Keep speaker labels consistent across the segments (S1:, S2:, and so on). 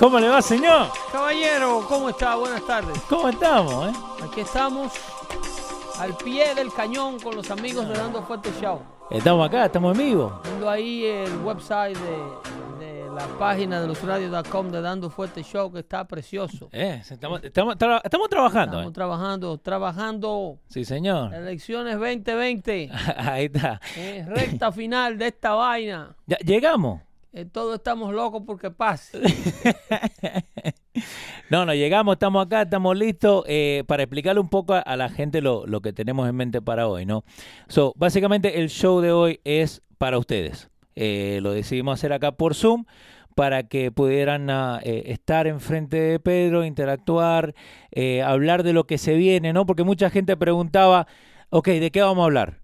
S1: ¿Cómo le va, señor?
S2: Caballero, ¿cómo está? Buenas tardes.
S1: ¿Cómo estamos, eh?
S2: Aquí estamos al pie del cañón con los amigos de Dando Fuerte Show.
S1: Estamos acá, estamos en vivo.
S2: Viendo ahí el website de, de la página de los radios.com de Dando Fuerte Show que está precioso.
S1: Eh, estamos, estamos, tra- estamos trabajando,
S2: Estamos
S1: eh.
S2: trabajando, trabajando.
S1: Sí, señor.
S2: Elecciones 2020.
S1: Ahí está.
S2: eh, recta final de esta vaina.
S1: Ya, llegamos.
S2: Eh, todos estamos locos porque pase.
S1: No, no, llegamos, estamos acá, estamos listos eh, para explicarle un poco a, la gente lo, lo que tenemos en mente para hoy, ¿no? So, básicamente el show de hoy es para ustedes. Eh, lo decidimos hacer acá por Zoom para que pudieran eh, estar enfrente de Pedro, interactuar, hablar de lo que se viene, ¿no? Porque mucha gente preguntaba, ok, ¿de qué vamos a hablar?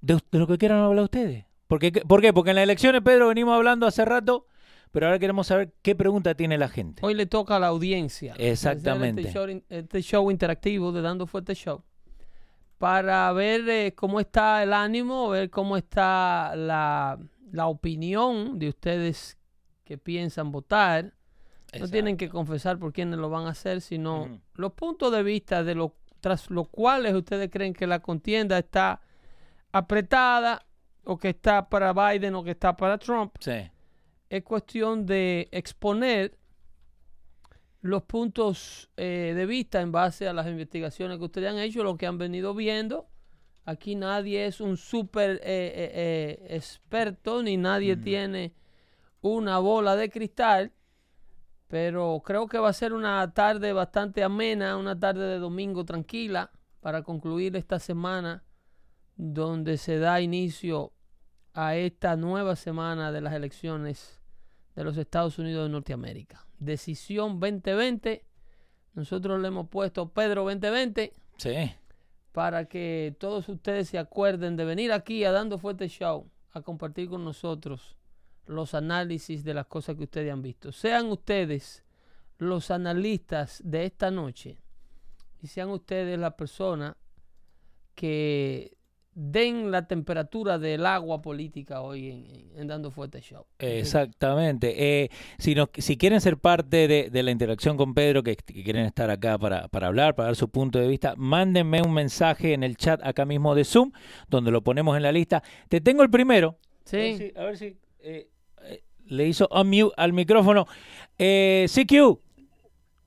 S1: De lo que quieran hablar ustedes. Porque, ¿Por qué? Porque en las elecciones, Pedro, venimos hablando hace rato, pero ahora queremos saber qué pregunta tiene la gente.
S2: Hoy le toca a la audiencia.
S1: Exactamente.
S2: Este show, este show interactivo de Dando Fuerte Show. Para ver eh, cómo está el ánimo, ver cómo está la, la opinión de ustedes que piensan votar. No tienen que confesar por quiénes lo van a hacer, sino los puntos de vista de lo, tras los cuales ustedes creen que la contienda está apretada o que está para Biden o que está para Trump
S1: Sí.
S2: es cuestión de exponer los puntos eh, de vista en base a las investigaciones que ustedes han hecho, lo que han venido viendo. Aquí nadie es un súper eh, eh, experto, ni nadie tiene una bola de cristal, pero creo que va a ser una tarde bastante amena, una tarde de domingo tranquila para concluir esta semana donde se da inicio a esta nueva semana de las elecciones de los Estados Unidos de Norteamérica. Decisión 2020. Nosotros le hemos puesto Pedro 2020
S1: Sí.
S2: para que todos ustedes se acuerden de venir aquí a Dando Fuerte Show a compartir con nosotros los análisis de las cosas que ustedes han visto. Sean ustedes los analistas de esta noche y sean ustedes la persona que den la temperatura del agua política hoy en, Dando Fuerte Show.
S1: Exactamente. Eh, si, quieren ser parte de, de la interacción con Pedro, que, que quieren estar acá para, para hablar, para dar su punto de vista, mándenme un mensaje en el chat acá mismo de Zoom, donde lo ponemos en la lista. Te tengo el primero. A ver
S2: Sí,
S1: si, a ver si, eh, eh, le hizo unmute al micrófono. Eh, CQ.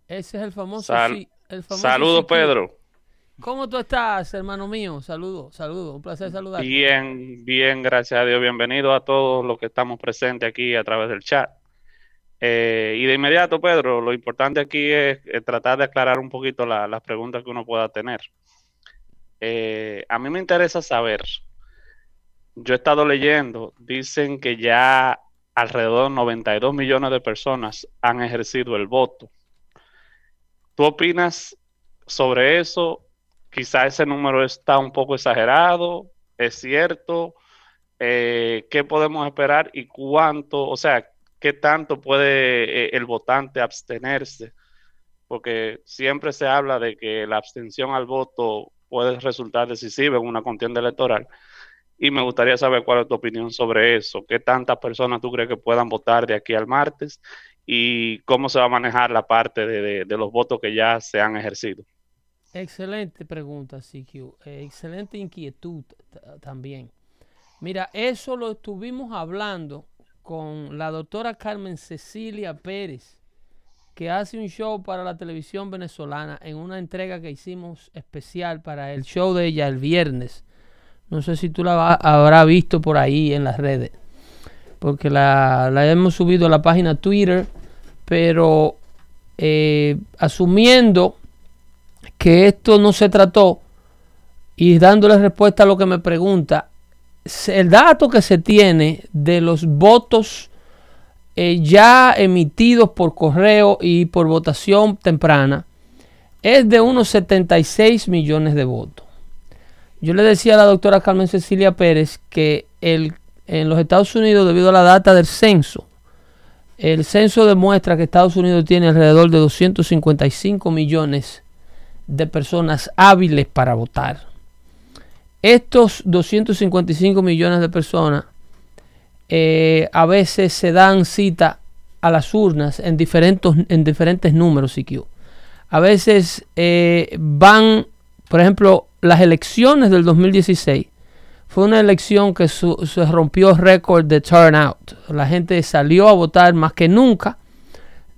S2: ese es el famoso.
S3: Sal-
S2: sí, el famoso
S3: Saludos,
S2: CQ.
S3: Pedro.
S2: ¿Cómo tú estás, hermano mío? Saludos, saludos. Un placer saludarte.
S3: Bien, bien, gracias a Dios. Bienvenido a todos los que estamos presentes aquí a través del chat. Eh, y de inmediato, Pedro, lo importante aquí es, tratar de aclarar un poquito la- las preguntas que uno pueda tener. Eh, a mí me interesa saber yo he estado leyendo, dicen que ya alrededor de 92 millones de personas han ejercido el voto. ¿Tú opinas sobre eso? Quizá ese número está un poco exagerado, es cierto. Eh, ¿Qué podemos esperar y cuánto, o sea, qué tanto puede eh, el votante abstenerse? Porque siempre se habla de que la abstención al voto puede resultar decisiva en una contienda electoral. Y me gustaría saber cuál es tu opinión sobre eso. ¿Qué tantas personas tú crees que puedan votar de aquí al martes? ¿Y cómo se va a manejar la parte de, los votos que ya se han ejercido?
S2: Excelente pregunta, CQ. Eh, excelente inquietud también. Mira, eso lo estuvimos hablando con la doctora Carmen Cecilia Pérez, que hace un show para la televisión venezolana en una entrega que hicimos especial para el show de ella el viernes no sé si tú la habrás visto por ahí en las redes. Porque la, hemos subido a la página Twitter. Pero eh, asumiendo que esto no se trató y dándole respuesta a lo que me pregunta, el dato que se tiene de los votos eh, ya emitidos por correo y por votación temprana es de unos 76 millones de votos. Yo le decía a la doctora Carmen Cecilia Pérez que el, en los Estados Unidos, debido a la data del censo, el censo demuestra que Estados Unidos tiene alrededor de 255 millones de personas hábiles para votar. Estos 255 millones de personas eh, a veces se dan cita a las urnas en diferentes, en diferentes números. A veces eh, van, por ejemplo, las elecciones del 2016 fue una elección que se rompió récord de turnout. La gente salió a votar más que nunca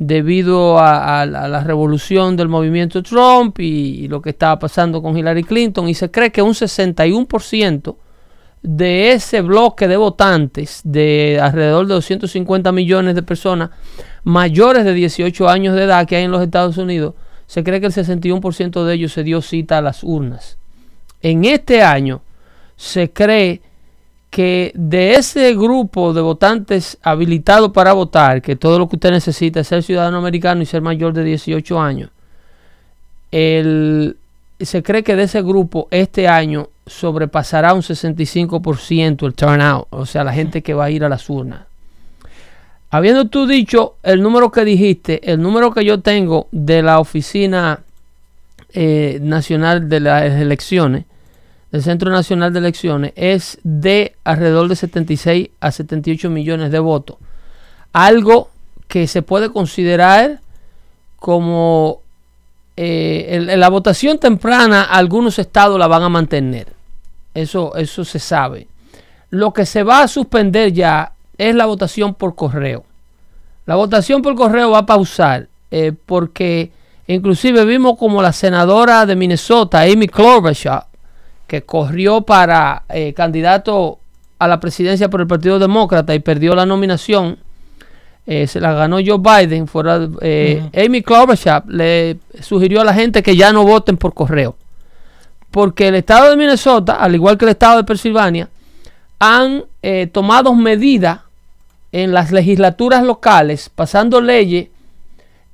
S2: debido a, la revolución del movimiento Trump y, lo que estaba pasando con Hillary Clinton. Y se cree que un 61% de ese bloque de votantes de alrededor de 250 millones de personas mayores de 18 años de edad que hay en los Estados Unidos, se cree que el 61% de ellos se dio cita a las urnas en este año se cree que de ese grupo de votantes habilitados para votar, que todo lo que usted necesita es ser ciudadano americano y ser mayor de 18 años, se cree que de ese grupo este año sobrepasará un 65% el turnout, o sea, la gente que va a ir a las urnas. Habiendo tú dicho el número que dijiste, el número que yo tengo de la Oficina eh, Nacional de las Elecciones, del Centro Nacional de Elecciones es de alrededor de 76 a 78 millones de votos. Algo que se puede considerar como en, eh, la votación temprana, algunos estados la van a mantener. Eso, eso se sabe. Lo que se va a suspender ya es la votación por correo. La votación por correo va a pausar eh, porque inclusive vimos como la senadora de Minnesota, Amy Klobuchar, que corrió para eh, candidato a la presidencia por el Partido Demócrata y perdió la nominación, eh, se la ganó Joe Biden. Fuera, eh, Amy Klobuchar le sugirió a la gente que ya no voten por correo. Porque el estado de Minnesota, al igual que el estado de Pensilvania, han tomado medidas en las legislaturas locales, pasando leyes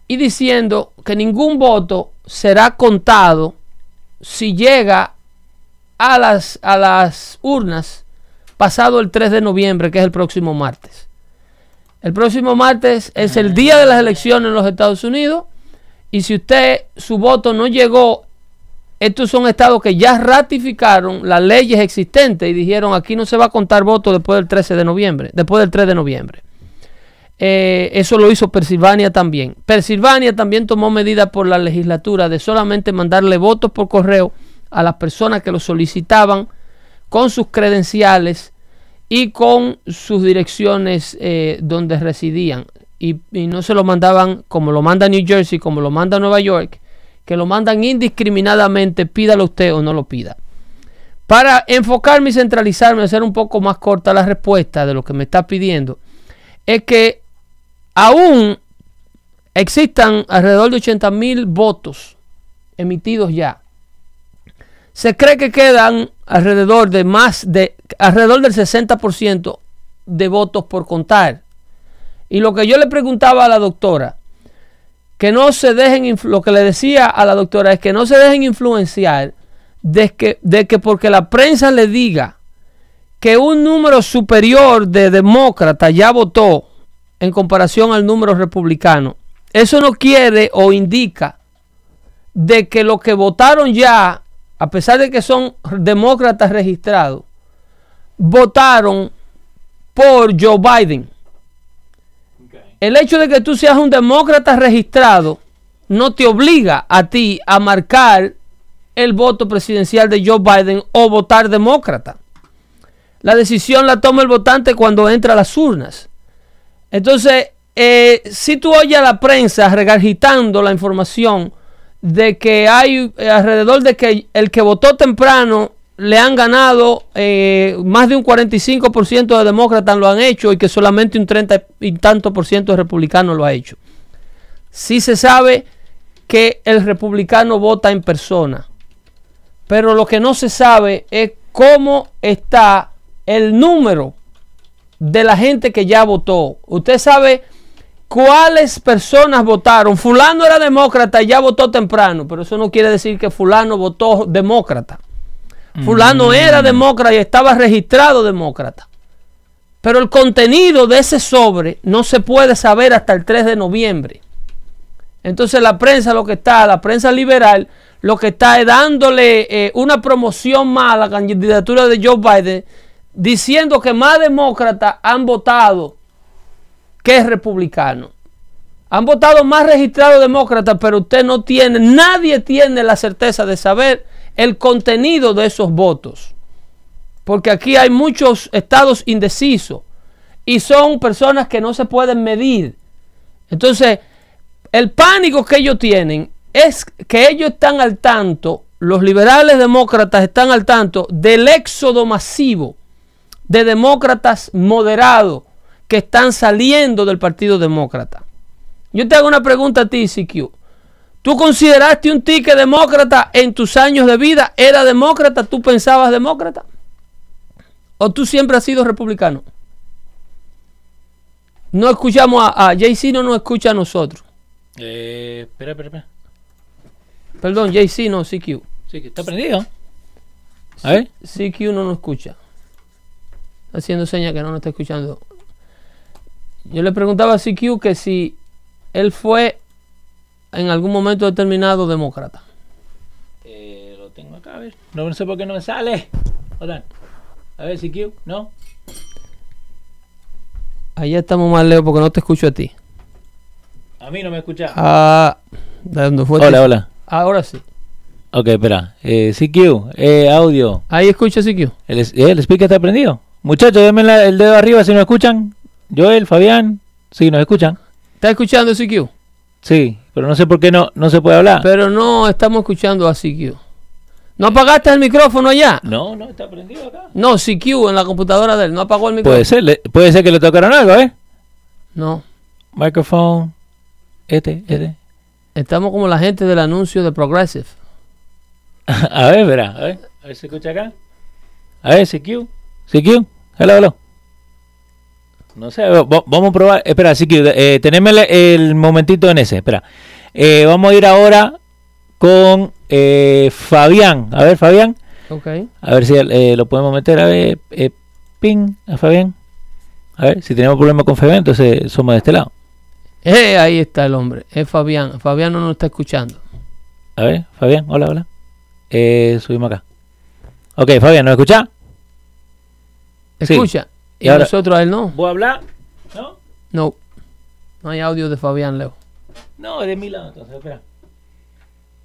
S2: y diciendo que ningún voto será contado si llega a las, a las urnas pasado el 3 de noviembre, que es el próximo martes. El próximo martes es el día de las elecciones en los Estados Unidos. Y si usted, su voto no llegó, estos son estados que ya ratificaron las leyes existentes y dijeron aquí no se va a contar voto después del 13 de noviembre, después del 3 de noviembre. Eh, eso lo hizo Pensilvania también. Pensilvania también tomó medidas por la legislatura de solamente mandarle votos por correo a las personas que lo solicitaban con sus credenciales y con sus direcciones eh, donde residían. Y, no se lo mandaban como lo manda New Jersey, como lo manda Nueva York, que lo mandan indiscriminadamente, pídalo usted o no lo pida. Para enfocarme y centralizarme, hacer un poco más corta la respuesta de lo que me está pidiendo, es que aún existan alrededor de 80 mil votos emitidos ya se cree que quedan alrededor de más de alrededor del 60% de votos por contar. Y lo que yo le preguntaba a la doctora, que no se dejen, lo que le decía a la doctora es que no se dejen influenciar de que, de que porque la prensa le diga que un número superior de demócratas ya votó en comparación al número republicano, eso no quiere o indica de que los que votaron ya, a pesar de que son demócratas registrados, votaron por Joe Biden. El hecho de que tú seas un demócrata registrado no te obliga a ti a marcar el voto presidencial de Joe Biden o votar demócrata. La decisión la toma el votante cuando entra a las urnas. Entonces, eh, si tú oyes a la prensa regurgitando la información de que hay eh, alrededor de que el que votó temprano le han ganado eh, más de un 45% de demócratas lo han hecho y que solamente un 30 y tanto por ciento de republicanos lo ha hecho. Sí se sabe que el republicano vota en persona, pero lo que no se sabe es cómo está el número de la gente que ya votó. Usted sabe cuáles personas votaron. Fulano era demócrata y ya votó temprano, pero eso no quiere decir que fulano votó demócrata. Fulano era demócrata y estaba registrado demócrata. Pero el contenido de ese sobre no se puede saber hasta el 3 de noviembre. Entonces la prensa lo que está, la prensa liberal, lo que está es dándole eh, una promoción más a la candidatura de Joe Biden, diciendo que más demócratas han votado que republicanos. Han votado más registrados demócratas, pero usted no tiene, nadie tiene la certeza de saber el contenido de esos votos. Porque aquí hay muchos estados indecisos y son personas que no se pueden medir. Entonces, el pánico que ellos tienen es que ellos están al tanto, los liberales demócratas están al tanto del éxodo masivo de demócratas moderados que están saliendo del Partido Demócrata. Yo te hago una pregunta a ti, CQ. ¿Tú consideraste un ticket demócrata en tus años de vida? ¿Era demócrata? ¿Tú pensabas demócrata? ¿O tú siempre has sido republicano? No escuchamos a, a JC, no nos escucha a nosotros.
S1: Eh, espera, espera, espera.
S2: Perdón, JC, no, CQ.
S1: Sí, que está prendido. A ver.
S2: CQ no nos escucha. Haciendo señas que no nos está escuchando. Yo le preguntaba a CQ que si él fue en algún momento determinado demócrata.
S1: Eh, lo tengo acá, a ver. No, no sé por qué no me sale. Otra. A ver, CQ, ¿no?
S2: Allá estamos más lejos porque no te escucho a ti.
S1: A mí no me escucha.
S2: Ah, ¿de dónde fue?
S1: hola, hola.
S2: Ahora sí.
S1: Ok, espera. Eh, CQ, eh, audio.
S2: Ahí escucha CQ.
S1: El, eh, el speaker está prendido. Muchachos, denme la- el dedo arriba si nos escuchan. Joel, Fabián. Sí, nos escuchan.
S2: ¿Está escuchando CQ?
S1: Sí, pero no sé por qué no, no se puede hablar.
S2: Pero no estamos escuchando a CQ. ¿No apagaste el micrófono allá?
S1: No, no, está prendido acá.
S2: No, CQ en la computadora de él. ¿No apagó el micrófono?
S1: Puede ser, le- puede ser que le tocaron algo, ¿eh?
S2: No.
S1: Microphone. Este, este.
S2: Estamos como la gente del anuncio de Progressive.
S1: a ver, verá, a ver. A ver si escucha acá. A ver, CQ. CQ. Hello, hello. No sé, va- va- vamos a probar. Espera, CQ, eh, teneme el, el momentito en ese. Espera. Eh, vamos a ir ahora con eh, Fabián. A ver, Fabián.
S2: Ok.
S1: A ver si eh, lo podemos meter. A ver, eh, ping a Fabián. A ver, si tenemos problema con Fabián, entonces somos de este lado.
S2: Eh, ahí está el hombre. Es Fabián. Fabián no nos está escuchando.
S1: A ver, Fabián, hola, hola. Eh, subimos acá. Ok, Fabián, ¿nos escucha?
S2: Escucha.
S1: Y
S2: Y,
S1: ahora-
S2: nosotros a él no.
S1: ¿Vos hablar? ¿No?
S2: No. No hay audio de Fabián, Leo.
S1: No, es de mi lado, entonces, espera.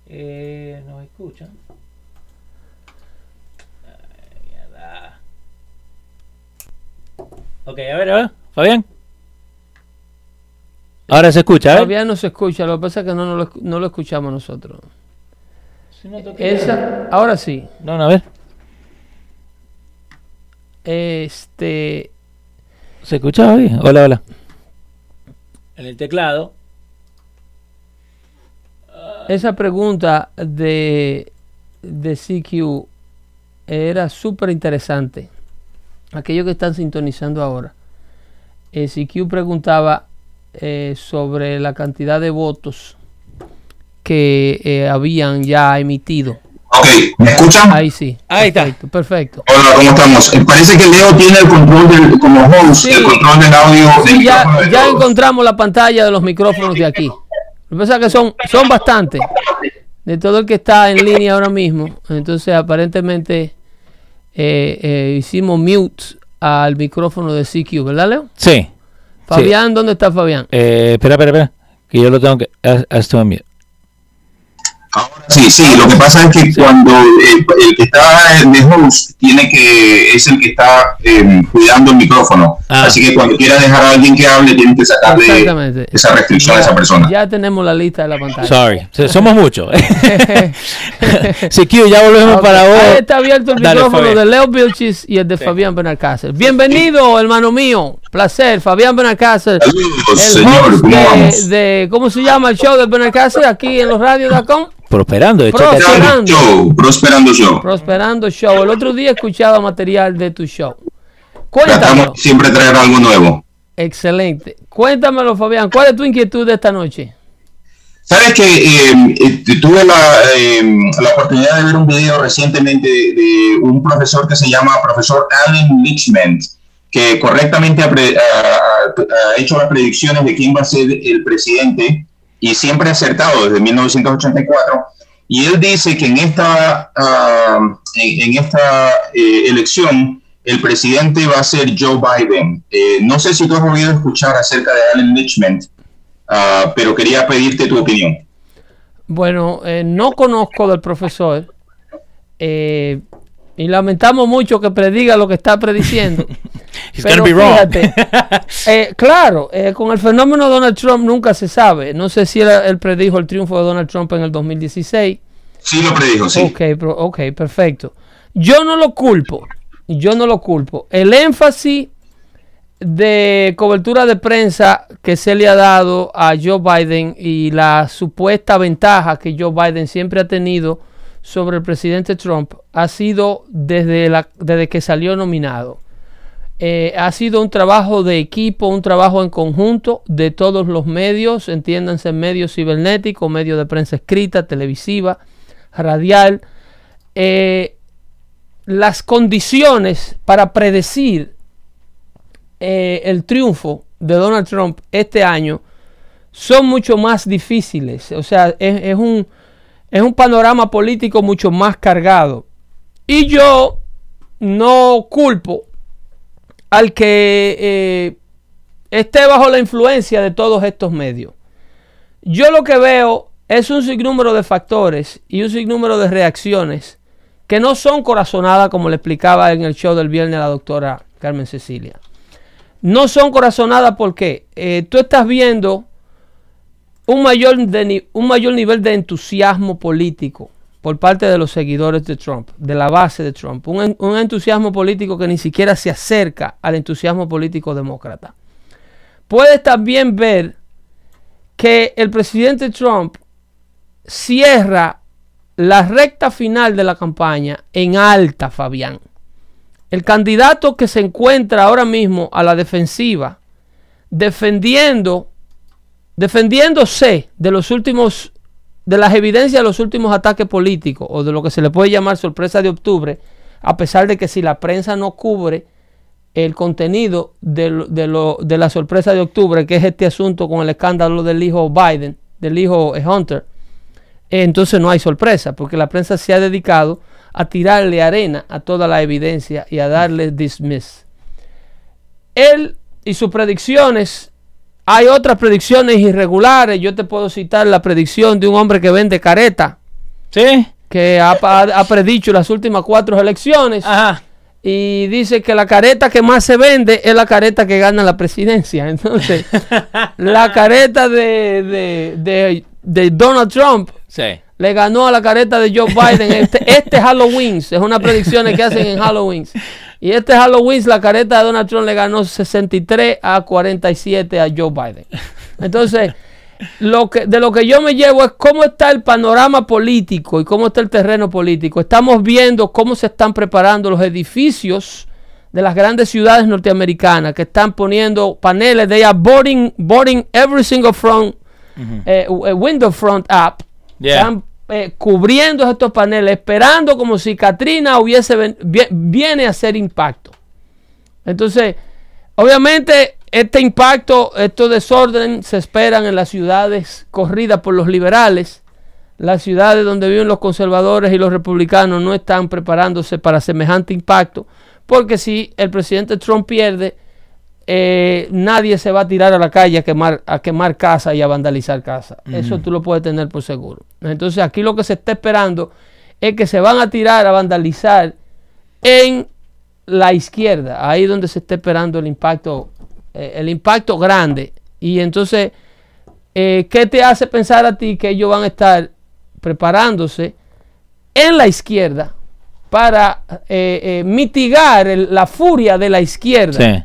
S1: Eh, ¿Nos escucha? Ay, mierda. Ok, a ver, a ver, Fabián. Ahora se escucha, ¿eh?
S2: Fabián no se escucha. Lo que pasa es que no, no lo, no lo escuchamos nosotros.
S1: Si no
S2: Esa, ahora sí.
S1: No, no, a ver.
S2: Este.
S1: ¿Se escuchaba bien? Hola, hola. En el teclado.
S2: Esa pregunta de, de CQ era súper interesante. Aquellos que están sintonizando ahora. Eh, CQ preguntaba eh, sobre la cantidad de votos que eh, habían ya emitido.
S4: Ok, ¿me escuchan?
S2: Ahí sí.
S1: Ahí está.
S2: Perfecto, perfecto.
S4: Hola, ¿cómo estamos? Eh, Parece que Leo tiene el control del, como host,
S2: Sí.
S4: el control del audio del
S2: Sí, ya,
S4: de
S2: ya encontramos la pantalla de los micrófonos de aquí. Lo que pasa es que son, son bastantes. De todo el que está en línea ahora mismo. Entonces, aparentemente, eh, eh, hicimos mute al micrófono de CQ, ¿verdad, Leo?
S1: Sí.
S2: Fabián, ¿dónde está Fabián?
S1: Eh, espera, espera, espera. Que yo lo tengo que. haz- haz tú en mute.
S4: Ahora sí, sí, lo que pasa es que cuando el, el que está de host tiene que, es el que está eh, cuidando el micrófono.
S1: Ah.
S4: Así que cuando quiera dejar a alguien que hable, tienen que sacarle esa restricción a esa persona.
S2: Ya tenemos la lista de la pantalla.
S1: Sorry. So- Somos muchos. CQ, ya volvemos para vos.
S2: Ahí está abierto el
S1: Dale,
S2: micrófono
S1: Fabián.
S2: de Leo Vilchis y el de Fabián Benalcácer. Bienvenido, hermano mío. Placer, Fabián Benalcácer.
S4: Saludos,
S2: El
S4: señor,
S2: host
S4: ¿cómo
S2: de, ¿cómo se llama el show de Benalcácer aquí en los radios.com?
S1: Prosperando. de
S2: Prosperando.
S4: Show, prosperando show.
S2: Prosperando Show. El otro día escuchaba material de tu show. Cuéntamelo.
S4: Tratamos siempre de traer algo nuevo.
S2: Excelente. Cuéntamelo, Fabián. ¿Cuál es tu inquietud de esta noche?
S4: Sabes que eh, eh, tuve la, eh, la oportunidad de ver un video recientemente de, de un profesor que se llama profesor Alan Lichman, que correctamente ha, pre- ha- ha hecho las predicciones de quién va a ser el presidente y siempre ha acertado desde 1984. Y él dice que en esta, ah, en, en esta eh, elección el presidente va a ser Joe Biden. Eh, no sé si tú has oído escuchar acerca de Alan Lichman, ah, pero quería pedirte tu opinión.
S2: Bueno, eh, no conozco del profesor eh, y lamentamos mucho que prediga lo que está prediciendo.
S1: He's
S2: Pero
S1: gonna be wrong.
S2: fíjate, eh, claro, eh, con el fenómeno Donald Trump nunca se sabe. No sé si él, él predijo el triunfo de Donald Trump en el 2016.
S4: Sí lo predijo, sí.
S2: Ok, pro- ok, perfecto. Yo no lo culpo. Yo no lo culpo. El énfasis de cobertura de prensa que se le ha dado a Joe Biden y la supuesta ventaja que Joe Biden siempre ha tenido sobre el presidente Trump ha sido desde, la, desde que salió nominado. Eh, ha sido un trabajo de equipo, un trabajo en conjunto de todos los medios, entiéndanse medios cibernéticos, medios de prensa escrita, televisiva, radial. Eh, las condiciones para predecir eh, el triunfo de Donald Trump este año son mucho más difíciles. O sea, es, es un, es un panorama político mucho más cargado. Y yo no culpo al que eh, esté bajo la influencia de todos estos medios. Yo lo que veo es un sinnúmero de factores y un sinnúmero de reacciones que no son corazonadas, como le explicaba en el show del viernes la doctora Carmen Cecilia. No son corazonadas porque eh, tú estás viendo un mayor, un mayor nivel de entusiasmo político por parte de los seguidores de Trump, de la base de Trump. Un, en- un entusiasmo político que ni siquiera se acerca al entusiasmo político demócrata. Puedes también ver que el presidente Trump cierra la recta final de la campaña en alta, Fabián. El candidato que se encuentra ahora mismo a la defensiva, defendiendo, defendiéndose de los últimos, de las evidencias de los últimos ataques políticos, o de lo que se le puede llamar sorpresa de octubre, a pesar de que si la prensa no cubre el contenido de, lo- de, la sorpresa de octubre, que es este asunto con el escándalo del hijo Biden, del hijo eh, Hunter, eh, entonces no hay sorpresa, porque la prensa se ha dedicado a tirarle arena a toda la evidencia y a darle dismiss. Él y sus predicciones, hay otras predicciones irregulares. Yo te puedo citar la predicción de un hombre que vende careta,
S1: ¿Sí?
S2: que ha, ha- ha predicho las últimas cuatro elecciones
S1: Ajá.
S2: y dice que la careta que más se vende es la careta que gana la presidencia. Entonces, la careta de, de, de- de Donald Trump
S1: Sí.
S2: le ganó a la careta de Joe Biden este, este Halloween. Es una predicción que hacen en Halloween. Y este Halloween la careta de Donald Trump le ganó 63 a 47 a Joe Biden. Entonces, lo que, de lo que yo me llevo es cómo está el panorama político y cómo está el terreno político. Estamos viendo cómo se están preparando los edificios de las grandes ciudades norteamericanas que están poniendo paneles. They are boarding, boarding every single front, eh, eh, window front up.
S1: Yeah.
S2: Están eh, cubriendo estos paneles, esperando como si Katrina hubiese viene a hacer impacto. Entonces, obviamente, este impacto, estos desorden se esperan en las ciudades corridas por los liberales. Las ciudades donde viven los conservadores y los republicanos no están preparándose para semejante impacto, porque si el presidente Trump pierde, eh, nadie se va a tirar a la calle a quemar, a quemar casa y a vandalizar casa. Eso tú lo puedes tener por seguro. Entonces aquí lo que se está esperando es que se van a tirar a vandalizar en la izquierda, ahí donde se está esperando el impacto, eh, el impacto grande. Y entonces, eh, ¿qué te hace pensar a ti que ellos van a estar preparándose en la izquierda para eh, eh, mitigar el- la furia de la izquierda?
S1: Sí.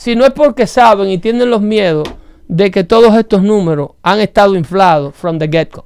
S2: Si no es porque saben y tienen los miedos de que todos estos números han estado inflados from the get-go.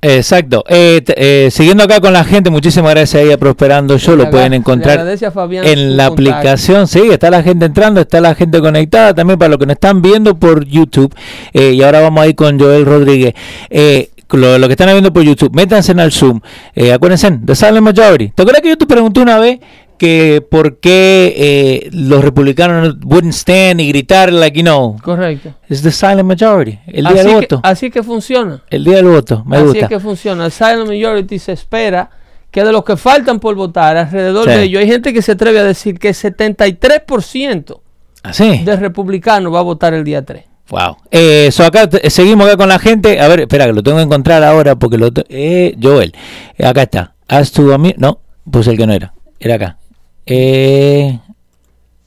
S1: Exacto. Eh, eh, siguiendo acá con la gente, muchísimas gracias ahí a Prosperando.
S2: Le
S1: Lo pueden encontrar en la
S2: contacto.
S1: aplicación. Sí, está la gente entrando, está la gente conectada. También para los que nos están viendo por YouTube. Eh, y ahora vamos a ir con Joel Rodríguez. Eh, lo, lo que están viendo por YouTube, métanse en el Zoom. Eh, acuérdense, The Silent Majority. ¿Te acuerdas que yo te pregunté una vez que por qué eh, los republicanos no wouldn't stand y gritar, like, you know,
S2: Correcto.
S1: it's the silent majority, el día
S2: así,
S1: del
S2: que,
S1: voto.
S2: así que funciona.
S1: El día del voto, me
S2: así
S1: gusta.
S2: que funciona. El silent majority se espera que de los que faltan por votar, alrededor
S1: Sí.
S2: de ellos, hay gente que se atreve a decir que 73%
S1: Así.
S2: de republicanos va a votar el día 3.
S1: Wow. Eh, so acá seguimos acá con la gente. A ver, espera, que lo tengo que encontrar ahora porque lo. Eh, Joel. Acá está. Haz tu a mí. No, puse el que no era. Era acá. Eh,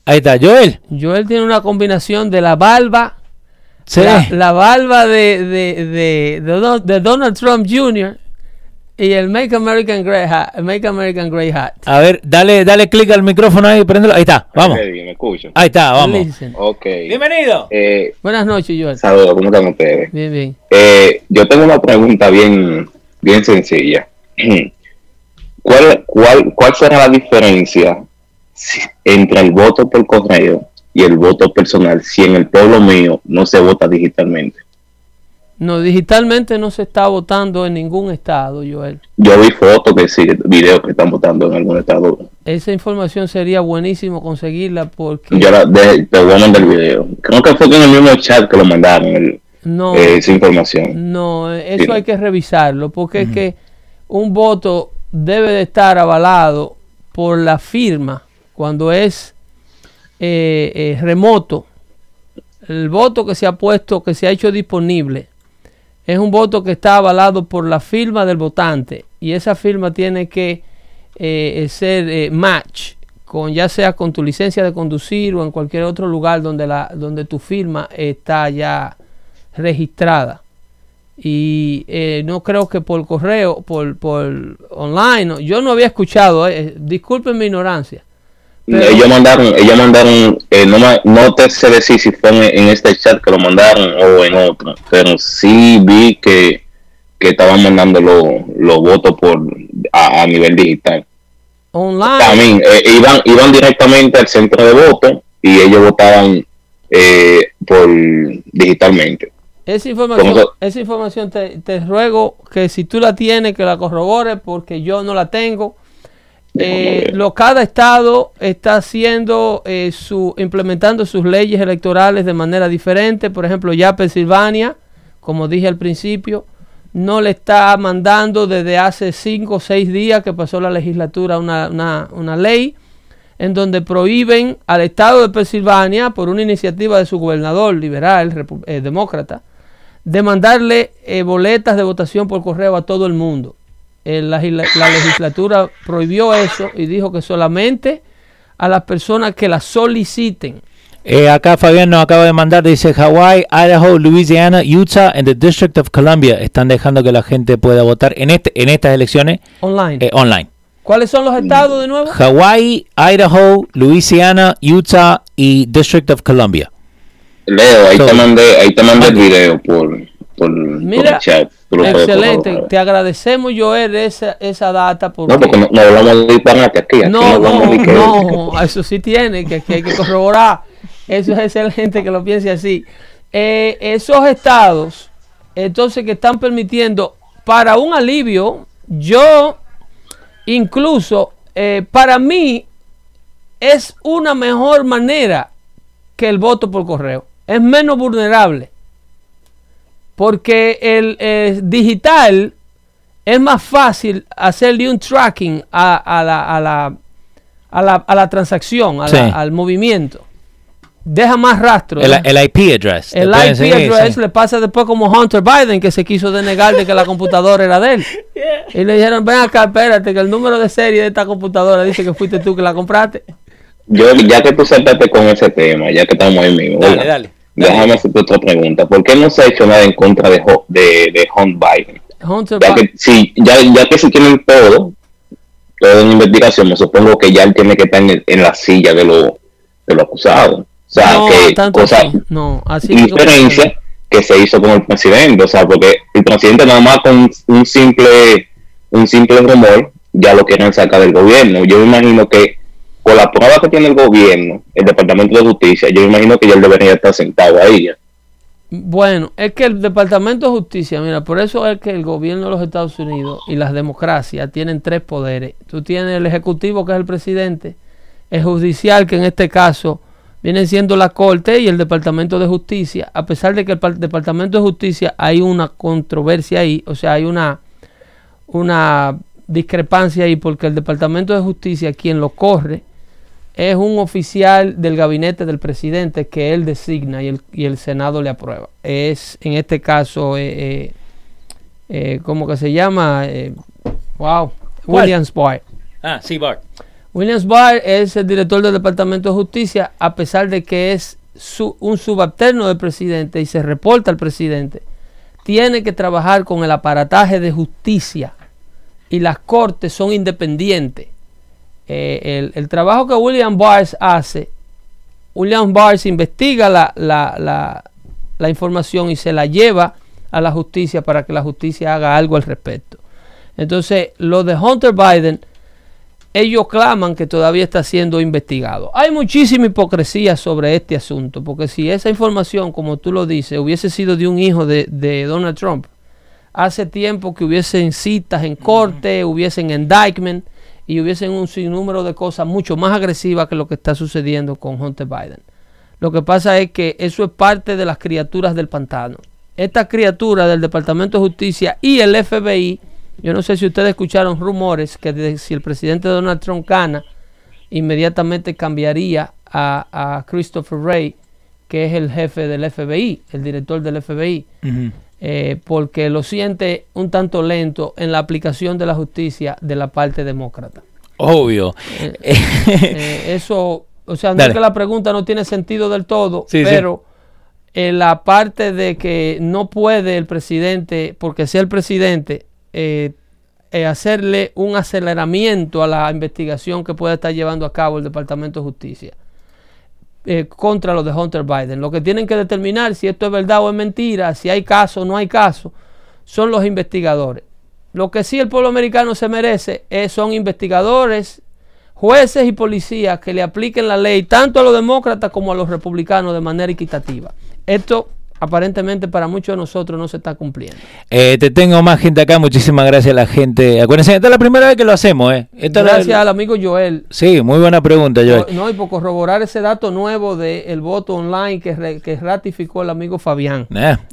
S1: ahí está, Joel.
S2: Joel tiene una combinación de la barba,
S1: Sí.
S2: la, la barba de, de, de, de Don- de Donald Trump Jr. y el Make American Great Hat. el Make American Great Hat.
S1: A ver, dale, dale clic al micrófono ahí, prendelo. Ahí está, vamos.
S5: Ok, ¿Me escuchan?
S1: Ahí está, vamos.
S2: Listen.
S5: Ok.
S1: Bienvenido.
S5: Eh,
S2: Buenas noches, Joel.
S5: saludos, ¿cómo están ustedes?
S2: Bien, bien.
S5: Eh, yo tengo una pregunta bien, bien sencilla. ¿Cuál, cuál, ¿Cuál será la diferencia entre el voto por correo y el voto personal si en el pueblo mío no se vota digitalmente?
S2: No, digitalmente no se está votando en ningún estado, Joel.
S5: Yo vi fotos que sí, videos que están votando en algún estado.
S2: Esa información sería buenísimo conseguirla porque
S5: Yo la, de- te voy a mandar el video. Creo que fue en el mismo chat que lo mandaron el-
S2: no,
S5: eh, esa información.
S2: no, eso
S5: Sí.
S2: hay que revisarlo porque es que un voto debe de estar avalado por la firma cuando es eh, eh, remoto. El voto que se ha puesto, que se ha hecho disponible, es un voto que está avalado por la firma del votante y esa firma tiene que eh, ser eh, match con ya sea con tu licencia de conducir o en cualquier otro lugar donde la donde tu firma está ya registrada y eh, no creo que por correo por por online no. yo no había escuchado eh, disculpen mi ignorancia Pero-
S5: ellos mandaron, ellos mandaron, eh, no, no te sé decir si fue en, en este chat que lo mandaron o en otro, pero sí vi que, que estaban mandando los los votos por a, a nivel digital.
S2: online
S5: También eh, iban, iban directamente al centro de voto y ellos votaban eh, por digitalmente.
S2: Esa información,
S5: ¿Cómo
S2: esa información te, te ruego que si tú la tienes, que la corrobores, porque yo no la tengo. Eh, lo, cada estado está haciendo eh, su, implementando sus leyes electorales de manera diferente. Por ejemplo, ya Pensilvania, como dije al principio, no le está mandando desde hace cinco o seis días que pasó la legislatura una, una, una ley en donde prohíben al estado de Pensilvania, por una iniciativa de su gobernador liberal, eh, demócrata, de mandarle eh, boletas de votación por correo a todo el mundo. Eh, la, legislatura prohibió eso y dijo que solamente a las personas que la soliciten.
S1: Eh, acá Fabián nos acaba de mandar, dice Hawaii, Idaho, Louisiana, Utah and the District of Columbia están dejando que la gente pueda votar en este en estas elecciones
S2: Online.
S1: eh, online.
S2: ¿Cuáles son los estados de nuevo?
S1: Hawaii, Idaho, Louisiana, Utah y District of Columbia.
S5: Leo, ahí
S1: So-
S5: te mandé, ahí te mandé el video por, por,
S2: Mira,
S5: por el chat. Puedes
S2: Excelente, te agradecemos Joel esa, esa data porque
S5: No, porque no, no hablamos de disparate aquí. aquí
S2: no, no,
S5: que-
S2: no, eso sí tiene, que, que hay que corroborar. Eso es excelente que lo piense así. Eh, esos estados, entonces, que están permitiendo, para un alivio, yo, incluso, eh, para mí, es una mejor manera que el voto por correo. Es menos vulnerable. Porque el eh, digital es más fácil hacerle un tracking a, a la, a, la, a, la, a la transacción, a la-
S1: Sí.
S2: al movimiento. Deja más rastro.
S1: El, IP address.
S2: El IP
S1: seguir,
S2: address
S1: sí.
S2: le pasa después como Hunter Biden que se quiso denegar de que la computadora era de él. Y le dijeron, ven acá, espérate, que el número de serie de esta computadora dice que fuiste tú que la compraste.
S5: Yo, ya que tú saltaste con ese tema, ya que estamos ahí mismo,
S1: Dale,
S5: ¿verdad?
S1: dale.
S5: Déjame hacerte otra pregunta. ¿Por qué no se ha hecho nada en contra de, Ho- de, de Hunt Biden? Ya que, sí, ya, ya que si tienen todo, toda una investigación, me supongo que ya él tiene que estar en, en la silla de los de los acusados. O sea,
S2: no,
S5: que
S2: tanto
S5: cosa,
S2: así. No, así que-
S5: diferencia que se hizo con el presidente, o sea, porque el presidente nada más con un simple un simple rumor ya lo quieren sacar del gobierno. Yo me imagino que con la prueba que tiene el gobierno, el Departamento de Justicia, yo imagino que ya él debería estar sentado ahí. ya.
S2: Bueno, es que el Departamento de Justicia, mira, por eso es que el gobierno de los Estados Unidos y las democracias tienen tres poderes. Tú tienes el ejecutivo, que es el presidente, el judicial, que en este caso viene siendo la Corte, y el Departamento de Justicia. A pesar de que el par- Departamento de Justicia hay una controversia ahí, o sea, hay una, una discrepancia ahí, porque el Departamento de Justicia, quien lo corre, es un oficial del gabinete del presidente que él designa y el, y el Senado le aprueba. Es en este caso, eh, eh, eh, ¿cómo que se llama? Eh, wow,
S1: ¿Cuál?
S2: Williams Barr.
S1: Ah, sí, Bart.
S2: Williams Barr es el director del Departamento de Justicia, a pesar de que es su- un subalterno del presidente y se reporta al presidente, tiene que trabajar con el aparataje de justicia y las cortes son independientes. Eh, el, el trabajo que William Barr hace, William Barr investiga la, la- la- la información y se la lleva a la justicia para que la justicia haga algo al respecto. Entonces, lo de Hunter Biden, ellos claman que todavía está siendo investigado. Hay muchísima hipocresía sobre este asunto, porque si esa información, como tú lo dices, hubiese sido de un hijo de, de Donald Trump, hace tiempo que hubiesen citas en corte, hubiesen indictment y hubiesen un sinnúmero de cosas mucho más agresivas que lo que está sucediendo con Hunter Biden. Lo que pasa es que eso es parte de las criaturas del pantano. Esta criatura del Departamento de Justicia y el FBI, yo no sé si ustedes escucharon rumores que si el presidente Donald Trump gana, inmediatamente cambiaría a, Christopher Wray, que es el jefe del FBI, el director del FBI. Eh, porque lo siente un tanto lento en la aplicación de la justicia de la parte demócrata.
S1: Obvio.
S2: Eh, eso, o sea, no
S1: Dale.
S2: es que la pregunta no tiene sentido del todo,
S1: Sí,
S2: pero en la parte de que no puede el presidente, porque sea el presidente, eh, eh, hacerle un aceleramiento a la investigación que puede estar llevando a cabo el Departamento de Justicia eh, contra los de Hunter Biden. Lo que tienen que determinar si esto es verdad o es mentira, si hay caso o no hay caso, son los investigadores. Lo que sí el pueblo americano se merece es- son investigadores, jueces y policías que le apliquen la ley tanto a los demócratas como a los republicanos de manera equitativa. Esto aparentemente para muchos de nosotros no se está cumpliendo.
S1: Eh, te tengo más gente acá. Muchísimas gracias a la gente. Acuérdense, esta es la primera vez que lo hacemos, ¿eh? Esta la-
S2: Gracias al amigo Joel.
S1: Sí, muy buena pregunta, Joel.
S2: No, y por corroborar ese dato nuevo del voto online que, re- que ratificó el amigo Fabián.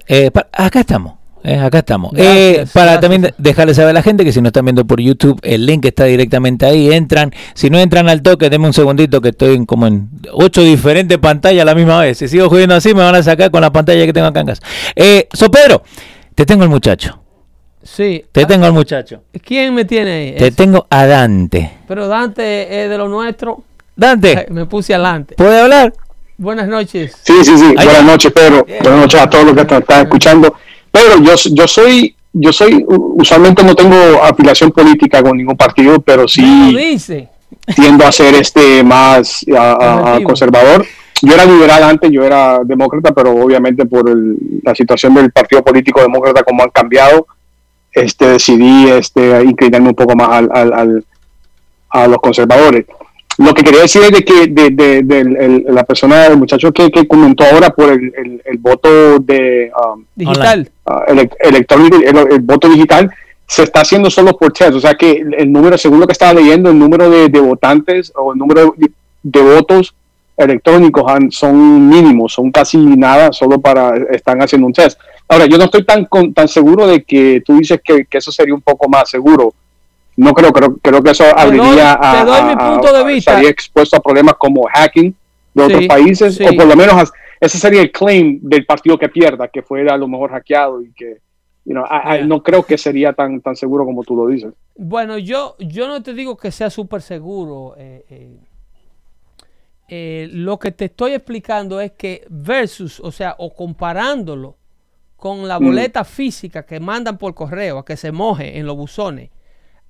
S1: Eh, acá estamos. Eh, acá estamos.
S2: Gracias,
S1: Eh, para
S2: gracias.
S1: también de- dejarles saber a la gente que si no están viendo por YouTube, el link está directamente ahí. Entran. Si no entran al toque, denme un segundito que estoy en como en ocho diferentes pantallas a la misma vez. Si sigo jugando así, me van a sacar con la pantalla que tengo acá en casa. Eh, so Pedro, te tengo el muchacho.
S2: Sí.
S1: Te
S2: Ah,
S1: tengo el muchacho.
S2: ¿Quién me tiene ahí?
S1: Te tengo a Dante.
S2: Pero Dante es de lo nuestro.
S1: Dante,
S2: Me puse adelante.
S1: ¿puede hablar?
S2: Buenas noches.
S6: Sí, sí, sí.
S1: Ahí
S6: Buenas noches, Pedro. Buenas noches a todos los que están escuchando. Pedro, yo, yo soy, yo soy, usualmente no tengo afiliación política con ningún partido, pero sí
S2: dice.
S6: tiendo a ser este más a- a- conservador. yo era liberal antes, yo era demócrata, pero obviamente por el- la situación del partido político demócrata, como han cambiado, este, decidí este, inclinarme un poco más al, al- al- a los conservadores. Lo que quería decir es de que de, de- la persona, el muchacho que, que comentó ahora por el, el- el voto de um,
S2: Digital.
S6: ah, elec- electrónico, el, el voto digital, se está haciendo solo por test. O sea que el, número, según lo que estaba leyendo, el número de, de votantes o el número de, votos electrónicos han- son mínimos, son casi nada, solo para están haciendo un test. Ahora, yo no estoy tan con- tan seguro de que tú dices que, que eso sería un poco más seguro. No creo, creo, creo que eso abriría a,
S2: te doy mi
S6: a-
S2: punto de
S6: a-
S2: vista.
S6: estaría expuesto a problemas como hacking de
S2: Sí,
S6: otros países,
S2: sí.
S6: o por lo menos ese sería el claim del partido que pierda, que fuera a lo mejor hackeado y que, you know, I- I
S2: Yeah.
S6: no creo que sería tan, tan seguro como tú lo dices.
S2: Bueno, yo, yo no te digo que sea súper seguro. eh, eh, eh, lo que te estoy explicando es que versus, o sea, o comparándolo con la
S6: Mm.
S2: boleta física que mandan por correo, a que se moje en los buzones,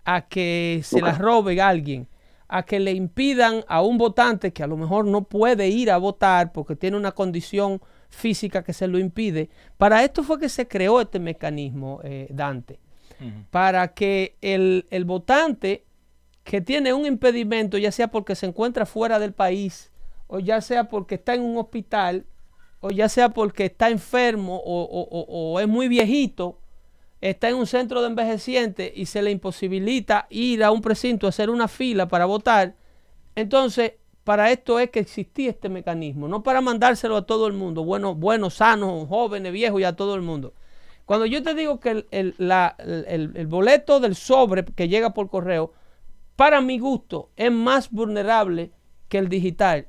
S2: a que se la
S6: Ok.
S2: robe alguien, a que le impidan a un votante que a lo mejor no puede ir a votar porque tiene una condición física que se lo impide. Para esto fue que se creó este mecanismo, eh, Dante para que el, el votante que tiene un impedimento, ya sea porque se encuentra fuera del país, o ya sea porque está en un hospital, o ya sea porque está enfermo o, o- o- o es muy viejito, está en un centro de envejecientes y se le imposibilita ir a un precinto a hacer una fila para votar, entonces para esto es que existía este mecanismo, no para mandárselo a todo el mundo, bueno, buenos, sanos, jóvenes, viejos y a todo el mundo. Cuando yo te digo que el, el- la- el- el boleto del sobre que llega por correo, para mi gusto, es más vulnerable que el digital.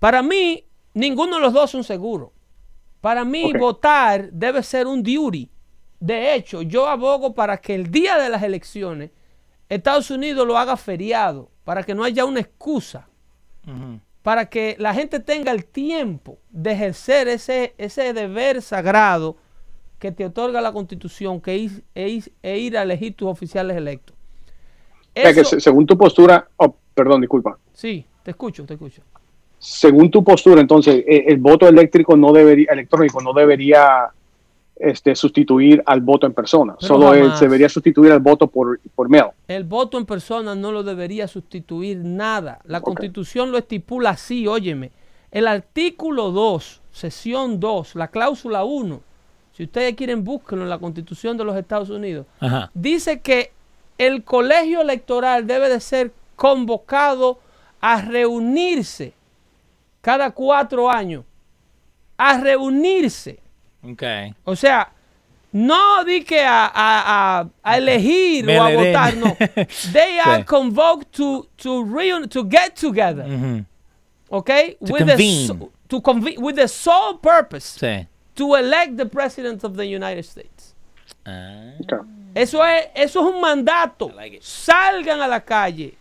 S2: Para mí, ninguno de los dos son seguros. Para mí, votar debe ser un duty. De hecho, yo abogo para que el día de las elecciones, Estados Unidos lo haga feriado, para que no haya una excusa para que la gente tenga el tiempo de ejercer ese, ese deber sagrado que te otorga la constitución, que es, es- e ir a elegir tus oficiales electos.
S6: O sea, que
S2: Eso-
S6: se- según tu postura, oh, perdón, disculpa.
S2: sí, te escucho, te escucho.
S6: Según tu postura, entonces, eh, el voto eléctrico no debería, electrónico no debería este, sustituir al voto en persona.
S2: Pero
S6: Solo él se debería sustituir al voto por, por mail.
S2: El voto en persona no lo debería sustituir nada. La constitución lo estipula así, óyeme. El artículo 2, sesión 2, la cláusula 1, si ustedes quieren búsquenlo en la constitución de los Estados Unidos,
S1: Ajá.
S2: dice que el colegio electoral debe de ser convocado a reunirse cada cuatro años. A reunirse.
S1: Ok.
S2: O sea, no di que a, a- a- a elegir
S1: Me
S2: o a votar, no. They are
S1: Sí.
S2: convoked to, to, reun- to get together,
S1: Ujú.
S2: okay?
S1: To
S2: with,
S1: convene.
S2: The, so- to conve- with the sole purpose
S1: Sí.
S2: to elect the president of the United States.
S1: Ah.
S2: Eso es, eso es un mandato.
S1: Like.
S2: Salgan a la calle.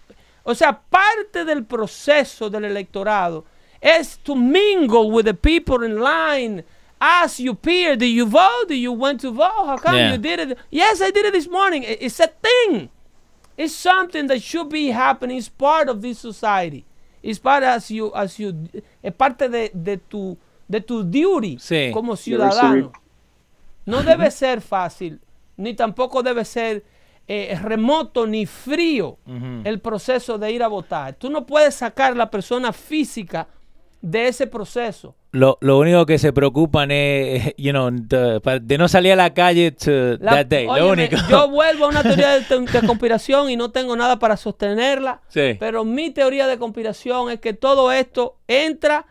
S2: O sea, parte del proceso del electorado es to mingle with the people in line. Ask your peer, did you vote? Did you went to vote? How come
S1: Yeah.
S2: you did it? Yes, I did it this morning. It's a thing. It's something that should be happening. It's part of this society. It's part as you, as you, es parte de, de tu, de tu duty
S1: Sí.
S2: como ciudadano. No debe ser fácil, ni tampoco debe ser eh, remoto ni frío el proceso de ir a votar. Tú no puedes sacar la persona física de ese proceso.
S1: Lo, lo único que se preocupan es, you know, de, no salir a la calle to
S2: La-
S1: that day. lo único.
S2: Yo vuelvo a una teoría de, de conspiración y no tengo nada para sostenerla.
S1: Sí.
S2: Pero mi teoría de conspiración es que todo esto entra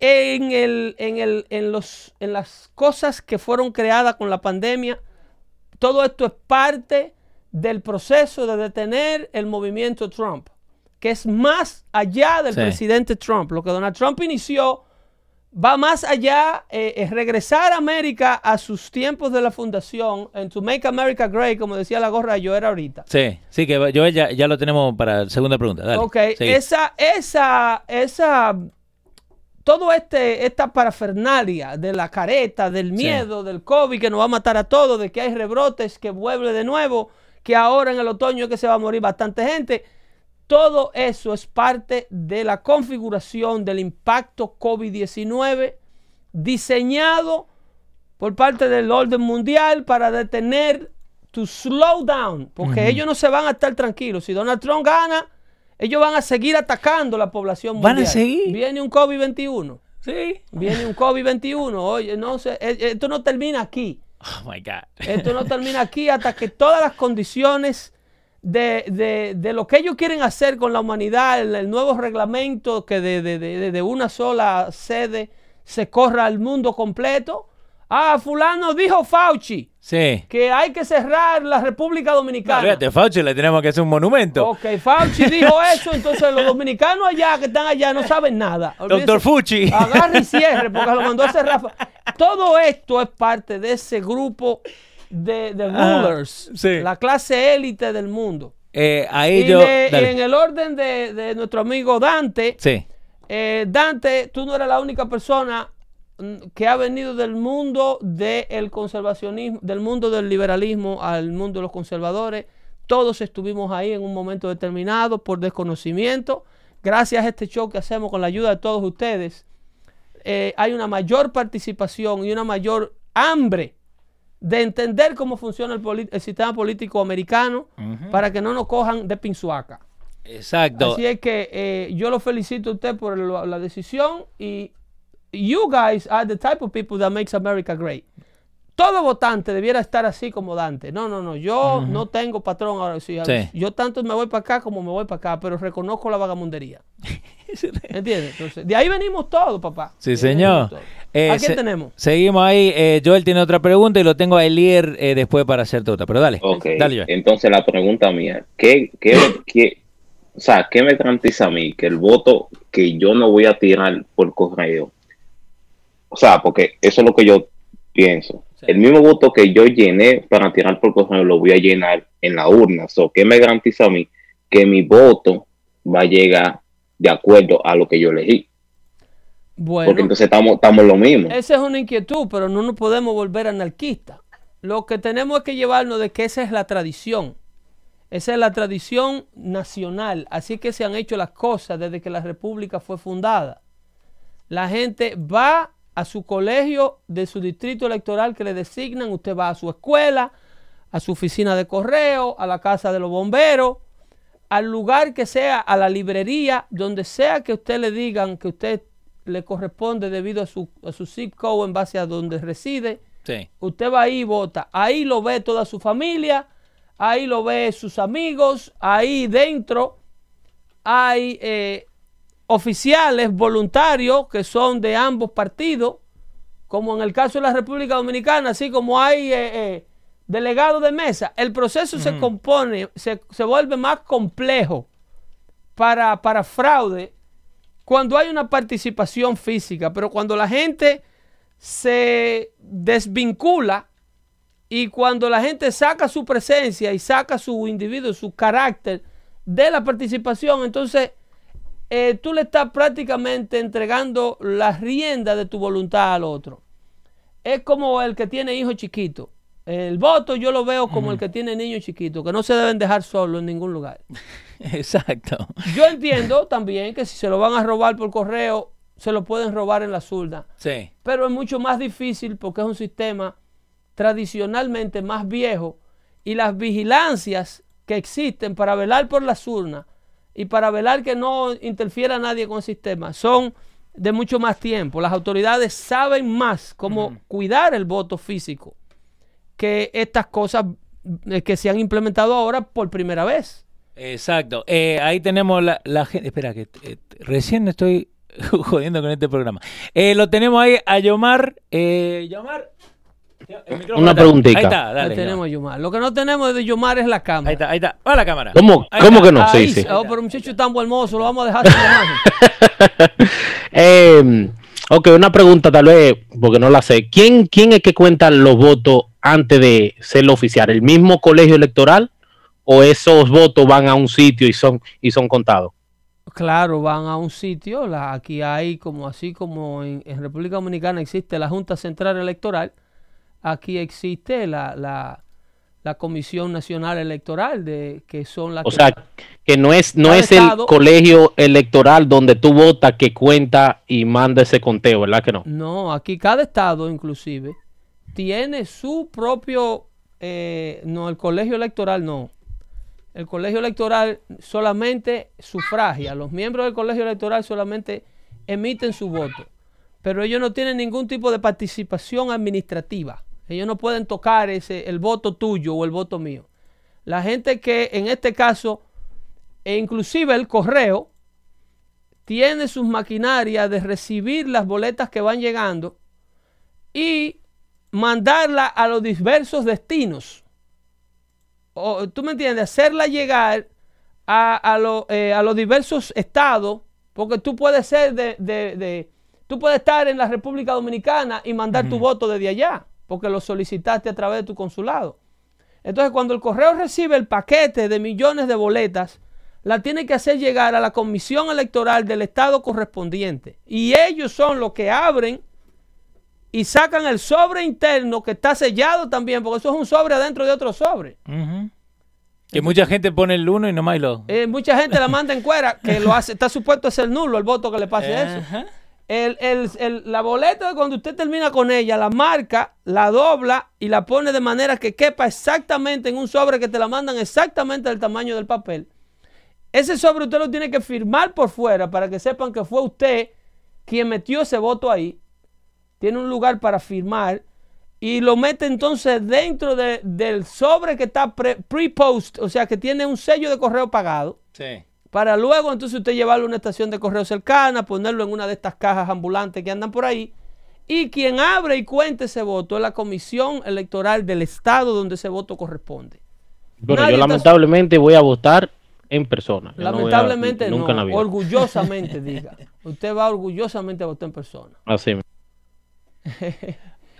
S2: en, el, en, el, en, los, en las cosas que fueron creadas con la pandemia. Todo esto es parte del proceso de detener el movimiento Trump, que es más allá del
S1: Sí.
S2: presidente Trump. Lo que Donald Trump inició va más allá, eh, es regresar a América a sus tiempos de la fundación, en To Make America Great, como decía la gorra yo era ahorita.
S1: Sí, sí, que yo ya, ya lo tenemos para segunda pregunta. Dale,
S2: Ok,
S1: sigue.
S2: esa, esa, esa, todo este, esta parafernalia de la careta, del miedo, del COVID que nos va a matar a todos, de que hay rebrotes, que vuelve de nuevo, que ahora en el otoño es que se va a morir bastante gente. Todo eso es parte de la configuración del impacto COVID-19 diseñado por parte del orden mundial para detener to slow down, porque ellos no se van a estar tranquilos. Si Donald Trump gana, ellos van a seguir atacando la población mundial.
S1: ¿Van a seguir?
S2: Viene un COVID-21.
S1: Sí.
S2: Viene un COVID-21. Oye, no sé, eh, esto no termina aquí.
S1: Oh my God.
S2: Esto no termina aquí hasta que todas las condiciones de, de- de lo que ellos quieren hacer con la humanidad, el, el nuevo reglamento que de, de- de- de una sola sede se corra al mundo completo. Ah, fulano dijo Fauci
S1: Sí.
S2: que hay que cerrar la República
S1: No,
S2: Dominicana.
S1: fíjate, Fauci le tenemos que hacer un monumento.
S2: Ok, Fauci dijo eso, entonces los dominicanos allá que están allá no saben nada.
S1: Doctor Fucci.
S2: Agarre y cierre, porque lo mandó a cerrar. Todo esto es parte de ese grupo de, de
S1: Ah,
S2: rulers,
S1: sí.
S2: la clase élite del mundo.
S1: Eh,
S2: Y,
S1: ahí yo.
S2: de-
S1: dale.
S2: en el orden de, de nuestro amigo Dante,
S1: Sí.
S2: eh, Dante, tú no eres la única persona mm, que ha venido del mundo del conservacionismo, del mundo del liberalismo al mundo de los conservadores. Todos estuvimos ahí en un momento determinado por desconocimiento. Gracias a este show que hacemos con la ayuda de todos ustedes, eh, hay una mayor participación y una mayor hambre de entender cómo funciona el, el sistema político americano para que no nos cojan de pinzuaca.
S1: Exacto.
S2: Así es que eh, yo lo felicito a usted por la decisión y you guys are the type of people that makes America great. Todo votante debiera estar así como Dante. No, no, no. Yo no tengo patrón ahora. Sí. Yo tanto me voy para acá como me voy para acá, pero reconozco la vagamundería. ¿Entiendes? Entonces, de ahí venimos todos, papá.
S1: Sí, señor. Eh,
S2: ¿A quién
S1: se-
S2: tenemos?
S1: Seguimos ahí. Eh, Joel tiene otra pregunta y lo tengo a Elier eh, después para hacerte otra. Pero dale.
S5: Ok,
S1: Dale, Joel.
S5: entonces la pregunta mía, ¿qué, qué, qué- o sea, ¿qué me garantiza a mí que el voto que yo no voy a tirar por correo? O sea, porque eso es lo que yo pienso. El mismo voto que yo llené para tirar por correo lo voy a llenar en la urna. So, ¿Qué me garantiza a mí que mi voto va a llegar de acuerdo a lo que yo elegí?
S2: Bueno,
S5: Porque entonces estamos, estamos lo mismo.
S2: esa es una inquietud, pero no nos podemos volver anarquistas. Lo que tenemos es que llevarnos de que esa es la tradición. Esa es la tradición nacional. Así que se han hecho las cosas desde que la República fue fundada. La gente va a su colegio de su distrito electoral que le designan. Usted va a su escuela, a su oficina de correo, a la casa de los bomberos, al lugar que sea, a la librería, donde sea que usted le digan que usted le corresponde debido a su, a su zip code en base a donde reside.
S1: Sí.
S2: Usted va ahí y vota. Ahí lo ve toda su familia, ahí lo ve sus amigos, ahí dentro hay eh, oficiales voluntarios que son de ambos partidos, como en el caso de la República Dominicana, así como hay eh, eh, delegados de mesa. El proceso se compone, se, se vuelve más complejo para, para fraude cuando hay una participación física, pero cuando la gente se desvincula y cuando la gente saca su presencia y saca su individuo, su carácter de la participación, entonces eh, tú le estás prácticamente entregando la rienda de tu voluntad al otro. Es como el que tiene hijos chiquitos. El voto yo lo veo como el que tiene niños chiquitos, que no se deben dejar solos en ningún lugar.
S1: Exacto.
S2: Yo entiendo también que si se lo van a robar por correo, se lo pueden robar en la zurda.
S1: Sí.
S2: Pero es mucho más difícil porque es un sistema tradicionalmente más viejo y las vigilancias que existen para velar por las urnas y para velar que no interfiera nadie con el sistema son de mucho más tiempo. Las autoridades saben más cómo cuidar el voto físico que estas cosas eh, que se han implementado ahora por primera vez.
S1: Exacto. Eh, ahí tenemos la, la gente. Espera, que eh, recién estoy jodiendo con este programa. Eh, lo tenemos ahí a Yomar. Yomar.
S7: Una preguntita.
S1: Ahí está,
S2: tenemos
S1: Yomar.
S2: Lo que no tenemos de Yomar es la cámara.
S1: Ahí está, ahí está. Va la cámara.
S7: ¿Cómo, cómo que no?
S2: Ahí,
S7: Sí, sí.
S2: oh, pero muchacho tan buen hermoso, lo vamos a dejar sin.
S7: Eh, ok, una pregunta tal vez, porque no la sé. ¿Quién, ¿Quién es que cuenta los votos antes de ser oficial? ¿El mismo colegio electoral o esos votos van a un sitio y son, y son contados?
S2: Claro, van a un sitio, la, aquí hay como así como en, en República Dominicana existe la Junta Central Electoral, aquí existe la, la, la Comisión Nacional Electoral, de que son las
S7: O
S2: que-
S7: sea, que no es, no es el colegio electoral donde tú votas que cuenta y manda ese conteo, ¿verdad que no?
S2: No, aquí cada estado inclusive tiene su propio, eh, no, el colegio electoral no. El colegio electoral solamente sufragia, los miembros del colegio electoral solamente emiten su voto, pero ellos no tienen ningún tipo de participación administrativa. Ellos no pueden tocar ese, el voto tuyo o el voto mío. La gente que en este caso, e inclusive el correo, tiene sus maquinarias de recibir las boletas que van llegando y mandarla a los diversos destinos. O, ¿Tú me entiendes? Hacerla llegar a, a, lo- eh, a los diversos estados, porque tú puedes ser de, de- de- tú puedes estar en la República Dominicana y mandar tu voto desde allá, porque lo solicitaste a través de tu consulado. Entonces, cuando el correo recibe el paquete de millones de boletas, la tiene que hacer llegar a la comisión electoral del estado correspondiente. Y ellos son los que abren y sacan el sobre interno que está sellado también, porque eso es un sobre adentro de otro sobre.
S1: Que mucha gente pone el uno y nomás lo.
S2: Eh, mucha gente la manda en cuera, que lo hace, está supuesto a ser nulo el voto que le pase eso. El- el- el- la boleta, cuando usted termina con ella, la marca, la dobla y la pone de manera que quepa exactamente en un sobre que te la mandan exactamente del tamaño del papel. Ese sobre usted lo tiene que firmar por fuera para que sepan que fue usted quien metió ese voto ahí. Tiene un lugar para firmar y lo mete entonces dentro de- del sobre que está pre- pre-post, o sea que tiene un sello de correo pagado
S1: Sí.
S2: Para luego entonces usted llevarlo a una estación de correo cercana, ponerlo en una de estas cajas ambulantes que andan por ahí. Y quien abre y cuente ese voto es la comisión electoral del estado donde ese voto corresponde.
S7: Bueno,
S2: Nadie
S7: yo
S2: está-
S7: lamentablemente voy a votar en persona. Yo no voy a-
S2: Lamentablemente no,
S7: en
S2: orgullosamente diga. Usted va orgullosamente a votar en persona.
S7: Así.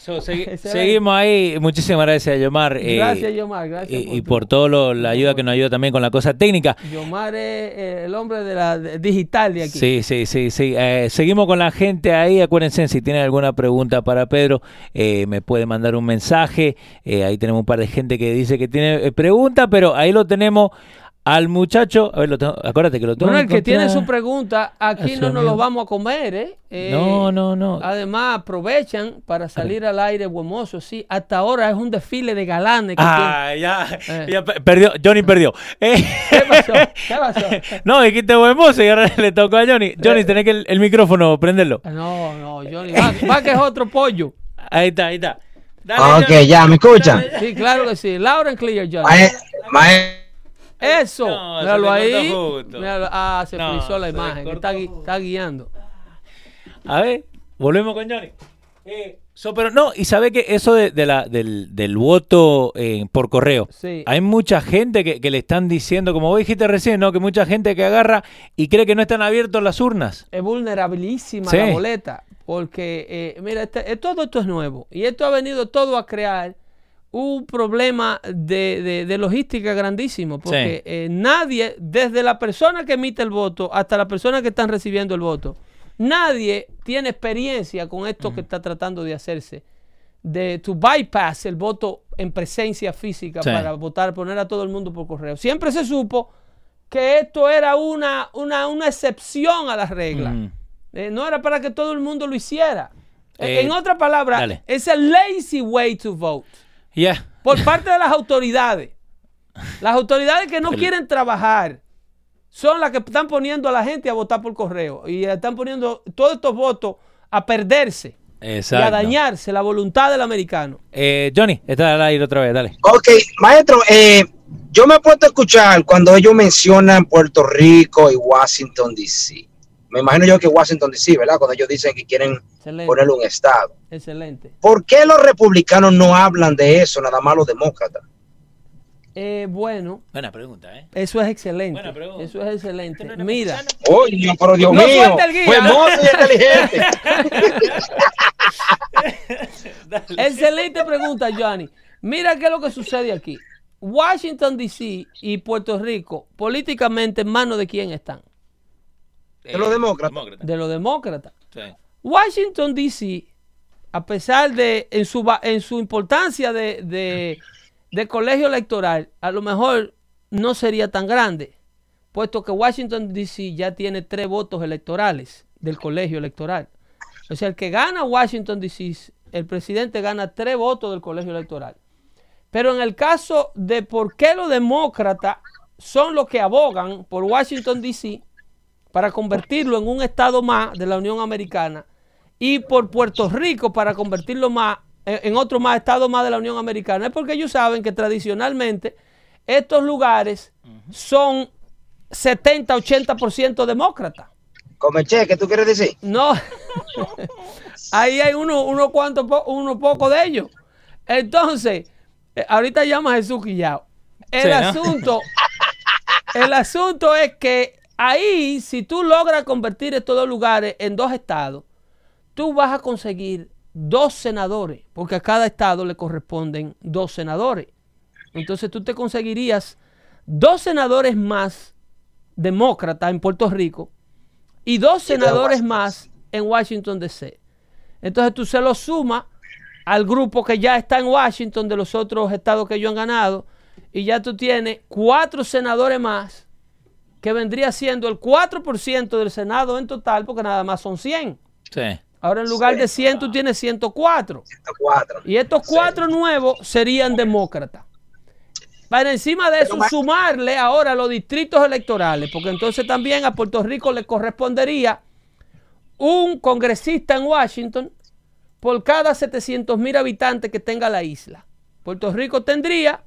S1: So, segui-
S2: Ese
S1: seguimos ahí. Muchísimas gracias, Yomar. eh,
S2: Gracias, Yomar. Gracias
S1: y, y
S2: tu-
S1: por todo lo, la ayuda que nos ayuda también con la cosa técnica.
S2: Yomar es eh, el hombre de la de- digital de aquí.
S1: Sí, sí, sí, sí. Eh, seguimos con la gente ahí. Acuérdense, si tienen alguna pregunta para Pedro, eh, me puede mandar un mensaje. Ahí tenemos un par de gente que dice que tiene eh, pregunta, pero ahí lo tenemos al muchacho. A ver, lo tengo- acuérdate que lo tengo.
S2: Bueno, el que tiene su pregunta, aquí no nos lo vamos a comer, ¿eh? Eh,
S1: No, no, no.
S2: Además, aprovechan para salir al aire huemoso, sí. Hasta ahora es un desfile de galanes. Que
S1: Ah, ya,
S2: Eh.
S1: ya pe- perdió. Johnny perdió. Eh,
S2: ¿Qué pasó? ¿Qué pasó?
S1: no, dijiste buen mozo y ahora le tocó a Johnny. Johnny,
S2: Eh.
S1: tenés que el, el micrófono prenderlo.
S2: tiene- No, no, Johnny. Va, va que es otro pollo.
S1: Ahí está, ahí está. Dale,
S8: Ok,
S1: Johnny.
S8: ya, ¿me escuchan?
S2: Sí, claro que sí. Loud and clear, Johnny.
S8: Mae- mae-
S2: Eso.
S1: No,
S2: Míralo ahí. Míralo. Ah, se
S1: No,
S2: frizó la
S1: se
S2: imagen. Está, gui-
S1: justo.
S2: está guiando.
S1: A ver, volvemos con Johnny. Eh, so, pero no, y sabe que eso de, de la, del, del voto eh, por correo,
S2: Sí.
S1: hay mucha gente que, que le están diciendo, como vos dijiste recién, ¿no? Que mucha gente que agarra y cree que no están abiertos las urnas.
S2: es vulnerabilísima
S1: Sí.
S2: la boleta. Porque, eh, mira, este- todo esto es nuevo. Y esto ha venido todo a crear un problema de, de- de logística grandísimo. Porque
S1: Sí.
S2: eh, nadie, desde la persona que emite el voto hasta la persona que están recibiendo el voto, nadie tiene experiencia con esto que está tratando de hacerse. De to bypass el voto en presencia física
S1: Sí.
S2: para votar, poner a todo el mundo por correo. Siempre se supo que esto era una, una, una excepción a las reglas.
S1: Mm.
S2: Eh, no era para que todo el mundo lo hiciera. Eh, en otras palabras, es el lazy way to vote
S1: Ya.
S2: por parte de las autoridades. Las autoridades que no
S1: El-
S2: quieren trabajar son las que están poniendo a la gente a votar por correo y están poniendo todos estos votos a perderse y a
S1: Exacto.
S2: dañarse la voluntad del americano.
S1: Eh, Johnny, está al aire otra vez, dale.
S8: Ok, maestro, eh, yo me he puesto a escuchar cuando ellos mencionan Puerto Rico y Washington, D.C. Me imagino yo que Washington, D.C., ¿verdad? Cuando ellos dicen que quieren
S2: Excelente.
S8: ponerle un estado.
S2: Excelente.
S8: ¿Por qué los republicanos no hablan de eso, nada más los demócratas?
S2: Eh, bueno,
S1: Buena pregunta, ¿eh?
S2: eso es excelente.
S1: Buena pregunta.
S2: Eso es excelente.
S1: ¿Usted no era
S2: Mira,
S8: Oye, pero Dios
S2: No
S8: mío, fue hermoso y inteligente.
S2: Excelente pregunta, Johnny. Mira qué es lo que sucede aquí. Washington, D.C. y Puerto Rico, políticamente, ¿en manos de quién están?
S8: De los demócratas.
S1: demócrata.
S2: De los demócratas.
S1: Sí.
S2: Washington, D.C., a pesar de, en su, va- en su importancia de, de, de colegio electoral a lo mejor no sería tan grande, puesto que Washington DC ya tiene tres votos electorales del colegio electoral. O sea, el que gana Washington DC, el presidente gana tres votos del colegio electoral. Pero en el caso de por qué los demócratas son los que abogan por Washington DC para convertirlo en un estado más de la Unión Americana y por Puerto Rico para convertirlo más en en otro más estado más de la Unión Americana, es porque ellos saben que tradicionalmente estos lugares son 70-80% demócratas.
S8: Comeche, ¿qué tú quieres decir?
S2: No, ahí hay uno, uno cuanto, po- uno poco de ellos. Entonces, eh, ahorita llama a Jesús Quillao. El
S1: Sí, ¿no?
S2: asunto, el asunto es que ahí, si tú logras convertir estos dos lugares en dos estados, tú vas a conseguir dos senadores, porque a cada estado le corresponden dos senadores. Entonces tú te conseguirías dos senadores más demócratas en Puerto Rico y dos senadores más en Washington DC. Entonces tú se lo sumas al grupo que ya está en Washington de los otros estados que ellos han ganado y ya tú tienes cuatro senadores más que vendría siendo el 4% del Senado en total porque nada más son 100.
S1: Sí.
S2: Ahora en lugar de 100 tú tienes 104.
S8: 104.
S2: Y estos cuatro nuevos serían demócratas. Para encima de eso, sumarle ahora los distritos electorales, porque entonces también a Puerto Rico le correspondería un congresista en Washington por cada 700 mil habitantes que tenga la isla. Puerto Rico tendría,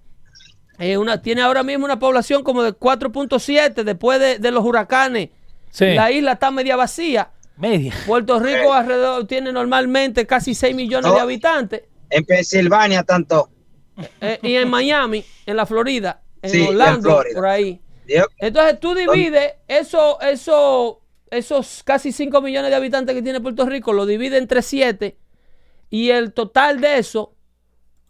S2: eh, una, tiene ahora mismo una población como de 4.7 después de, de los huracanes.
S1: Sí.
S2: La isla está media vacía.
S1: Media.
S2: Puerto Rico alrededor tiene normalmente casi 6 millones de habitantes.
S8: En Pensilvania, tanto.
S2: Eh, y en Miami, en la Florida, en
S8: Sí, y en
S2: Orlando,
S8: Florida.
S2: por ahí.
S8: Yep.
S2: Entonces tú divides eso, eso, esos casi 5 millones de habitantes que tiene Puerto Rico, lo divides entre 7 y el total de eso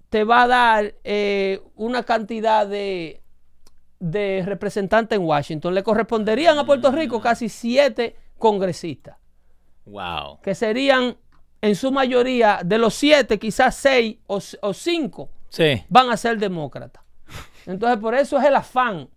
S2: te va a dar eh, una cantidad de, de representantes en Washington. Le corresponderían a Puerto Rico casi 7 congresistas
S1: Wow.
S2: que serían en su mayoría de los siete, quizás seis o, o cinco
S1: Sí.
S2: van a ser demócratas. Entonces, por eso es el afán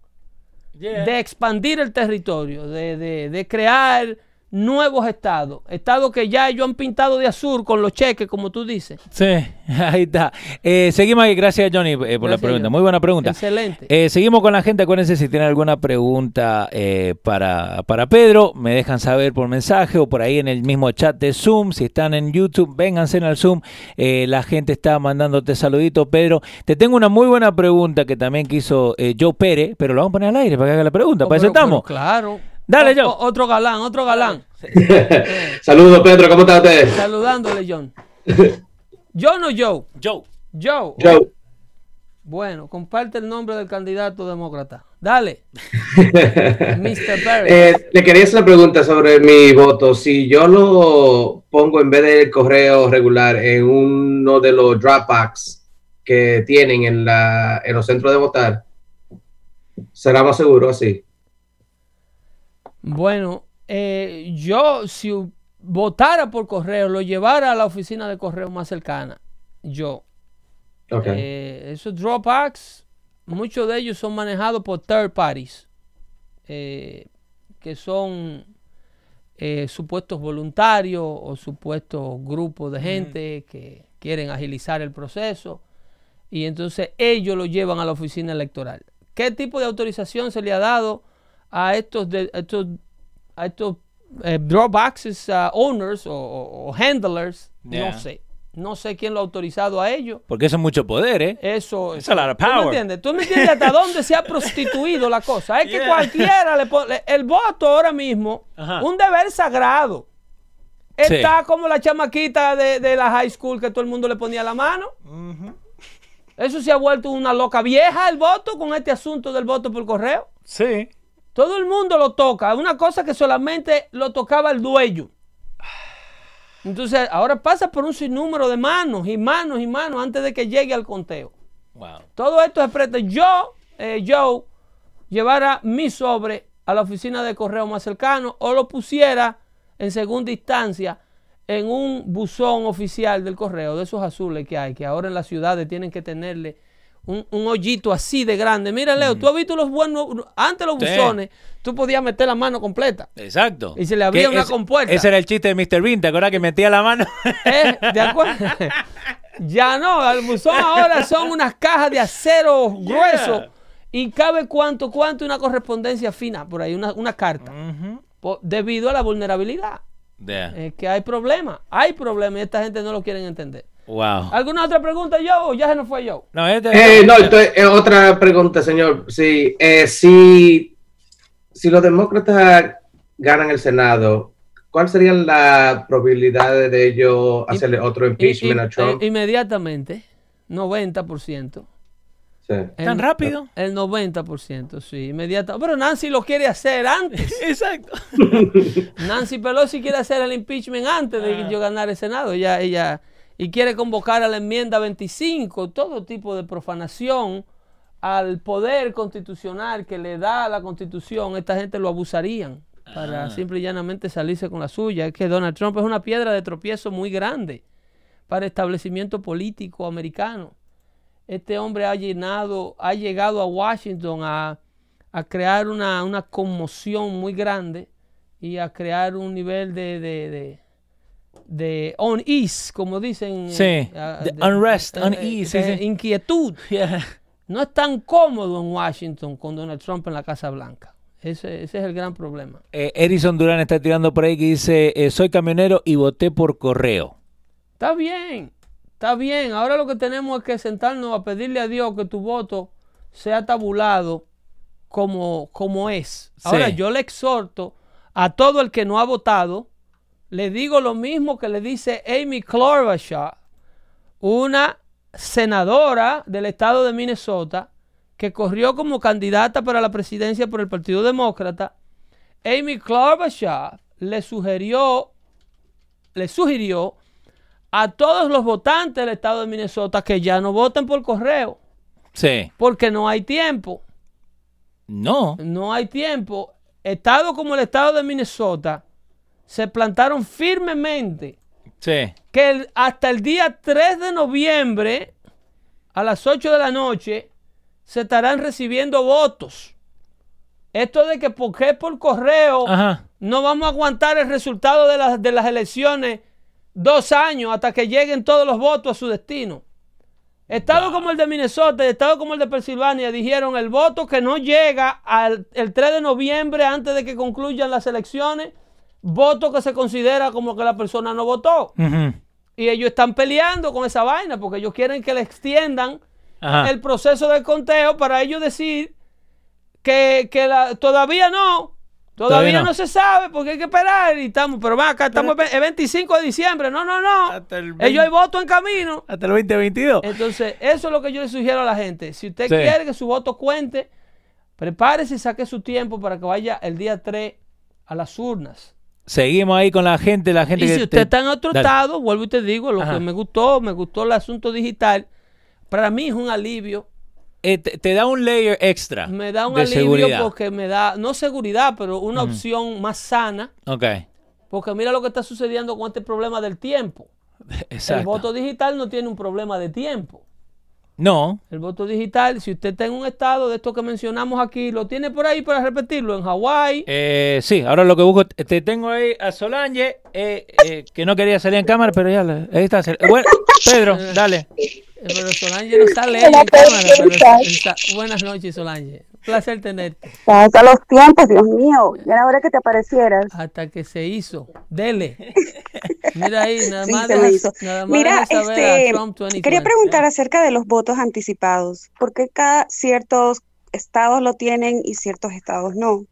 S2: de expandir el territorio, de, de- de crear nuevos estados, estados que ya ellos han pintado de azul con los cheques, como tú dices.
S1: Sí, ahí está. Eh, seguimos aquí. Gracias, Johnny, eh, por la pregunta. Muy buena pregunta.
S2: Excelente.
S1: Eh, seguimos con la gente. Acuérdense si tienen alguna pregunta eh, para, para Pedro, me dejan saber por mensaje o por ahí en el mismo chat de Zoom. Si están en YouTube, vénganse al Zoom. Eh, la gente está mandándote saluditos, Pedro. Te tengo una muy buena pregunta que también quiso eh, Joe Pérez, pero lo vamos a poner al aire para que haga la pregunta.
S2: Oh,
S1: para eso
S2: pero-
S1: estamos.
S2: pero claro.
S1: Dale,
S2: o- otro galán, otro galán.
S9: Saludos, Pedro, ¿cómo está usted?
S2: Saludándole, John. John o Joe.
S1: Joe.
S2: Joe.
S9: Joe.
S2: Bueno, comparte el nombre del candidato demócrata. Dale. Mr. Pérez.
S9: Eh, le quería hacer una pregunta sobre mi voto. Si yo lo pongo en vez del correo regular en uno de los Dropbox que tienen en, la, en los centros de votar, ¿será más seguro así?
S2: Bueno, eh, yo si votara por correo, lo llevara a la oficina de correo más cercana, yo.
S9: Ok.
S2: Eh, esos Dropbox, muchos de ellos son manejados por third parties, eh, que son eh, supuestos voluntarios o supuestos grupos de gente que quieren agilizar el proceso y entonces ellos lo llevan a la oficina electoral. ¿Qué tipo de autorización se le ha dado a estos, de, estos, a estos eh, Dropboxes uh, owners o, handlers?
S1: Yeah.
S2: No sé. No sé quién lo ha autorizado a ellos.
S1: Porque eso es mucho poder, ¿eh?
S2: Eso
S1: lot of
S2: ¿Tú me
S1: power.
S2: entiendes? ¿Tú me entiendes hasta dónde se ha prostituido la cosa? Es que cualquiera le pone el voto ahora mismo,
S1: Ajá.
S2: un deber sagrado.
S1: Sí.
S2: Está como la chamaquita de, de la high school que todo el mundo le ponía la mano. Eso se ha vuelto una loca vieja el voto con este asunto del voto por correo.
S1: Sí.
S2: Todo el mundo lo toca. Una cosa que solamente lo tocaba el dueño. Entonces, ahora pasa por un sinnúmero de manos y manos y manos antes de que llegue al conteo.
S1: Wow.
S2: Todo esto es prete. Yo, eh, Joe, llevara mi sobre a la oficina de correo más cercano o lo pusiera en segunda instancia en un buzón oficial del correo, de esos azules que hay, que ahora en las ciudades tienen que tenerle un, un hoyito así de grande. Mira, Leo, tú has visto los buenos, antes los
S1: Sí.
S2: buzones, tú podías meter la mano completa.
S1: Exacto.
S2: Y se le abría una compuerta.
S1: Ese era el chiste de Mr. Bean, ¿te acuerdas que metía la mano?
S2: ¿Eh? ¿De acuerdo? ya no, el buzón ahora son unas cajas de acero grueso y cabe cuánto, cuánto una correspondencia fina por ahí, una, una carta. Debido a la vulnerabilidad.
S1: Yeah.
S2: Es que hay problemas, hay problemas y esta gente no lo quieren entender.
S1: Wow.
S2: ¿Alguna otra pregunta, yo? ¿O ya se nos fue yo?
S1: No, este-
S9: Eh, no, estoy- eh, otra pregunta, señor. Sí, eh, si, si los demócratas ganan el Senado, ¿cuál sería la probabilidad de ellos hacerle otro impeachment a Trump?
S2: eh, inmediatamente, 90%.
S9: Sí.
S2: El-
S1: rápido?
S2: El 90%, sí, inmediato. Pero Nancy lo quiere hacer antes.
S1: Exacto.
S2: Nancy Pelosi quiere hacer el impeachment antes de yo ganar el Senado. Ella, ella, y quiere convocar a la enmienda 25, todo tipo de profanación al poder constitucional que le da la constitución. Esta gente lo abusarían para
S1: Ah.
S2: simple y llanamente salirse con la suya. Es que Donald Trump es una piedra de tropiezo muy grande para el establecimiento político americano. Este hombre ha llenado, ha llegado a Washington a, a crear una, una conmoción muy grande y a crear un nivel de, de, de, de unease, como dicen.
S1: Sí, de
S2: de-
S1: unrest,
S2: eh,
S1: unease.
S2: Inquietud. No es tan cómodo en Washington con Donald Trump en la Casa Blanca. Ese, ese es el gran problema.
S1: Eh, Edison Durán está tirando por ahí que dice, eh, soy camionero y voté por correo.
S2: Está bien, está bien. Ahora lo que tenemos es que sentarnos a pedirle a Dios que tu voto sea tabulado como, como es. Ahora
S1: Sí.
S2: yo le exhorto a todo el que no ha votado, le digo lo mismo que le dice Amy Klobuchar, una senadora del estado de Minnesota que corrió como candidata para la presidencia por el Partido Demócrata. Amy Klobuchar le sugirió, le sugirió a todos los votantes del estado de Minnesota que ya no voten por correo,
S1: Sí.
S2: porque no hay tiempo.
S1: No.
S2: No hay tiempo. Estados como el estado de Minnesota se plantaron firmemente
S1: Sí.
S2: que el- hasta el día 3 de noviembre a las 8 de la noche se estarán recibiendo votos. Esto de que por qué por correo
S1: Ajá.
S2: no vamos a aguantar el resultado de las, de las elecciones dos años hasta que lleguen todos los votos a su destino. Estados como el de Minnesota y estados como el de Pensilvania dijeron el voto que no llega al el 3 de noviembre antes de que concluyan las elecciones, voto que se considera como que la persona no votó. Y ellos están peleando con esa vaina porque ellos quieren que le extiendan
S1: Ajá.
S2: el proceso de conteo para ellos decir que, que la- todavía no, todavía,
S1: Todavía
S2: no.
S1: no.
S2: se sabe porque hay que esperar y estamos, pero va acá, estamos el 25 de diciembre, no, no, no,
S1: Hasta el
S2: ellos hay voto en camino.
S1: Hasta el 2022.
S2: Entonces, eso es lo que yo le sugiero a la gente. Si usted
S1: Sí.
S2: quiere que su voto cuente, prepárese y saque su tiempo para que vaya el día 3 a las urnas.
S1: Seguimos ahí con la gente, la gente
S2: Y
S1: que
S2: si usted
S1: te-
S2: está en otro
S1: Dale.
S2: estado, vuelvo y te digo, lo
S1: Ajá.
S2: que me gustó, me gustó el asunto digital. Para mí es un alivio.
S1: Eh, te, te da un layer extra.
S2: Me da un
S1: de
S2: alivio
S1: seguridad.
S2: porque me da, no seguridad, pero una opción más sana.
S1: Ok.
S2: Porque mira lo que está sucediendo con este problema del tiempo. El
S1: Exacto.
S2: voto digital no tiene un problema de tiempo.
S1: No.
S2: El voto digital, si usted está en un estado de esto que mencionamos aquí, lo tiene por ahí para repetirlo, en Hawái,
S1: Eh, sí, ahora lo que busco, te tengo ahí a Solange, eh, eh, que no quería salir en cámara, pero ya, ahí está. Bueno, Pedro, dale.
S2: Eh, Pero Solange no sale en cámara. Está- Buenas noches, Solange. Placer tenerte.
S10: Pasa los tiempos, Dios mío. Ya era hora que te aparecieras.
S2: Hasta que se hizo. Dele. Mira ahí, nada
S10: Sí,
S2: más.
S10: se me hizo.
S2: nada más
S10: Mira, este,
S2: Trump 2020.
S10: quería preguntar acerca de los votos anticipados. ¿Por qué cada ciertos estados lo tienen y ciertos estados no?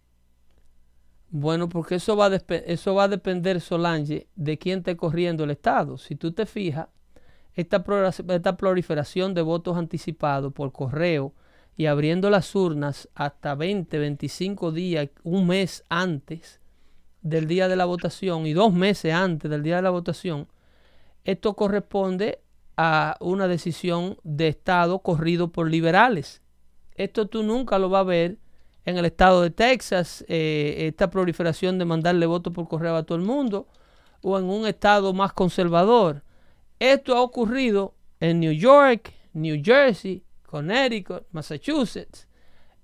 S2: Bueno, porque eso va, a eso va a depender, Solange, de quién esté corriendo el Estado. Si tú te fijas, esta, esta proliferación de votos anticipados por correo y abriendo las urnas hasta 20, 25 días, un mes antes del día de la votación y dos meses antes del día de la votación, esto corresponde a una decisión de Estado corrido por liberales. Esto tú nunca lo vas a ver en el estado de Texas, eh, esta proliferación de mandarle votos por correo a todo el mundo, o en un estado más conservador. Esto ha ocurrido en New York, New Jersey, Connecticut, Massachusetts,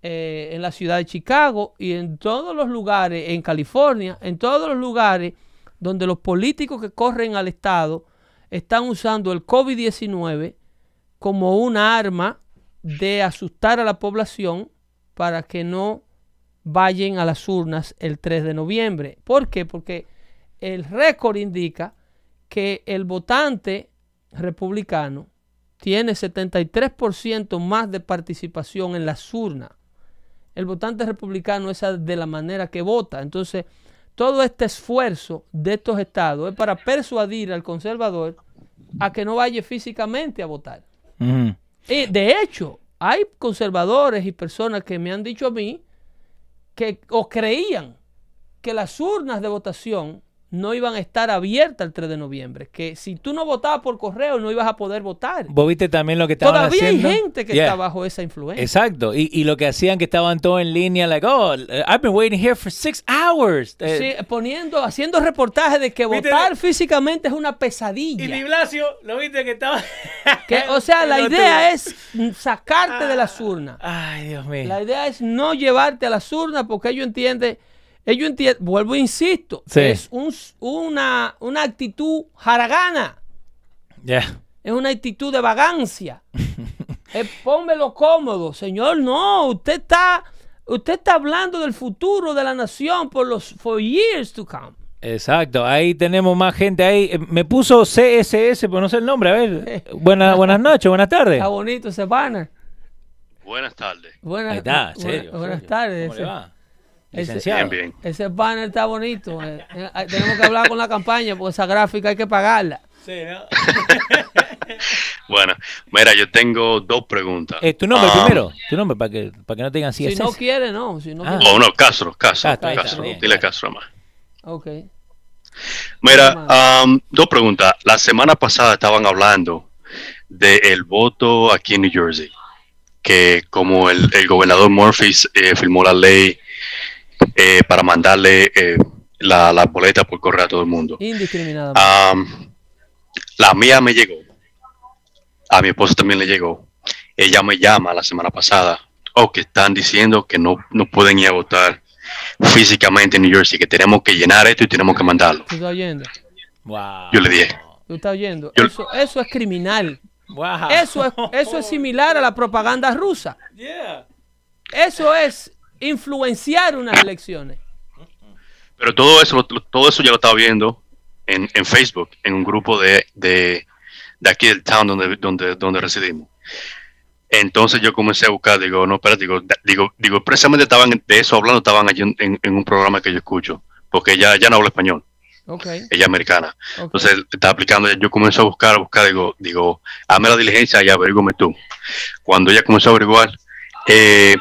S2: eh, en la ciudad de Chicago y en todos los lugares, en California, en todos los lugares donde los políticos que corren al Estado están usando el COVID-19 como una arma de asustar a la población para que no vayan a las urnas el 3 de noviembre. ¿Por qué? Porque el récord indica que el votante republicano tiene 73% más de participación en las urnas. El votante republicano es de la manera que vota. Entonces, todo este esfuerzo de estos estados es para persuadir al conservador a que no vaya físicamente a votar. Y de hecho, hay conservadores y personas que me han dicho a mí que o creían que las urnas de votación no iban a estar abiertas el 3 de noviembre. Que si tú no votabas por correo, no ibas a poder votar.
S1: Vos viste también lo que estaban
S2: Todavía
S1: haciendo.
S2: hay gente que
S1: Yeah.
S2: está bajo esa influencia.
S1: Exacto. Y, y lo que hacían que estaban todos en línea, like, oh, I've been waiting here for six hours. Eh,
S2: Sí, poniendo, haciendo reportajes de que
S1: ¿Viste?
S2: votar físicamente es una pesadilla.
S1: Blasio, lo viste que estaba.
S2: Que, o sea, la idea es sacarte de las urnas.
S1: Ay, Dios mío.
S2: La idea es no llevarte a las urnas porque ellos entienden, ellos entienden, vuelvo e insisto,
S1: Sí.
S2: es un, una, una actitud jaragana, es una actitud de vagancia. es pónmelo cómodo, señor, no, usted está, usted está hablando del futuro de la nación por los for years to come.
S1: Exacto, ahí tenemos más gente ahí. Eh, Me puso CSS, pero no sé el nombre. A ver, Buena- buenas noches, buenas tardes.
S2: Está bonito ese banner.
S11: Buenas tardes.
S2: Buenas,
S1: Ahí está, serio,
S2: buenas
S1: serio.
S2: tardes.
S1: ¿Cómo le va?
S2: Ese-
S1: Licenciado.
S11: Bien, bien.
S2: Ese banner está bonito. eh. Eh, tenemos que hablar con la campaña porque esa gráfica hay que pagarla.
S11: Bueno, mira, yo tengo dos preguntas.
S1: Eh, tu nombre
S11: Ah,
S1: primero, tu nombre, para que, para que no tengan
S2: Si
S1: CSS.
S2: no quiere, no. Si no
S1: Ah.
S2: quiere-
S11: Oh, no, Castro, Castro,
S1: Castro, ahí está,
S11: Castro,
S1: bien,
S11: dile
S1: claro.
S11: Castro más.
S2: Ok.
S11: Mira, am, dos preguntas. La semana pasada estaban hablando del voto aquí en New Jersey, que como el, el gobernador Murphy eh, firmó la ley eh, para mandarle eh, la, la boleta por correo a todo el mundo.
S2: Indiscriminadamente.
S11: Am, la mía me llegó. A mi esposa también le llegó. Ella me llama la semana pasada. O que están diciendo que no, no pueden ir a votar físicamente en New Jersey, que tenemos que llenar esto y tenemos que mandarlo.
S2: ¿Tú estás oyendo?
S1: Wow.
S11: Yo le dije,
S2: ¿Tú estás oyendo?
S11: Yo-
S2: Eso, eso es criminal.
S1: Wow.
S2: Eso es, eso es similar a la propaganda rusa. Eso es influenciar unas elecciones.
S11: pero todo eso, todo eso ya lo estaba viendo en, en Facebook, en un grupo de, de, de aquí del town donde, donde, donde residimos. Entonces yo comencé a buscar, digo, no, espérate, digo, digo, digo, precisamente estaban de eso hablando, estaban allí en, en- en un programa que yo escucho, porque ella ya no habla español, ella es americana. Entonces está aplicando, yo comencé a buscar, a buscar, digo, digo, hazme la diligencia y averígame tú. Cuando ella comenzó a averiguar, eh,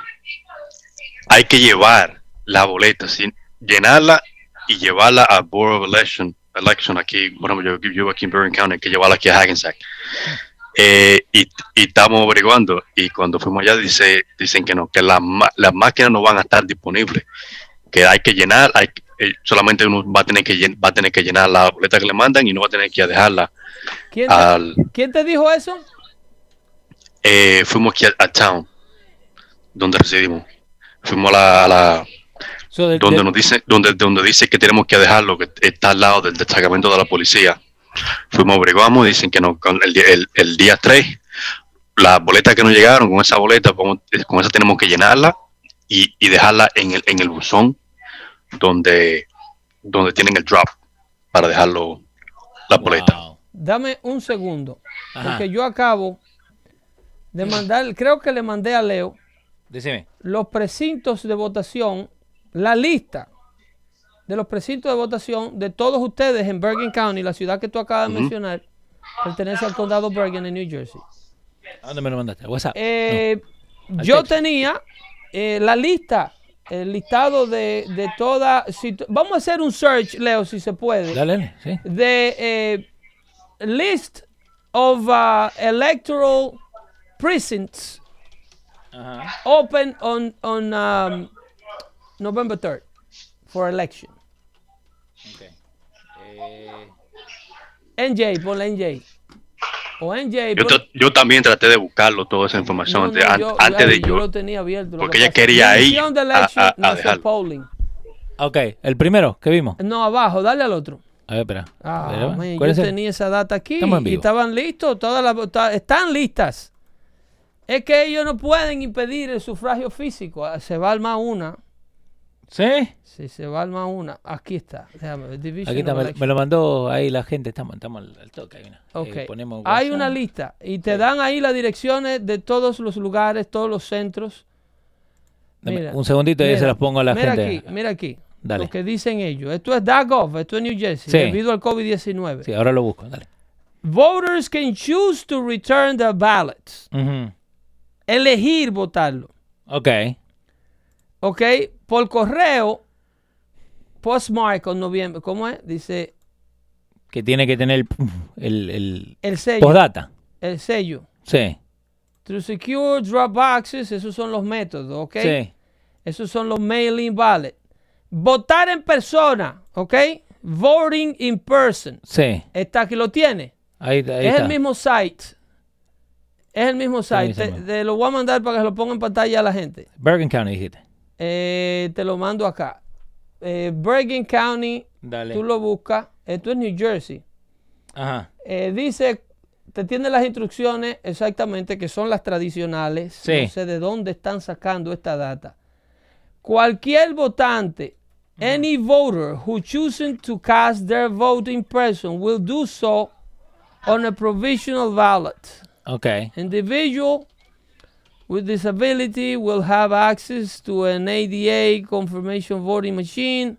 S11: hay que llevar la boleta, sin llenarla y llevarla a Board of Election, election aquí, bueno, yo yo vivo aquí en Bergen County, hay que llevarla aquí a Hackensack. Eh, y, y estamos averiguando y cuando fuimos allá dice, dicen que no, que las máquinas no van a estar disponibles, que hay que llenar, hay, eh, solamente uno va a tener que va a tener que llenar la boleta que le mandan y no va a tener que dejarla
S2: ¿Quién, te,
S11: al
S2: quién te dijo eso?
S11: eh, fuimos aquí a, a town donde residimos fuimos a la, a la-
S1: So,
S11: donde nos dice donde donde dice que tenemos que dejarlo que está al lado del destacamento de la policía fuimos averiguamos dicen que no el, día- el, el día 3 las boletas que nos llegaron con esa boleta con esa tenemos que llenarla y, y dejarla en el en el buzón donde donde tienen el drop para dejarlo la boleta
S1: Wow.
S2: Dame un segundo.
S1: Ajá.
S2: Porque yo acabo de mandar, creo que le mandé a Leo
S1: Decime.
S2: los precintos de votación, la lista de los precintos de votación de todos ustedes en Bergen County, la ciudad que tú acabas de mencionar, pertenece al condado Bergen en New Jersey.
S1: ¿A dónde me lo mandaste? ¿A WhatsApp?
S2: Eh, yo tenía eh, la lista, el listado de, de toda. si vamos a hacer un search, Leo, si se puede.
S1: Dale, sí.
S2: De eh, list of uh, electoral precincts
S1: Ajá.
S2: open on on um, November 3rd for election.
S1: Ok. Eh,
S2: NJ, ponle NJ. O NJ.
S11: Yo, yo también traté de buscarlo, toda esa información,
S2: No,
S11: antes,
S2: no,
S11: an-
S2: yo-
S11: antes de
S2: yo
S11: yo.
S2: lo tenía abierto. lo
S11: porque
S2: que
S11: ella quería ir a-
S2: election,
S11: a- a
S2: polling.
S1: Ok, el primero que vimos.
S2: No, abajo, dale al otro.
S1: A ver, espera.
S2: Ah, man,
S1: ¿cuál
S2: yo
S1: es el?
S2: tenía esa data aquí y estaban listos, todas las están listas. Es que ellos no pueden impedir el sufragio físico. Ah, Se va al más una.
S1: ¿Sí?
S2: Sí, se va al más una. Aquí está. Déjame
S1: Aquí está, me, lo mandó ahí la gente. Estamos, estamos al, al toque. ahí, mira.
S2: Ok.
S1: Eh, ponemos
S2: Hay una lista y te dan ahí las direcciones de todos los lugares, todos los centros.
S1: Dame un segundito y ahí se las pongo a la
S2: mira
S1: gente.
S2: Aquí, mira aquí.
S1: Dale.
S2: Lo que dicen ellos. Esto es DAGOV, esto es New Jersey,
S1: Sí.
S2: debido al COVID-19.
S1: Sí, ahora lo busco. Dale.
S2: Voters can choose to return their ballots.
S1: Ujú.
S2: Elegir votarlo.
S1: Ok.
S2: ¿Ok? Por correo, postmark en noviembre. ¿Cómo es? Dice
S1: Que tiene que tener el, el,
S2: el sello.
S1: postdata.
S2: El sello.
S1: Sí.
S2: To secure drop boxes, esos son los métodos, ¿ok?
S1: Sí.
S2: Esos son los mailing ballot. Votar en persona, ¿ok? Voting in person.
S1: Sí.
S2: Está aquí, lo tiene.
S1: Ahí, ahí
S2: es
S1: está.
S2: el mismo site. Es el mismo site. Te, te lo voy a mandar para que lo ponga en pantalla a la gente.
S1: Bergen County dijiste.
S2: Eh, te lo mando acá. Eh, Bergen County,
S1: Dale.
S2: tú lo buscas. Esto es New Jersey.
S1: Ajá.
S2: Eh, dice, te tiene las instrucciones exactamente que son las tradicionales.
S1: Sí.
S2: No sé de dónde están sacando esta data. Cualquier votante, any voter who choosing to cast their vote in person will do so on a provisional ballot.
S1: Ok.
S2: Individual with disability will have access to an ADA confirmation voting machine.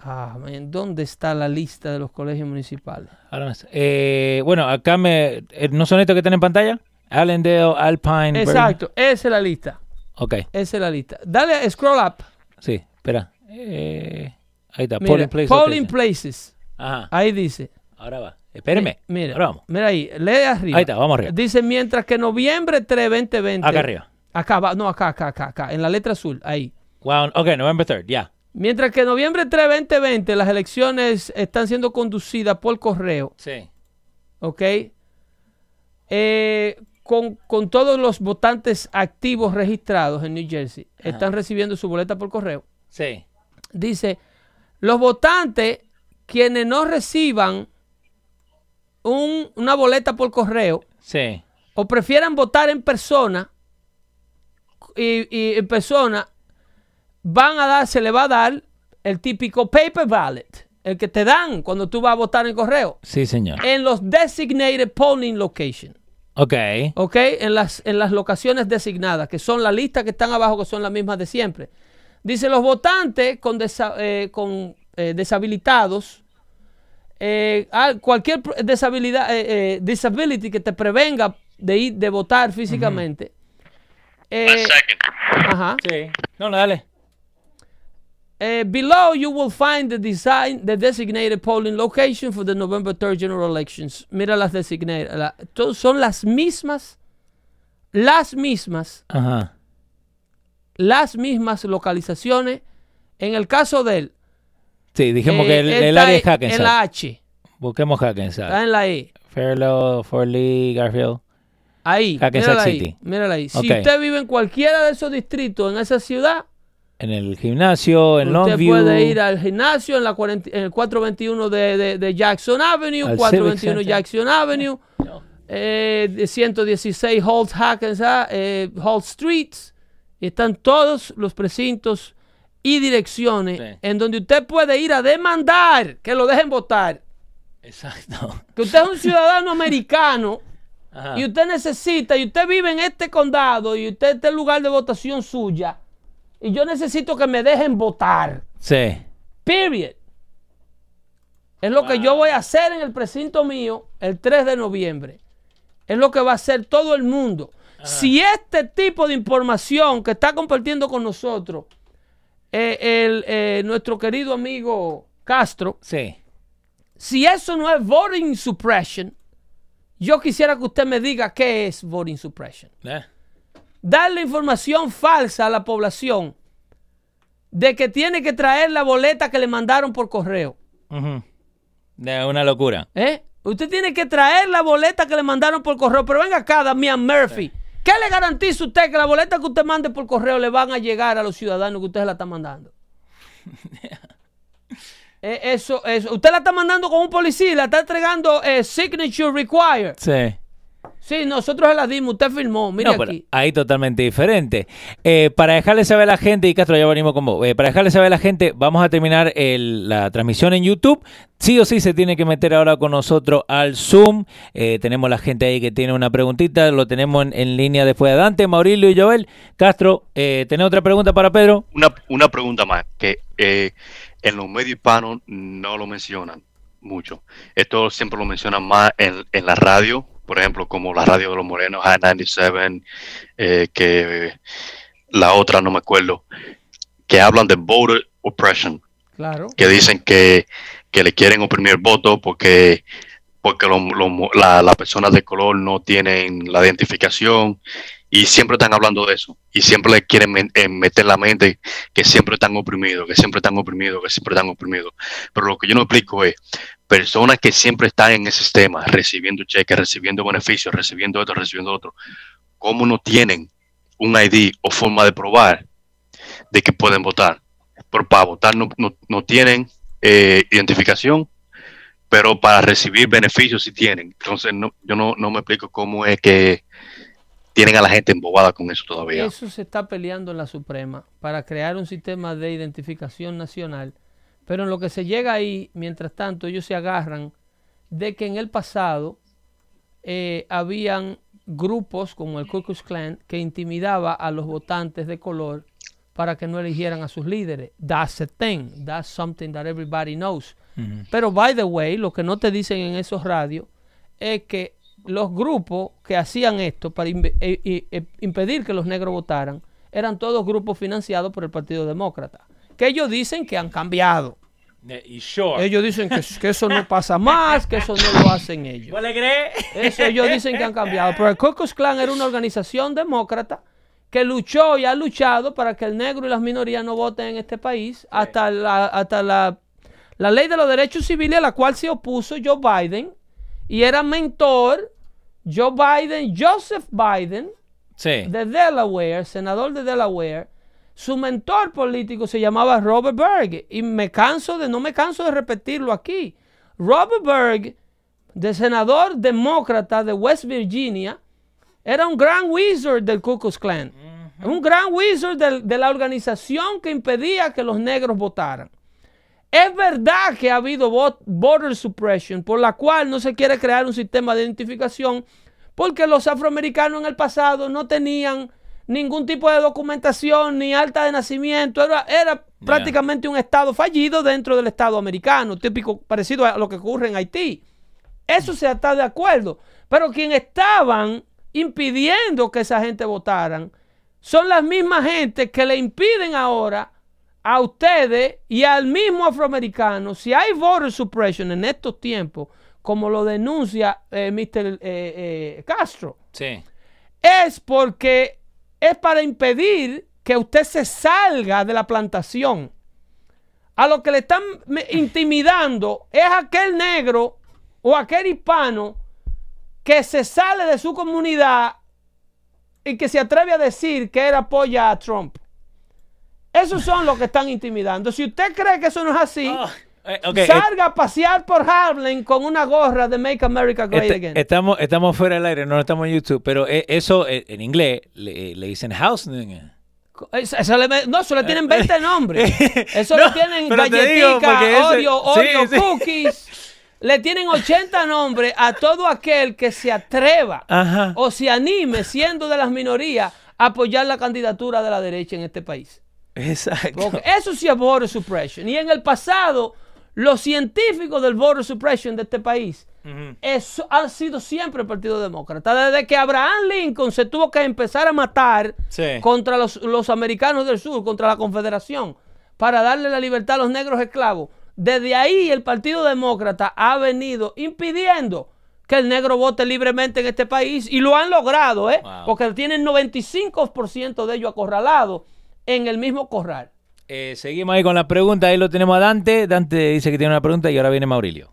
S2: Ah, man, ¿dónde está la lista de los colegios municipales?
S1: Ahora más. Eh, bueno, acá me. eh, ¿No son estos que están en pantalla? Allendale, Alpine. Bergen.
S2: Exacto, esa es la lista.
S1: Ok.
S2: Esa es la lista. Dale a scroll up.
S1: Sí, espera. Eh, ahí está.
S2: Mira,
S1: polling place
S2: polling places.
S1: Ajá.
S2: Ahí dice.
S1: Ahora va. Espéreme.
S2: Mi- Mira,
S1: Ahora vamos.
S2: mira ahí, lee arriba.
S1: Ahí está, vamos arriba.
S2: Dice, mientras que noviembre 3, 2020.
S1: Acá arriba.
S2: Acá, va, no, acá, acá, acá, acá, en la letra azul, ahí.
S1: Wow, ok, November 3rd, ya.
S2: Mientras que noviembre 3, 2020, las elecciones están siendo conducidas por correo.
S1: Sí.
S2: ¿Ok? Eh, con, con todos los votantes activos registrados en New Jersey, están recibiendo su boleta por correo.
S1: Sí.
S2: Dice, los votantes quienes no reciban un- una boleta por correo
S1: Sí.
S2: o prefieran votar en persona y, y en persona van a dar, se le va a dar el típico paper ballot, el que te dan cuando tú vas a votar en correo,
S1: Sí, señor.
S2: en los designated polling location.
S1: Ok.
S2: ¿ok? En las, en las locaciones designadas, que son las listas que están abajo, que son las mismas de siempre. Dice, los votantes con, desa- eh, con eh, deshabilitados, eh, ah, cualquier deshabilidad, eh, eh, disability que te prevenga de ir, de votar físicamente. eh, ajá.
S1: Sí. No, no, dale.
S2: Eh, below you will find the design, the designated polling location for the November 3rd general elections. Mira las designated, la- son las mismas, las mismas,
S1: Ajá.
S2: las mismas localizaciones. En el caso de él,
S1: Sí, dijimos
S2: eh,
S1: que el, el
S2: está
S1: área es
S2: en-
S1: Hackensack.
S2: en la H,
S1: Busquemos
S2: está
S1: Hackensack.
S2: en la E.
S1: Fairlaw, Fort Lee, Garfield.
S2: Ahí,
S1: Hackensack
S2: mírala ahí,
S1: City.
S2: mírala ahí. Si
S1: Ok.
S2: usted vive en cualquiera de esos distritos en esa ciudad,
S1: En el gimnasio, en
S2: usted
S1: Longview.
S2: puede ir al gimnasio en, la 40 en el 421 de, de- de Jackson Avenue,
S1: Al
S2: 421
S1: Civic Center.
S2: Jackson Avenue, eh, de 116 Holt Hackensack, eh, Holt Streets. Están todos los precintos y direcciones
S1: Sí.
S2: en donde usted puede ir a demandar que lo dejen votar.
S1: Exacto.
S2: Que usted es un ciudadano americano
S1: Ajá.
S2: y usted necesita, y usted vive en este condado y usted este lugar de votación suya, y yo necesito que me dejen votar.
S1: Sí.
S2: Period. Es lo que yo voy a hacer en el precinto mío el 3 de noviembre. Es lo que va a hacer todo el mundo. Si este tipo de información que está compartiendo con nosotros eh, el, eh, nuestro querido amigo Castro,
S1: Sí.
S2: si eso no es voting suppression, yo quisiera que usted me diga qué es voting suppression.
S1: Eh.
S2: Darle información falsa a la población de que tiene que traer la boleta que le mandaron por correo.
S1: De una locura.
S2: ¿eh? Usted tiene que traer la boleta que le mandaron por correo. Pero venga acá, Damian Murphy. ¿Qué le garantiza usted que la boleta que usted mande por correo le van a llegar a los ciudadanos que usted la está mandando? Eh, eso, eso. Usted la está mandando con un policía, y la está entregando eh, signature required.
S1: Sí.
S2: Sí, nosotros se la dimos, usted firmó.
S1: No, pero
S2: aquí.
S1: ahí totalmente diferente. Eh, para dejarle saber a la gente, y Castro, ya venimos con vos. Eh, para dejarle saber a la gente, vamos a terminar el- la transmisión en YouTube. Sí o sí se tiene que meter ahora con nosotros al Zoom. Eh, tenemos la gente ahí que tiene una preguntita. Lo tenemos en, en línea después de Dante, Maurilio y Joel. Castro, eh, ¿tenés otra pregunta para Pedro?
S11: Una, una pregunta más, que eh, en los medios hispanos no lo mencionan mucho. Esto siempre lo mencionan más en, en la radio, por ejemplo, como la radio de los morenos, High 97, eh, que la otra no me acuerdo, que hablan de voter oppression,
S2: Claro.
S11: que dicen que, que le quieren oprimir el voto porque porque la- las personas de color no tienen la identificación y siempre están hablando de eso y siempre le quieren eh, meter la mente que siempre están oprimidos, que siempre están oprimidos, que siempre están oprimidos. Pero lo que yo no explico es personas que siempre están en ese sistema, recibiendo cheques, recibiendo beneficios, recibiendo esto, recibiendo otro, ¿cómo no tienen un ID o forma de probar de que pueden votar? Pero para votar no, no, no tienen eh, identificación, pero para recibir beneficios sí tienen. Entonces no, yo no, no me explico cómo es que tienen a la gente embobada con eso todavía.
S2: Eso se está peleando en la Suprema para crear un sistema de identificación nacional. Pero en lo que se llega ahí, mientras tanto, ellos se agarran de que en el pasado eh, habían grupos como el Ku Klux Klan que intimidaba a los votantes de color para que no eligieran a sus líderes. That's a thing. That's something that everybody knows. Pero, by the way, lo que no te dicen en esos radios es que los grupos que hacían esto para eh, eh, eh, impedir que los negros votaran eran todos grupos financiados por el Partido Demócrata. Que ellos dicen que han cambiado.
S1: Y sure.
S2: Ellos dicen que, que eso no pasa más, que eso no lo hacen ellos.
S1: ¿Vos le crees?
S2: Eso ellos dicen que han cambiado. Pero el Ku Klux Klan era una organización demócrata que luchó y ha luchado para que el negro y las minorías no voten en este país hasta la, hasta la, la ley de los derechos civiles a la cual se opuso Joe Biden y era mentor Joe Biden, Joseph Biden
S1: Sí.
S2: de Delaware, senador de Delaware. Su mentor político se llamaba Robert Berg y me canso de no me canso de repetirlo aquí. Robert Berg, de senador demócrata de West Virginia, era un gran wizard del Ku Klux Klan. Un gran wizard de la organización que impedía que los negros votaran. Es verdad que ha habido voter suppression, por la cual no se quiere crear un sistema de identificación, porque los afroamericanos en el pasado no tenían ningún tipo de documentación ni alta de nacimiento. Era, era prácticamente un estado fallido dentro del estado americano, típico parecido a lo que ocurre en Haití. Eso se está de acuerdo. Pero quienes estaban impidiendo que esa gente votaran son las mismas gente que le impiden ahora a ustedes y al mismo afroamericano, si hay voter suppression en estos tiempos, como lo denuncia eh, Mr. eh, eh, Castro,
S1: Sí.
S2: es porque es para impedir que usted se salga de la plantación. A lo que le están intimidando es aquel negro o aquel hispano que se sale de su comunidad y que se atreve a decir que él apoya a Trump. Esos son los que están intimidando. Si usted cree que eso no es así,
S1: Eh, ok, eh,
S2: salga a pasear por Harlem con una gorra de Make America Great
S1: este-
S2: Again.
S1: estamos, estamos fuera del aire, no estamos en YouTube, pero eh, eso eh, en inglés le, le dicen house.
S2: Eso- le- no, eso le tienen 20 nombres. Eso
S1: No,
S2: le tienen
S1: ese-
S2: Oreo,
S1: sí,
S2: Oreo
S1: sí.
S2: cookies. Le tienen 80 nombres a todo aquel que se atreva
S1: Ajá.
S2: o se anime, siendo de las minorías, a apoyar la candidatura de la derecha en este país.
S1: Exacto.
S2: Porque eso sí es voter suppression. Y en el pasado, los científicos del voter suppression de este país eso ha sido siempre el Partido Demócrata. Desde que Abraham Lincoln se tuvo que empezar a matar
S1: Sí.
S2: contra los, los americanos del sur, contra la Confederación, para darle la libertad a los negros esclavos. Desde ahí el Partido Demócrata ha venido impidiendo que el negro vote libremente en este país y lo han logrado, ¿eh?
S1: Wow.
S2: Porque tienen 95% de ellos acorralados en el mismo corral.
S1: Eh, seguimos ahí con la pregunta. Ahí lo tenemos a Dante. Dante dice que tiene una pregunta y ahora viene Maurilio.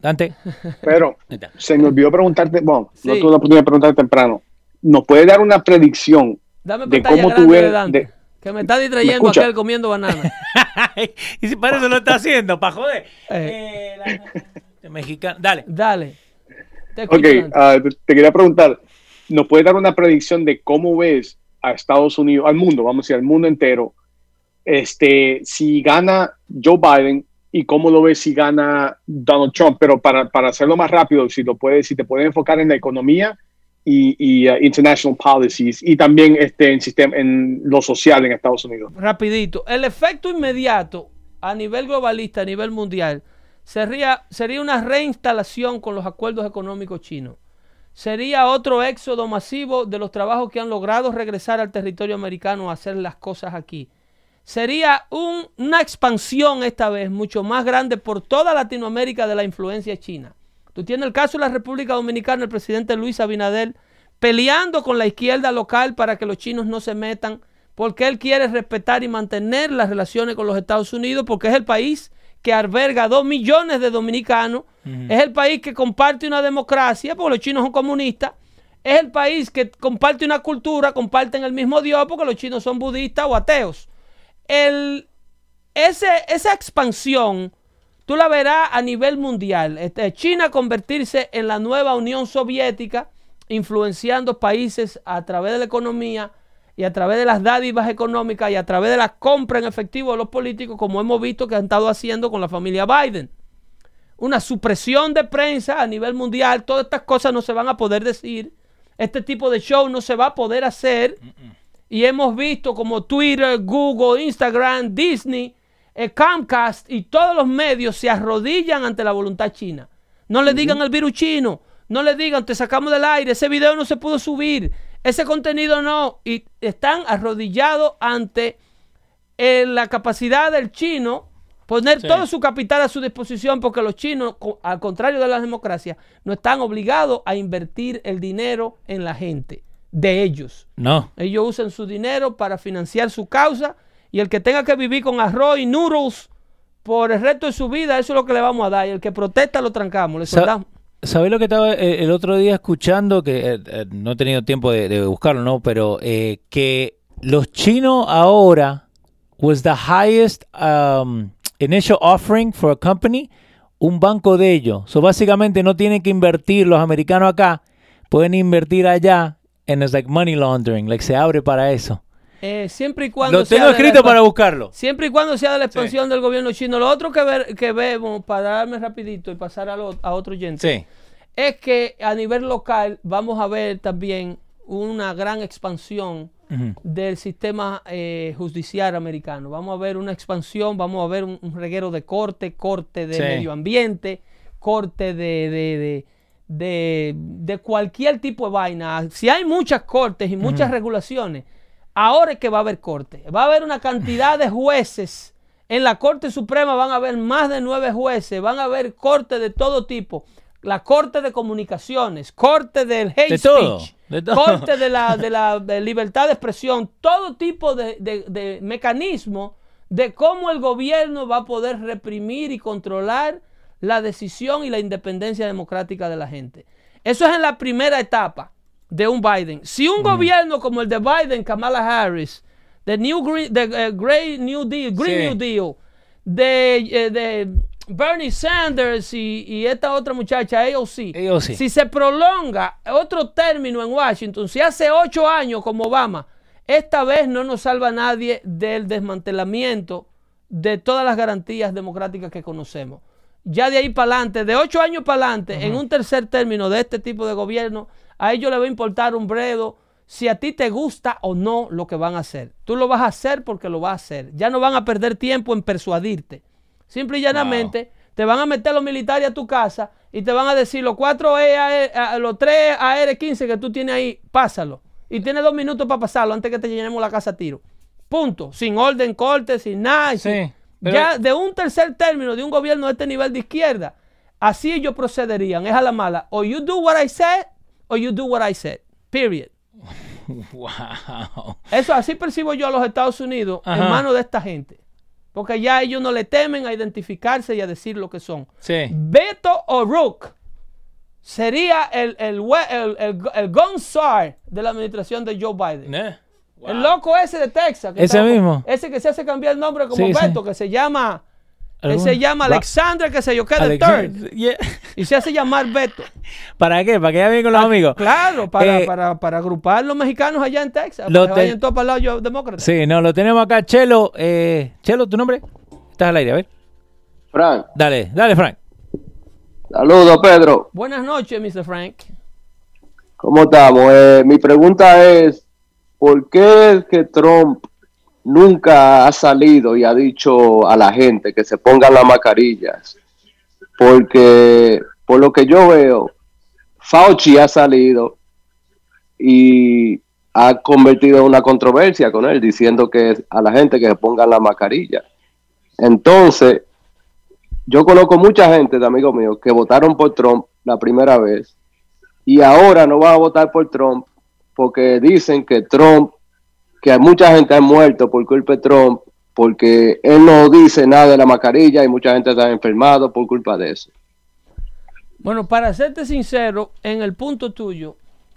S1: Dante.
S6: Pero se me olvidó preguntarte, bueno, no tuve la oportunidad de preguntar temprano. ¿Nos puede dar una predicción
S2: Dame
S6: de cómo tú
S2: de
S6: ves?
S2: Dante,
S6: de-
S2: que me está
S6: ¿Me
S2: distrayendo aquel comiendo banana.
S1: y si para eso lo está haciendo, para joder. Eh, la- mexicano. Dale.
S2: Dale. Te escucho,
S6: Ok, ah, te- te quería preguntar, ¿nos puede dar una predicción de cómo ves a Estados Unidos, al mundo, vamos a decir, al mundo entero, este, si gana Joe Biden y cómo lo ves si gana Donald Trump? Pero para, para hacerlo más rápido, si lo puedes, si te puedes enfocar en la economía y, y, ah, international policies y también este, en, sistema, en lo social en Estados Unidos.
S2: Rapidito. El efecto inmediato a nivel globalista, a nivel mundial, sería, sería una reinstalación con los acuerdos económicos chinos. Sería otro éxodo masivo de los trabajos que han logrado regresar al territorio americano a hacer las cosas aquí. Sería un- una expansión esta vez mucho más grande por toda Latinoamérica de la influencia china. Tú tienes el caso de la República Dominicana, el presidente Luis Abinader peleando con la izquierda local para que los chinos no se metan, porque él quiere respetar y mantener las relaciones con los Estados Unidos, porque es el país que alberga dos millones de dominicanos, es el país que comparte una democracia, porque los chinos son comunistas, es el país que comparte una cultura, comparten el mismo Dios, porque los chinos son budistas o ateos. El, ese, esa expansión tú la verás a nivel mundial. Este, China convertirse en la nueva Unión Soviética, influenciando países a través de la economía y a través de las dádivas económicas y a través de la compra en efectivo de los políticos, como hemos visto que han estado haciendo con la familia Biden. Una supresión de prensa a nivel mundial, todas estas cosas no se van a poder decir. Este tipo de show no se va a poder hacer. Y hemos visto como Twitter, Google, Instagram, Disney, eh, Comcast y todos los medios se arrodillan ante la voluntad china. No le digan al virus chino, no le digan, te sacamos del aire, ese video no se pudo subir, ese contenido no. Y están arrodillados ante eh, la capacidad del chino poner
S1: Sí.
S2: todo su capital a su disposición porque los chinos, al contrario de las democracias, no están obligados a invertir el dinero en la gente de ellos.
S1: No.
S2: Ellos usan su dinero para financiar su causa y el que tenga que vivir con arroz y noodles por el resto de su vida, eso es lo que le vamos a dar. Y el que protesta lo trancamos, le soldamos.
S1: ¿Sabés lo que estaba eh, el otro día escuchando? Que eh, eh, no he tenido tiempo de, buscarlo, ¿no? Pero eh, que los chinos ahora was the highest um, initial offering for a company, un banco de ellos. So básicamente no tienen que invertir los americanos acá, pueden invertir allá and it's like money laundering, like se abre para eso.
S2: Eh, siempre y cuando
S1: Lo tengo escrito para buscarlo.
S2: Siempre y cuando sea de la expansión del gobierno chino. Lo otro que, ver- que vemos, para darme rapidito y pasar a, lo- a otro oyente,
S1: Sí.
S2: es que a nivel local vamos a ver también una gran expansión del sistema eh, judicial americano. Vamos a ver una expansión, vamos a ver un, un reguero de corte, corte de
S1: Sí.
S2: medio ambiente, corte de, de, de, de- de cualquier tipo de vaina. Si hay muchas cortes y muchas regulaciones, ahora es que va a haber corte. Va a haber una cantidad de jueces. En la Corte Suprema van a haber más de nueve jueces, van a haber cortes de todo tipo. La Corte de Comunicaciones, Corte del Hate
S1: De todo,
S2: Speech,
S1: de todo.
S2: Corte de la, de la de libertad de expresión, todo tipo de, de, de mecanismo de cómo el gobierno va a poder reprimir y controlar la decisión y la independencia democrática de la gente. Eso es en la primera etapa de un Biden. Si un gobierno como el de Biden, Kamala Harris, de New Green, de eh, Grey New Deal, Green
S1: Sí.
S2: New Deal, de, eh, de Bernie Sanders y, y esta otra muchacha, AOC,
S1: AOC.
S2: si se prolonga otro término en Washington, si hace ocho años como Obama, esta vez no nos salva nadie del desmantelamiento de todas las garantías democráticas que conocemos. Ya de ahí para adelante, de ocho años para adelante, en un tercer término de este tipo de gobierno, a ellos les va a importar un bredo si a ti te gusta o no lo que van a hacer. Tú lo vas a hacer porque lo vas a hacer. Ya no van a perder tiempo en persuadirte. Simple y llanamente te van a meter los militares a tu casa y te van a decir los cuatro EAR, a- los tres AR-15 que tú tienes ahí, pásalo. Y tienes dos minutos para pasarlo antes que te llenemos la casa a tiro. Punto. Sin orden, corte, sin nada. sin-
S1: pero-
S2: Ya de un tercer término de un gobierno de este nivel de izquierda, así ellos procederían. Es a la mala. O you do what I said, or you do what I said. Period.
S1: Wow.
S2: Eso así percibo yo a los Estados Unidos en manos de esta gente. porque ya ellos no le temen a identificarse y a decir lo que son.
S1: Sí.
S2: Beto O'Rourke sería el, el, el, el, el gun czar de la administración de Joe Biden.
S1: ¿Eh?
S2: El loco ese de Texas. que
S1: Ese
S2: está-
S1: mismo.
S2: Ese que se hace cambiar el nombre como
S1: Sí, sí.
S2: Beto, que se llama... Él
S1: ¿Algún-
S2: se llama
S1: Ra-
S2: Alexander, que se yo queda
S1: Alexander-
S2: third.
S1: Yeah.
S2: Y se hace llamar Beto.
S1: ¿Para qué? ¿Para que ya bien con los amigos?
S2: Claro, para,
S1: Eh,
S2: para, para agrupar los mexicanos allá en Texas.
S1: Lo
S2: Para que
S1: te-
S2: vayan todos para el lado yo- demócrata.
S1: Sí, no, lo tenemos acá. Chelo, eh, Chelo, ¿tu nombre? Estás al aire, a ver.
S12: Frank,
S1: Dale, dale, Frank.
S12: saludos Pedro.
S2: Buenas noches, Mr. Frank.
S12: ¿Cómo estamos? Eh, mi pregunta es, ¿por qué es que Trump nunca ha salido y ha dicho a la gente que se pongan las mascarillas? Porque por lo que yo veo, Fauci ha salido y ha convertido una controversia con él, diciendo que a la gente que se pongan la mascarilla. Entonces, yo conozco mucha gente de amigos míos que votaron por Trump la primera vez y ahora no van a votar por Trump porque dicen que Trump, que mucha gente ha muerto por culpa de Trump, porque él no dice nada de la mascarilla y mucha gente está enfermado por culpa de eso.
S2: Bueno, para serte sincero, en el punto tuyo,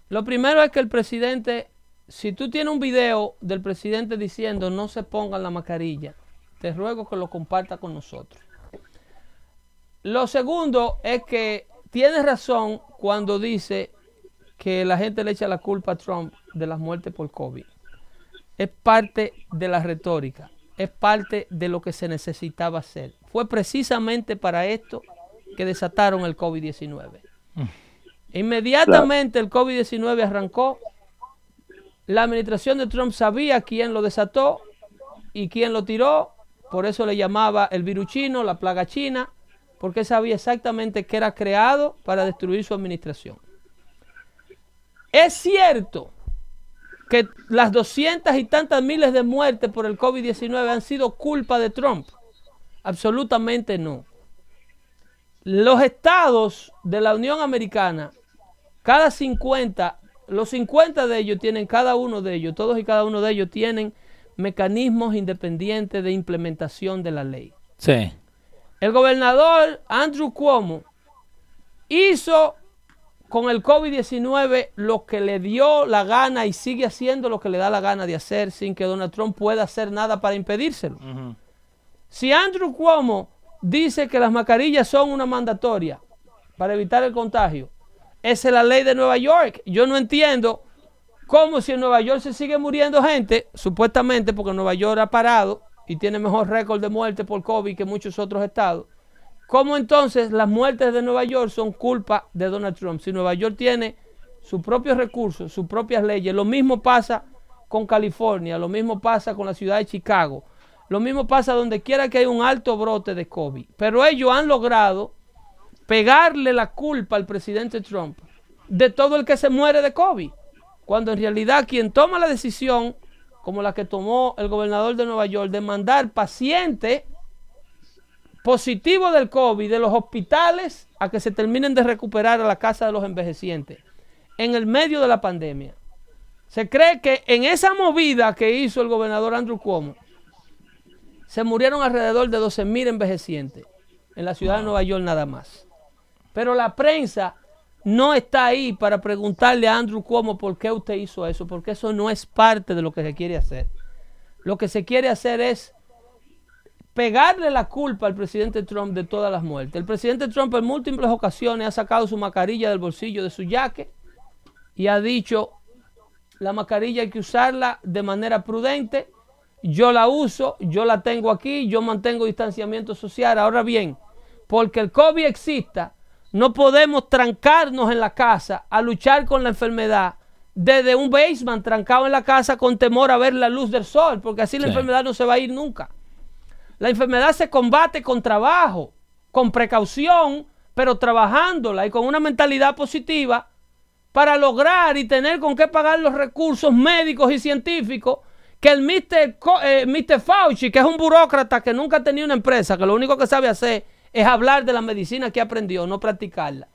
S2: lo primero es que el presidente, si tú tienes un video del presidente diciendo no se pongan la mascarilla, te ruego que lo comparta con nosotros. Lo segundo es que tienes razón cuando dice que la gente le echa la culpa a Trump de las muertes por COVID. Es parte de la retórica, es parte de lo que se necesitaba hacer. Fue precisamente para esto que desataron el COVID-19. Inmediatamente el COVID-19 arrancó, la administración de Trump sabía quién lo desató y quién lo tiró, por eso le llamaba el virus chino, la plaga china, porque sabía exactamente que era creado para destruir su administración. Es cierto que las doscientas y tantas miles de muertes por el COVID-19 han sido culpa de Trump. Absolutamente no. Los estados de la Unión Americana, cada 50, los 50 de ellos tienen, cada uno de ellos, todos y cada uno de ellos tienen mecanismos independientes de implementación de la ley.
S1: Sí.
S2: El gobernador Andrew Cuomo hizo con el COVID-19 lo que le dio la gana y sigue haciendo lo que le da la gana de hacer sin que Donald Trump pueda hacer nada para impedírselo. Si Andrew Cuomo dice que las mascarillas son una mandatoria para evitar el contagio, esa es la ley de Nueva York. Yo no entiendo cómo si en Nueva York se sigue muriendo gente, supuestamente porque Nueva York ha parado y tiene mejor récord de muerte por COVID que muchos otros estados. ¿Cómo entonces las muertes de Nueva York son culpa de Donald Trump? Si Nueva York tiene sus propios recursos, sus propias leyes, lo mismo pasa con California, lo mismo pasa con la ciudad de Chicago, lo mismo pasa donde quiera que haya un alto brote de COVID. Pero ellos han logrado pegarle la culpa al presidente Trump de todo el que se muere de COVID, cuando en realidad quien toma la decisión, como la que tomó el gobernador de Nueva York, de mandar pacientes positivos del COVID de los hospitales a que se terminen de recuperar a la casa de los envejecientes en el medio de la pandemia. Se cree que en esa movida que hizo el gobernador Andrew Cuomo, se murieron alrededor de 12 mil envejecientes en la ciudad de Nueva York nada más. Pero la prensa no está ahí para preguntarle a Andrew Cuomo por qué usted hizo eso, porque eso no es parte de lo que se quiere hacer. Lo que se quiere hacer es pegarle la culpa al presidente Trump de todas las muertes. El presidente Trump en múltiples ocasiones ha sacado su mascarilla del bolsillo de su jaque y ha dicho, la mascarilla hay que usarla de manera prudente, yo la uso, yo la tengo aquí, yo mantengo distanciamiento social. Ahora bien, porque el COVID exista, no podemos trancarnos en la casa a luchar con la enfermedad desde un basement trancado en la casa con temor a ver la luz del sol, porque así la
S1: Sí.
S2: enfermedad no se va a ir nunca. La enfermedad se combate con trabajo, con precaución, pero trabajándola y con una mentalidad positiva para lograr y tener con qué pagar los recursos médicos y científicos que el Mr. Co- eh, Mr. Fauci, que es un burócrata que nunca ha tenido una empresa, que lo único que sabe hacer es hablar de la medicina que aprendió, no practicarla.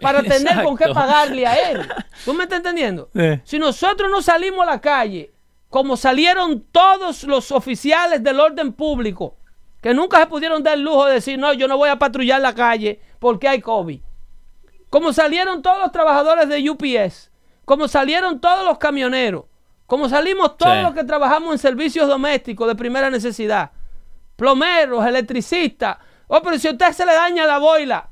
S2: Para tener con qué pagarle a él. ¿Tú me estás entendiendo?
S1: Sí.
S2: Si nosotros no salimos a la calle como salieron todos los oficiales del orden público, que nunca se pudieron dar el lujo de decir, no, yo no voy a patrullar la calle porque hay COVID. Como salieron todos los trabajadores de UPS, como salieron todos los camioneros, como salimos todos
S1: Sí.
S2: los que trabajamos en servicios domésticos de primera necesidad, plomeros, electricistas. Oh, pero si a usted se le daña la boila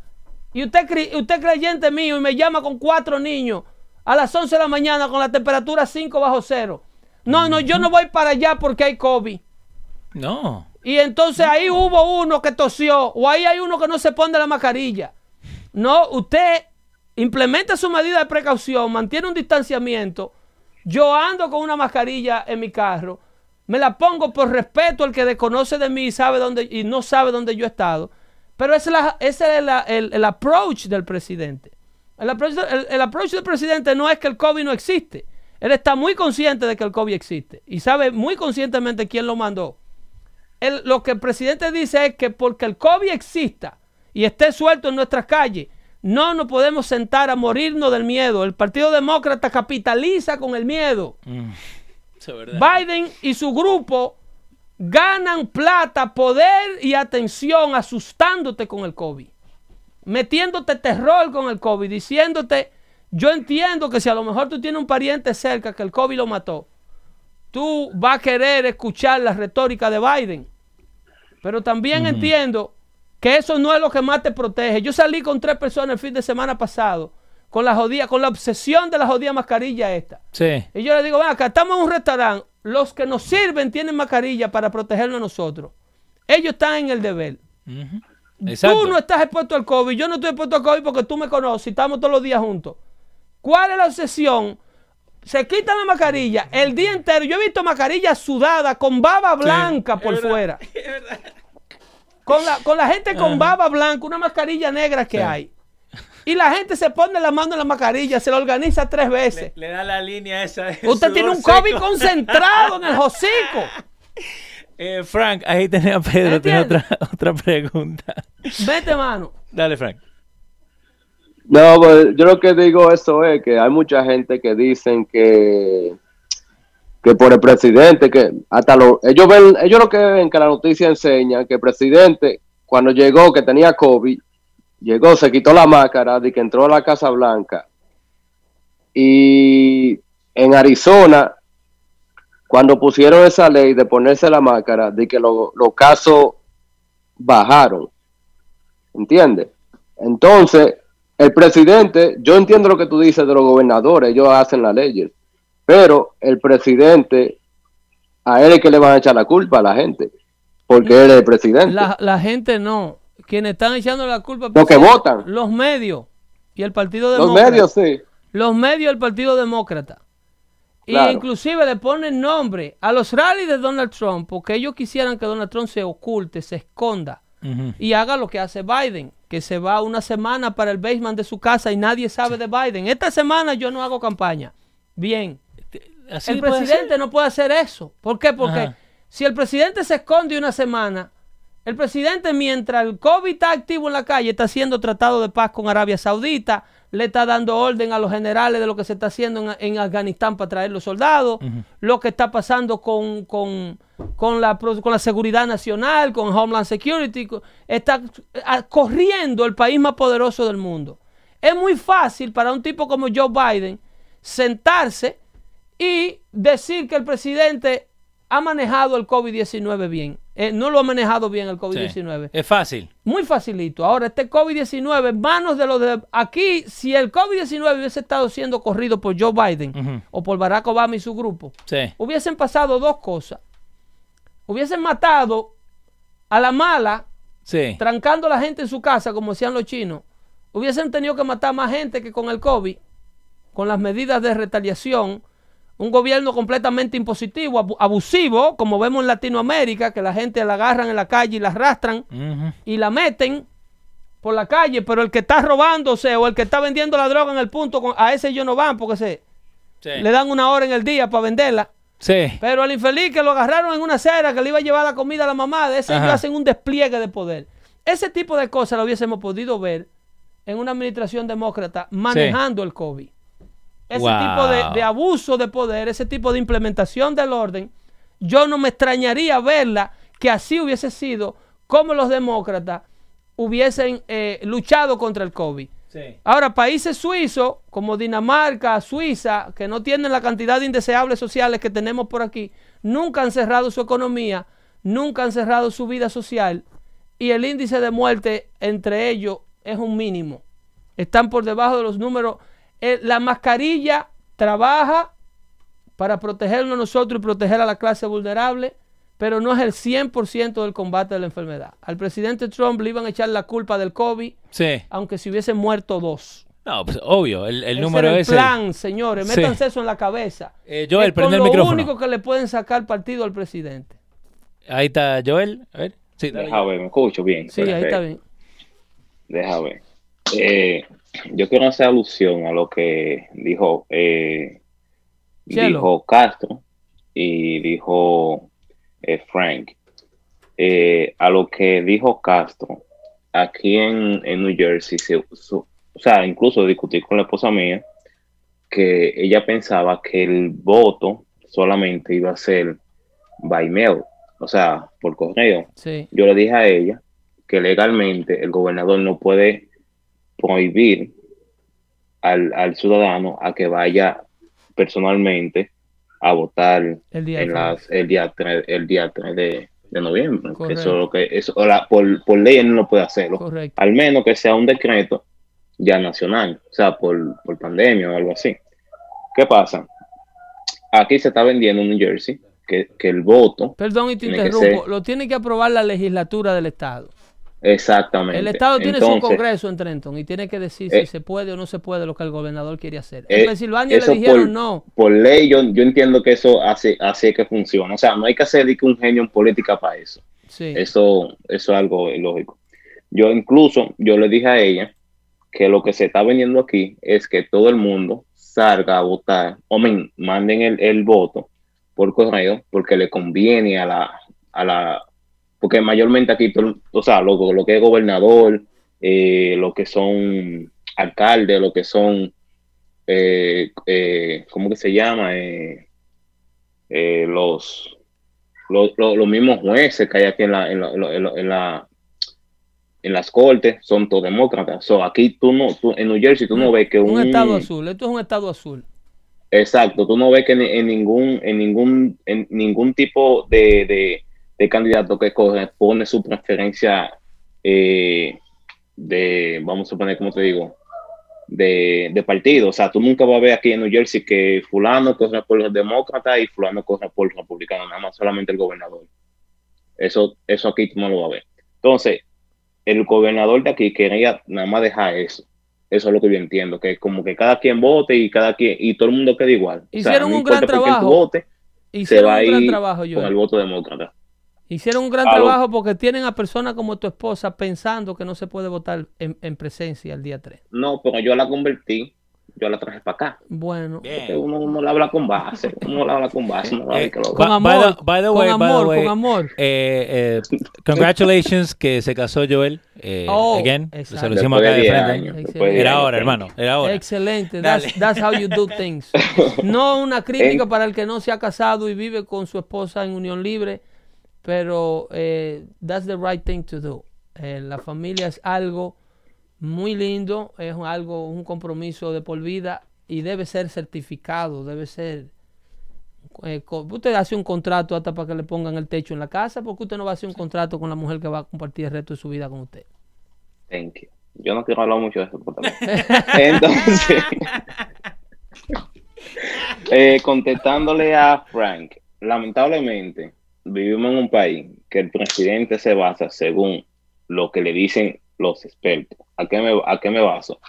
S2: y usted, usted es creyente mío y me llama con cuatro niños a las 11 de la mañana con la temperatura 5 bajo cero. No, no, yo no voy para allá porque hay COVID.
S1: No.
S2: Y entonces ahí hubo uno que tosió o ahí hay uno que no se pone la mascarilla. No, usted implementa su medida de precaución, mantiene un distanciamiento. Yo ando con una mascarilla en mi carro. Me la pongo por respeto al que desconoce de mí y, sabe dónde, y no sabe dónde yo he estado. Pero ese es, la- ese es la- el, el approach del presidente. El approach, el- el approach del presidente no es que el COVID no existe. Él está muy consciente de que el COVID existe y sabe muy conscientemente quién lo mandó. Él- lo que el presidente dice es que porque el COVID exista y esté suelto en nuestras calles, no nos podemos sentar a morirnos del miedo. El Partido Demócrata capitaliza con el miedo.
S1: Es verdad.
S2: Biden y su grupo ganan plata, poder y atención asustándote con el COVID. Metiéndote terror con el COVID, diciéndote, yo entiendo que si a lo mejor tú tienes un pariente cerca que el COVID lo mató, tú vas a querer escuchar la retórica de Biden. Pero también entiendo que eso no es lo que más te protege. Yo salí con tres personas el fin de semana pasado con la jodida, con la obsesión de la jodida mascarilla esta.
S1: Sí.
S2: Y yo le digo, ven acá, estamos en un restaurante, los que nos sirven tienen mascarilla para protegernos a nosotros. Ellos están en el deber.
S1: Exacto.
S2: Tú no estás expuesto al COVID, yo no estoy expuesto al COVID porque tú me conoces y estamos todos los días juntos. ¿Cuál es la obsesión? Se quitan la mascarilla el día entero. Yo he visto mascarilla sudada con baba blanca por fuera. Con la, con la gente con baba blanca, una mascarilla negra que hay. Y la gente se pone la mano en la mascarilla, se la organiza tres veces.
S1: Le da la línea esa. de
S2: Usted tiene un
S1: seco.
S2: COVID concentrado en el hocico.
S1: Eh, Frank, ahí tenía a Pedro, tiene otra, otra pregunta.
S2: Vete, mano.
S1: Dale, Frank.
S12: No, pues yo lo que digo eso es que hay mucha gente que dicen que que por el presidente, que hasta lo, ellos ven, ellos lo que ven que la noticia enseña que el presidente cuando llegó que tenía COVID, llegó, se quitó la máscara de que entró a la Casa Blanca y en Arizona cuando pusieron esa ley de ponerse la máscara, de que lo- los casos bajaron. ¿Entiendes? Entonces, el presidente, yo entiendo lo que tú dices de los gobernadores, ellos hacen las leyes, pero el presidente, a él es que le van a echar la culpa a la gente, porque él es el presidente.
S2: La, la gente no. Quienes están echando la culpa.
S12: Los que votan.
S2: Los medios y el Partido
S12: Los
S2: Demócrata.
S12: medios, sí.
S2: Los medios del Partido Demócrata. Y
S12: Claro.
S2: inclusive le ponen nombre a los rallies de Donald Trump porque ellos quisieran que Donald Trump se oculte, se esconda y haga lo que hace Biden, que se va una semana para el basement de su casa y nadie sabe de Biden. Esta semana yo no hago campaña. Bien.
S1: Así
S2: el
S1: puede
S2: presidente no puede hacer eso. ¿Por qué? Porque
S1: Ajá.
S2: si el presidente se esconde una semana, el presidente mientras el COVID está activo en la calle está haciendo tratado de paz con Arabia Saudita, le está dando orden a los generales de lo que se está haciendo en, en Afganistán para traer los soldados, lo que está pasando con, con, con la, con la seguridad nacional, con Homeland Security, está corriendo el país más poderoso del mundo. Es muy fácil para un tipo como Joe Biden sentarse y decir que el presidente ha manejado el COVID-19 bien. Eh, no lo ha manejado bien el COVID-19.
S1: Es fácil.
S2: Muy facilito. Ahora, este COVID-19 en manos de los de... Aquí, si el COVID-19 hubiese estado siendo corrido por Joe Biden o por Barack Obama y su grupo,
S1: Sí.
S2: hubiesen pasado dos cosas. Hubiesen matado a la mala,
S1: Sí.
S2: trancando a la gente en su casa, como hacían los chinos. Hubiesen tenido que matar más gente que con el COVID, con las medidas de retaliación. Un gobierno completamente impositivo, abu- abusivo, como vemos en Latinoamérica, que la gente la agarran en la calle y la arrastran y la meten por la calle, pero el que está robándose o el que está vendiendo la droga en el punto, a ese ellos no van porque se,
S1: Sí.
S2: le dan una hora en el día para venderla.
S1: Sí.
S2: Pero al infeliz que lo agarraron en una acera que le iba a llevar la comida a la mamá, de ese
S1: Ajá.
S2: ellos hacen un despliegue de poder. Ese tipo de cosas lo hubiésemos podido ver en una administración demócrata manejando el COVID. Ese
S1: Wow.
S2: tipo de, de abuso de poder, ese tipo de implementación del orden, yo no me extrañaría verla que así hubiese sido como los demócratas hubiesen eh, luchado contra el COVID. Ahora, países suizos como Dinamarca, Suiza, que no tienen la cantidad de indeseables sociales que tenemos por aquí, nunca han cerrado su economía, nunca han cerrado su vida social y el índice de muerte entre ellos es un mínimo. Están por debajo de los números. Eh, la mascarilla trabaja para protegernos nosotros y proteger a la clase vulnerable, pero no es el 100% del combate de la enfermedad. Al presidente Trump le iban a echar la culpa del COVID,
S1: Sí.
S2: aunque si hubiesen muerto dos.
S1: No, pues obvio, el, el
S2: Ese
S1: número
S2: era el plan, señores.
S1: Sí.
S2: Métanse eso en la cabeza.
S1: Eh, Joel,
S2: es
S1: prende el
S2: con lo
S1: micrófono.
S2: único que le pueden sacar partido al presidente.
S1: Ahí está Joel. A ver. Sí, dale.
S5: Deja ver, me escucho bien.
S2: Sí, ahí está bien.
S5: Deja ver. Eh, yo quiero hacer alusión a lo que dijo, eh, dijo Castro y dijo eh, Frank. Eh, a lo que dijo Castro, aquí en, en New Jersey, se- su- o sea, incluso discutí con la esposa mía que ella pensaba que el voto solamente iba a ser by mail, o sea, por correo.
S2: Sí.
S5: Yo le dije a ella que legalmente el gobernador no puede prohibir al, al ciudadano a que vaya personalmente a votar
S2: El día
S5: en las, el día 3, el día 3 de, de noviembre. que
S2: Correcto.
S5: Eso es lo que, eso, la- por, por ley él no puede hacerlo.
S2: Correcto.
S5: Al menos que sea un decreto ya nacional, o sea, por, por pandemia o algo así. ¿Qué pasa? Aquí se está vendiendo en New Jersey que, que el voto.
S2: Perdón y te interrumpo.
S5: ser-
S2: Lo tiene que aprobar la legislatura del Estado.
S5: Exactamente.
S2: El Estado tiene su congreso en Trenton y tiene que decir
S5: eh,
S2: si se puede o no se puede lo que el gobernador quiere hacer.
S5: Eh,
S2: en Pensilvania le dijeron
S5: por,
S2: no.
S5: Por ley, yo, yo entiendo que eso así es que funciona. O sea, no hay que hacer un genio en política para eso.
S2: Sí.
S5: Eso, eso es algo lógico. Yo incluso, yo le dije a ella que lo que se está vendiendo aquí es que todo el mundo salga a votar, o men, manden el, el voto por correo, porque le conviene a la, a la, porque mayormente aquí, o sea, lo, lo que es gobernador, eh, lo que son alcaldes, lo que son, eh, eh, ¿cómo que se llama? Eh, eh, los, los, los- mismos jueces que hay aquí en la, en la, en la- en la- en la- en las cortes son todos demócratas. So, aquí tú no, tú, en New Jersey tú no ves que un,
S2: Un estado azul. Esto es un estado azul.
S5: Exacto, tú no ves que en, en ningún, en ningún, en ningún tipo de, de, de candidato que coge pone su preferencia eh, de, vamos a poner, como te digo, de, de partido. O sea, tú nunca vas a ver aquí en New Jersey que fulano corre por los demócratas y fulano corre por los republicanos, nada más solamente el gobernador. Eso, eso aquí tú no lo vas a ver. Entonces, el gobernador de aquí quería nada más dejar eso. Eso es lo que yo entiendo, que como que cada quien vote y cada quien, y todo el mundo quede igual. O sea,
S2: Hicieron
S5: no
S2: un gran trabajo.
S5: votes, se
S2: Hicieron
S5: va a
S2: un gran
S5: ir
S2: trabajo,
S5: con el voto demócrata.
S2: Hicieron un gran
S5: Aló.
S2: trabajo porque tienen a personas como tu esposa pensando que no se puede votar en, en presencia el día 3.
S5: No, pero yo la convertí, yo la traje para acá.
S2: Bueno.
S5: Uno, uno la habla con base, uno la habla con base, uno la
S1: Eh,
S5: que lo-
S1: by- by the- by the
S2: con
S1: way, by the
S2: amor,
S1: way,
S2: con amor.
S1: eh, eh, congratulations que se casó Joel. Eh,
S2: Oh,
S1: again,
S2: exacto.
S1: se lo hicimos acá
S5: de
S1: de
S5: 10
S1: frente. Era
S5: 10
S1: hora,
S5: años.
S1: hermano, era hora.
S2: Excelente. That's, that's how you do things. No una crítica
S5: En-
S2: para el que no se ha casado y vive con su esposa en unión libre, pero eh, that's the right thing to do. Eh, la familia es algo muy lindo, es algo, un compromiso de por vida y debe ser certificado, debe ser... eh, usted hace un contrato hasta para que le pongan el techo en la casa, porque usted no va a hacer un contrato con la mujer que va a compartir el resto de su vida con usted.
S5: Thank you. Yo no quiero hablar mucho de eso. también. Entonces, eh, contestándole a Frank, lamentablemente vivimos en un país que el presidente se basa según lo que le dicen los expertos. ¿A qué me, a qué me baso?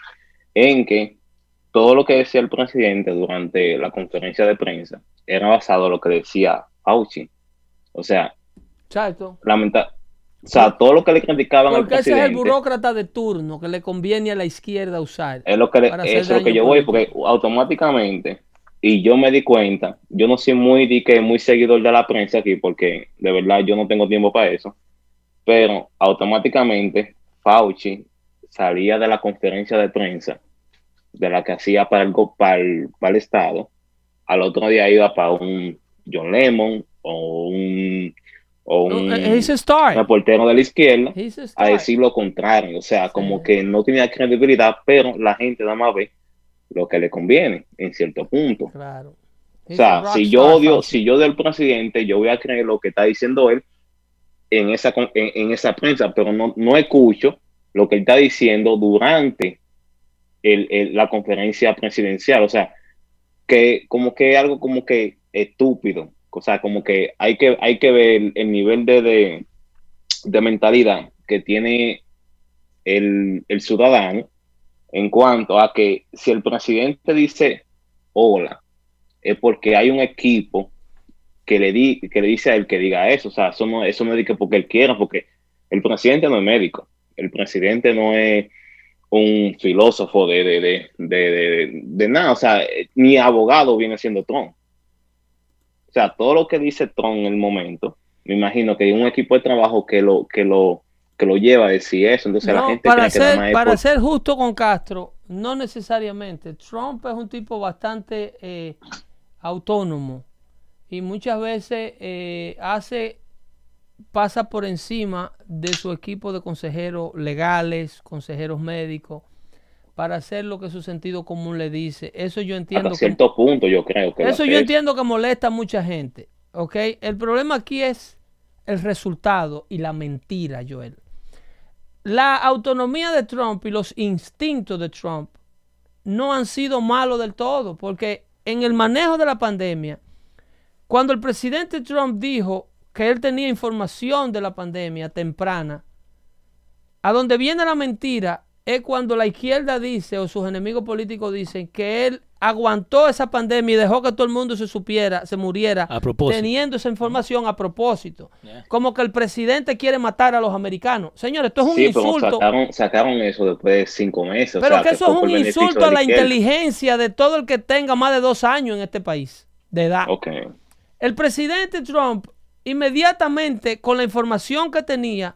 S5: En que todo lo que decía el presidente durante la conferencia de prensa era basado en lo que decía Fauci. O sea,
S2: Exacto.
S5: lamenta o sea, todo lo que le criticaban al
S2: Porque ese es
S5: presidente
S2: el burócrata de turno que le conviene a la izquierda usar.
S5: es lo que le- es lo que yo voy porque automáticamente y yo me di cuenta yo no soy muy di que muy seguidor de la prensa aquí porque de verdad yo no tengo tiempo para eso pero automáticamente Fauci salía de la conferencia de prensa de la que hacía para el, para el, para el Estado, al otro día iba para un John Lemon o un, o un
S2: star.
S5: reportero de la izquierda
S2: a
S5: decir lo contrario. O sea, como que no tenía credibilidad, pero la gente nada más ve lo que le conviene en cierto punto.
S2: Claro.
S5: O sea, si yo odio, si yo del presidente, yo voy a creer lo que está diciendo él en esa, en, en esa prensa, pero no, no escucho lo que él está diciendo durante el- el- la conferencia presidencial. O sea, que como que algo como que estúpido. O sea, como que hay que, hay que ver el nivel de, de, de mentalidad que tiene el, el ciudadano en cuanto a que si el presidente dice hola, es porque hay un equipo que le, di, que le dice a él que diga eso. O sea, eso no, eso no es porque él quiera, porque el presidente no es médico, el presidente no es un filósofo de, de, de- de nada, o sea, ni abogado viene siendo Trump. O sea, todo lo que dice Trump en el momento, me imagino que hay un equipo de trabajo que lo, que lo, que lo lleva a decir eso. Entonces la gente
S2: para
S5: que
S2: ser,
S5: es
S2: para
S5: por-
S2: ser justo con Castro, no necesariamente. Trump es un tipo bastante eh, autónomo y muchas veces eh, hace pasa por encima de su equipo de consejeros legales, consejeros médicos, para hacer lo que su sentido común le dice. Eso yo entiendo.
S5: hasta
S2: que-
S5: cierto punto, yo creo que
S2: eso yo entiendo que molesta a mucha gente, ¿ok? El problema aquí es el resultado y la mentira, Joel. La autonomía de Trump y los instintos de Trump no han sido malos del todo, porque en el manejo de la pandemia, cuando el presidente Trump dijo que él tenía información de la pandemia temprana, a donde viene la mentira es cuando la izquierda dice o sus enemigos políticos dicen que él aguantó esa pandemia y dejó que todo el mundo se supiera, se muriera,
S1: A propósito.
S2: teniendo esa información a propósito. Como que el presidente quiere matar a los americanos. Señores, esto es un
S5: Sí, pero
S2: insulto.
S5: sacaron, sacaron eso después de cinco meses. o
S2: Pero
S5: sea,
S2: que eso es un insulto a la inteligencia de todo el que tenga más de dos años en este país de edad. El presidente Trump inmediatamente con la información que tenía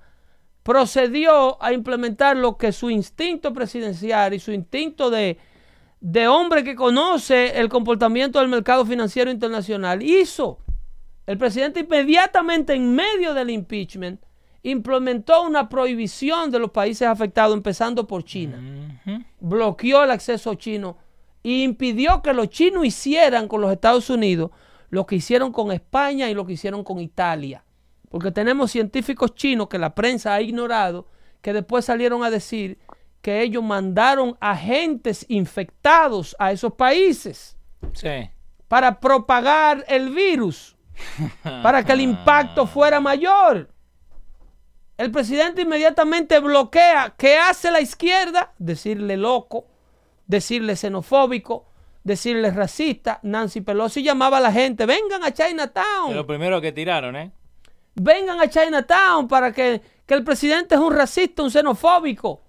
S2: procedió a implementar lo que su instinto presidencial y su instinto de, de hombre que conoce el comportamiento del mercado financiero internacional hizo. El presidente inmediatamente en medio del impeachment implementó una prohibición de los países afectados, empezando por China. Bloqueó el acceso chino e impidió que los chinos hicieran con los Estados Unidos lo que hicieron con España y lo que hicieron con Italia. Porque tenemos científicos chinos que la prensa ha ignorado, que después salieron a decir que ellos mandaron agentes infectados a esos países
S1: Sí.
S2: para propagar el virus, para que el impacto fuera mayor. El presidente inmediatamente bloquea. ¿Qué hace la izquierda? Decirle loco, decirle xenofóbico, decirle racista. Nancy Pelosi llamaba a la gente, vengan a
S1: Es
S2: Chinatown,
S1: lo primero que tiraron, ¿eh?
S2: vengan a Chinatown para que, que el presidente es un racista, un xenofóbico.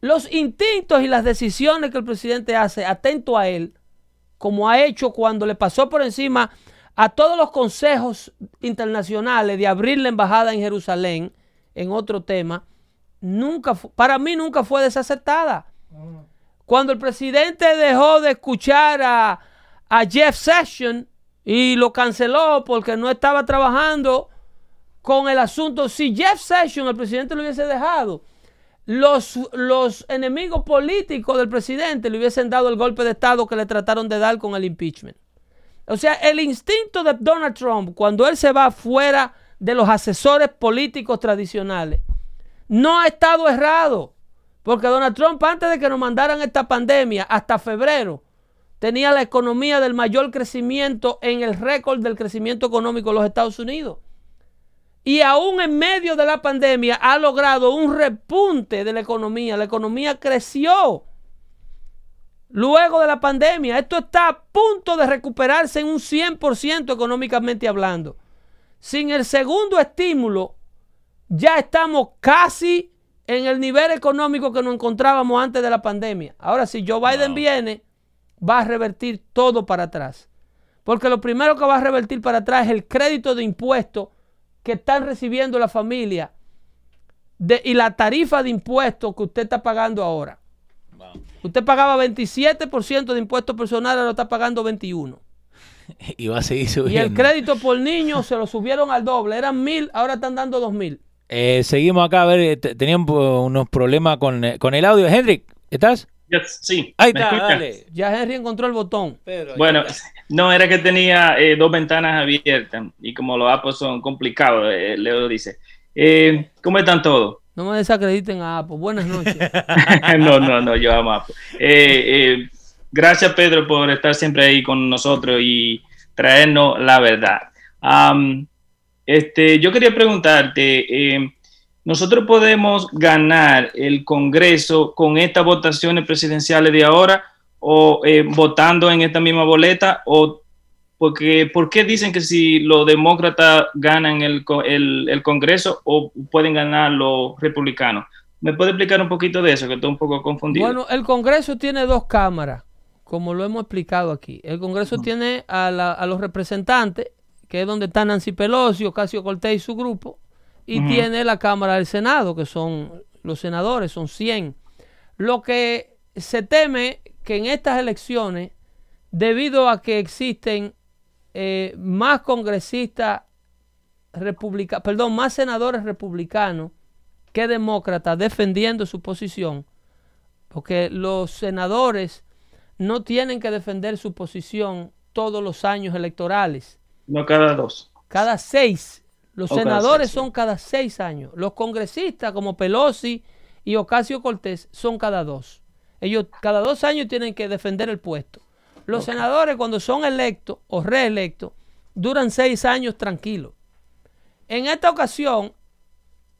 S2: Los instintos y las decisiones que el presidente hace, atento a él, como ha hecho cuando le pasó por encima a todos los consejos internacionales de abrir la embajada en Jerusalén, en otro tema, nunca para mí nunca fue desacertada. Cuando el presidente dejó de escuchar a, a Jeff Sessions y lo canceló porque no estaba trabajando con el asunto, si Jeff Sessions, el presidente lo hubiese dejado, los, los enemigos políticos del presidente le hubiesen dado el golpe de Estado que le trataron de dar con el impeachment. O sea, el instinto de Donald Trump, cuando él se va fuera de los asesores políticos tradicionales, no ha estado errado. Porque Donald Trump, antes de que nos mandaran esta pandemia, hasta febrero, tenía la economía del mayor crecimiento en el récord del crecimiento económico de los Estados Unidos. Y aún en medio de la pandemia ha logrado un repunte de la economía. La economía creció luego de la pandemia. Esto está a punto de recuperarse en un 100% económicamente hablando. Sin el segundo estímulo, ya estamos casi en el nivel económico que nos encontrábamos antes de la pandemia. Ahora, si Joe Biden viene, va a revertir todo para atrás. Porque lo primero que va a revertir para atrás es el crédito de impuestos que están recibiendo la familia de- y la tarifa de impuestos que usted está pagando ahora. Usted pagaba 27% de impuestos personales, ahora está pagando 21%.
S1: Y va a seguir
S2: Y
S1: subiendo.
S2: el crédito por niño se lo subieron al doble. Eran mil, ahora están dando dos mil.
S1: Eh, seguimos acá, a ver, eh, te- tenían po- unos problemas con, eh, con el audio. Hendrik, ¿estás?
S13: Yes, sí.
S1: Ahí
S13: ¿me
S1: está,
S13: escucha?
S1: dale.
S2: Ya Henry encontró el botón.
S13: Bueno, no, era que tenía eh, dos ventanas abiertas y como los Apple son complicados, eh, Leo dice. Eh, ¿Cómo están todos?
S2: No me desacrediten a Apple. Buenas noches.
S13: no, no, no, yo amo Apple. Eh, eh, gracias, Pedro, por estar siempre ahí con nosotros y traernos la verdad. Este, yo quería preguntarte, eh, ¿nosotros podemos ganar el Congreso con estas votaciones presidenciales de ahora o eh, votando en esta misma boleta? O porque, ¿Por qué dicen que si los demócratas ganan el, el, el Congreso o pueden ganar los republicanos? ¿Me puede explicar un poquito de eso? Que estoy un poco confundido.
S2: Bueno, el Congreso tiene dos cámaras, como lo hemos explicado aquí. El Congreso tiene a, la- a los representantes, que es donde está Nancy Pelosi, Ocasio Cortés y su grupo, y tiene la Cámara del Senado, que son los senadores, son 100. Lo que se teme que en estas elecciones, debido a que existen eh, más congresistas republicanos, perdón, más senadores republicanos que demócratas defendiendo su posición, porque los senadores no tienen que defender su posición todos los años electorales.
S13: No cada dos.
S2: Cada seis. Los
S13: O
S2: senadores son cada seis años. Los congresistas como Pelosi y Ocasio Cortés son cada dos. Ellos cada dos años tienen que defender el puesto. Los senadores cuando son electos o reelectos duran seis años tranquilos. En esta ocasión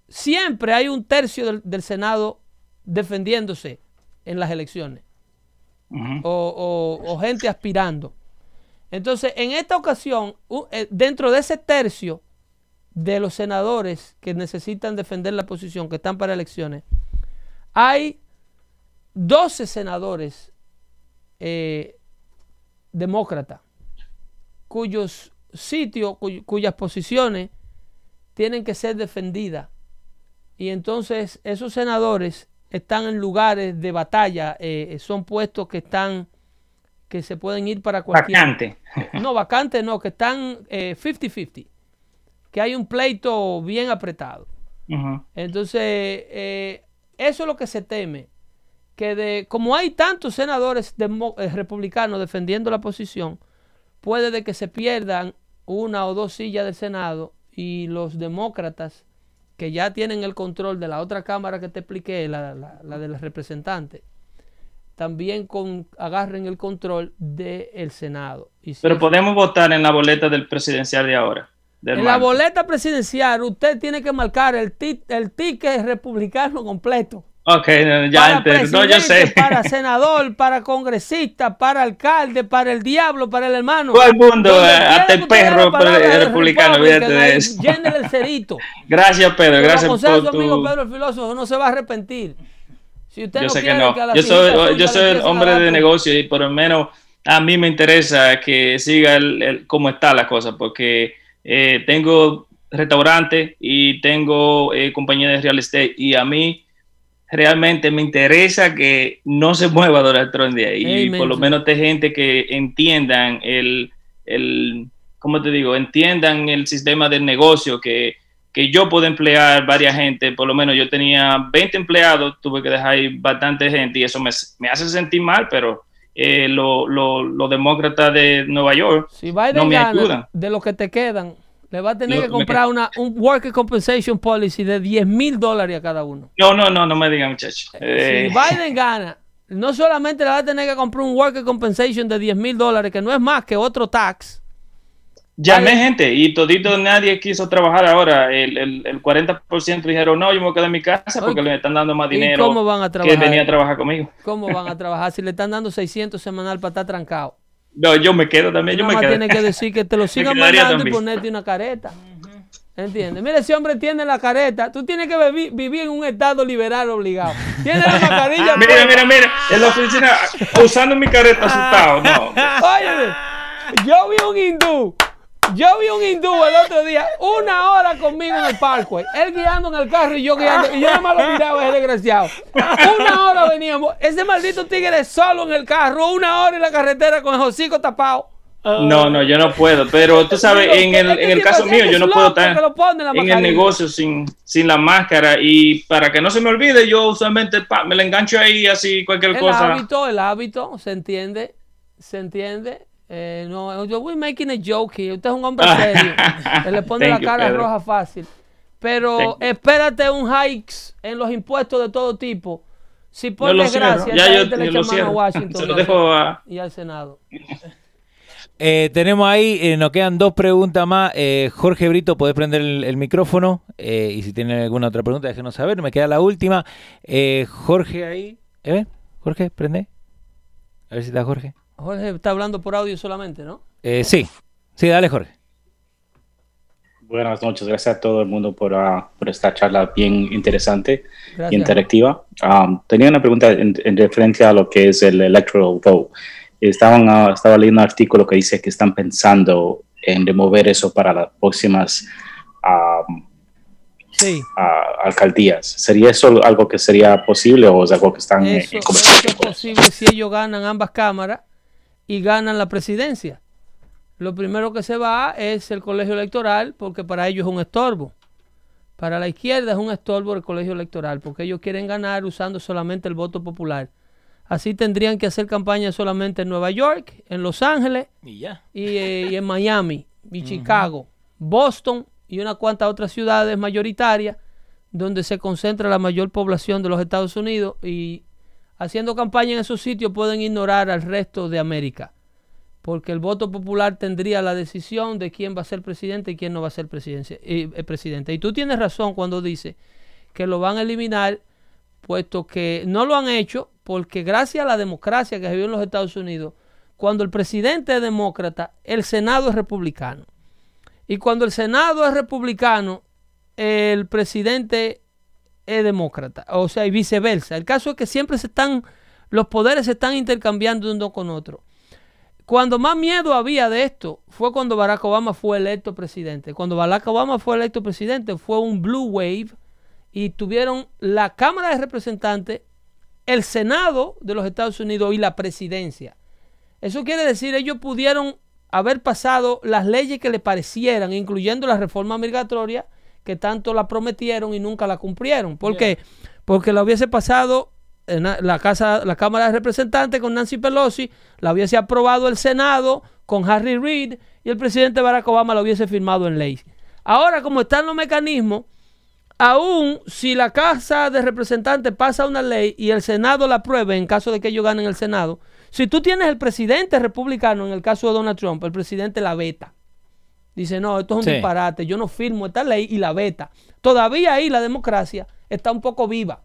S2: siempre hay un tercio del, del Senado defendiéndose en las elecciones o, o- o gente aspirando. Entonces, en esta ocasión, eh, dentro de ese tercio de los senadores que necesitan defender la posición, que están para elecciones, hay 12 senadores eh, demócratas cuyos sitios, cuy- cuyas posiciones tienen que ser defendidas. Y entonces esos senadores están en lugares de batalla, eh, son puestos que están, que se pueden ir para cualquier...
S13: Vacante.
S2: No, vacante no, que están eh, 50-50. Que hay un pleito bien apretado. Entonces, eh, eso es lo que se teme. Que de, como hay tantos senadores demo- eh, republicanos defendiendo la posición, puede de que se pierdan una o dos sillas del Senado y los demócratas que ya tienen el control de la otra cámara que te expliqué, la, la, la de los representantes, también con, agarren el control del Senado. Y si
S13: Pero podemos votar en la boleta del presidencial de ahora.
S2: En la boleta presidencial usted tiene que marcar el, el ticket republicano completo.
S13: Ok, ya
S2: para.
S13: No, yo sé.
S2: para senador, para congresista, para alcalde, para el diablo, para el hermano.
S13: Todo el mundo, eh, hasta el perro republicano,
S2: Republican,
S13: olvídate de eso.
S2: llénele el cerito.
S13: Gracias, Pedro. Gracias por
S2: su amigo
S13: tu...
S2: Pedro el filósofo, no se va a arrepentir. Si usted
S13: Yo
S2: no
S13: sé que no.
S2: que
S13: Yo soy, yo soy el hombre de negocio y por lo menos a mí me interesa que siga el, el- cómo está la cosa, porque eh, tengo restaurante y tengo eh, compañía de real estate y a mí realmente me interesa que no se mueva Donald Trump de ahí. Y por lo menos de gente que entiendan el, el ¿cómo te digo? Entiendan el sistema del negocio que que yo puedo emplear varias gente, por lo menos yo tenía 20 empleados, tuve que dejar ir bastante gente y eso me, me hace sentir mal, pero eh, lo- lo- los demócratas de Nueva York
S2: Si Biden
S13: no me
S2: gana,
S13: ayudan.
S2: de lo que te quedan, le va a tener
S13: Lo-
S2: que comprar una, un Worker Compensation Policy de 10 mil dólares a cada uno.
S13: No, no, no, no me digan, muchachos. Eh,
S2: Si Biden gana, no solamente le va a tener que comprar un Worker Compensation de 10 mil dólares, que no es más que otro tax.
S13: Llamé gente y todito nadie quiso trabajar ahora. El, el, el 40% dijeron, no, yo me voy a quedar en mi casa porque le están dando más
S2: ¿Y
S13: dinero
S2: cómo van a
S13: que
S2: trabajar?
S13: venía a trabajar conmigo.
S2: ¿Cómo van a trabajar si le están dando 600 semanal para estar trancado?
S13: No, yo me quedo también, yo me quedo.
S2: tiene que decir que te lo sigan mandando y
S13: también.
S2: ponerte una careta. ¿Entiendes? Mira, ese hombre tiene la careta. Tú tienes que vivi- vivir en un estado liberal obligado. Tiene la mascarilla.
S13: Mira, mira, mira, en la oficina usando mi careta asustado, no.
S2: Óyeme, yo vi un hindú. Yo vi un hindú el otro día, una hora conmigo en el parkway. Él guiando en el carro y yo guiando. Y yo nada más lo miraba, ese desgraciado. Una hora veníamos. Ese maldito tigre solo en el carro, una hora en la carretera con el hocico tapado.
S13: No, no, yo no puedo. Pero tú sabes, en el, en el caso mío, yo no puedo estar en el negocio sin, sin la máscara. Y para que no se me olvide, yo usualmente pa, me la engancho ahí así, cualquier
S2: El
S13: cosa.
S2: hábito, el hábito, se entiende, se entiende. Eh, no, yo voy making a joke here. Usted es un hombre serio. Se le pone la
S13: you,
S2: cara roja fácil. Pero espérate un hikes en los impuestos de todo tipo. Si por
S13: lo
S2: desgracia.
S13: Ya yo-
S2: gente le
S13: yo lo
S2: a. Washington
S13: Se lo
S2: y
S13: dejo
S2: al-
S13: a-
S2: y al Senado.
S1: Eh, tenemos ahí, eh, nos quedan dos preguntas más. Eh, Jorge Brito, podés prender el, el micrófono. Eh, y si tiene alguna otra pregunta, déjenos saber. Me queda la última. Eh, Jorge ahí. ¿Eh? Jorge, prende. A ver si está Jorge.
S2: Jorge está hablando por audio solamente, ¿no?
S1: Eh, sí, sí, dale Jorge.
S14: Buenas noches, gracias a todo el mundo por, por esta charla bien interesante
S2: Gracias.
S14: y interactiva. Um, tenía una pregunta en, en referencia a lo que es el electoral vote. Estaban, ah, estaba leyendo un artículo que dice que están pensando en remover eso para las próximas um,
S2: Sí.
S14: alcaldías. ¿Sería eso algo que sería posible o es algo que están en-
S2: Eso,
S14: en
S2: eso es posible si ellos ganan ambas cámaras y ganan la presidencia. Lo primero que se va es el colegio electoral porque para ellos es un estorbo. Para la izquierda es un estorbo el colegio electoral porque ellos quieren ganar usando solamente el voto popular. Así tendrían que hacer campaña solamente en Nueva York, en Los Ángeles
S1: y, ya.
S2: y, en Miami, y Chicago, Boston y unas cuantas otras ciudades mayoritarias donde se concentra la mayor población de los Estados Unidos y haciendo campaña en esos sitios pueden ignorar al resto de América porque el voto popular tendría la decisión de quién va a ser presidente y quién no va a ser eh, eh, presidente. Y tú tienes razón cuando dices que lo van a eliminar, puesto que no lo han hecho, porque gracias a la democracia que se vive en los Estados Unidos, cuando el presidente es demócrata, el Senado es republicano. Y cuando el Senado es republicano, el presidente es demócrata. O sea, y viceversa. El caso es que siempre se están, los poderes se están intercambiando uno con otro. Cuando más miedo había de esto fue cuando Barack Obama fue electo presidente. Cuando Barack Obama fue electo presidente fue un blue wave y tuvieron la Cámara de Representantes, el Senado de los Estados Unidos y la presidencia. Eso quiere decir, ellos pudieron haber pasado las leyes que le parecieran, incluyendo la reforma migratoria, que tanto la prometieron y nunca la cumplieron. ¿Por qué? Porque la hubiese pasado en la- la, casa, la Cámara de Representantes con Nancy Pelosi, la hubiese aprobado el Senado con Harry Reid y el presidente Barack Obama la hubiese firmado en ley. Ahora, como están los mecanismos, aún si la Casa de Representantes pasa una ley y el Senado la apruebe en caso de que ellos ganen el Senado, si tú tienes el presidente republicano, en el caso de Donald Trump, el presidente la veta. Dice, no, esto es un
S1: Sí.
S2: disparate, yo no firmo esta ley y la veta. Todavía ahí la democracia está un poco viva.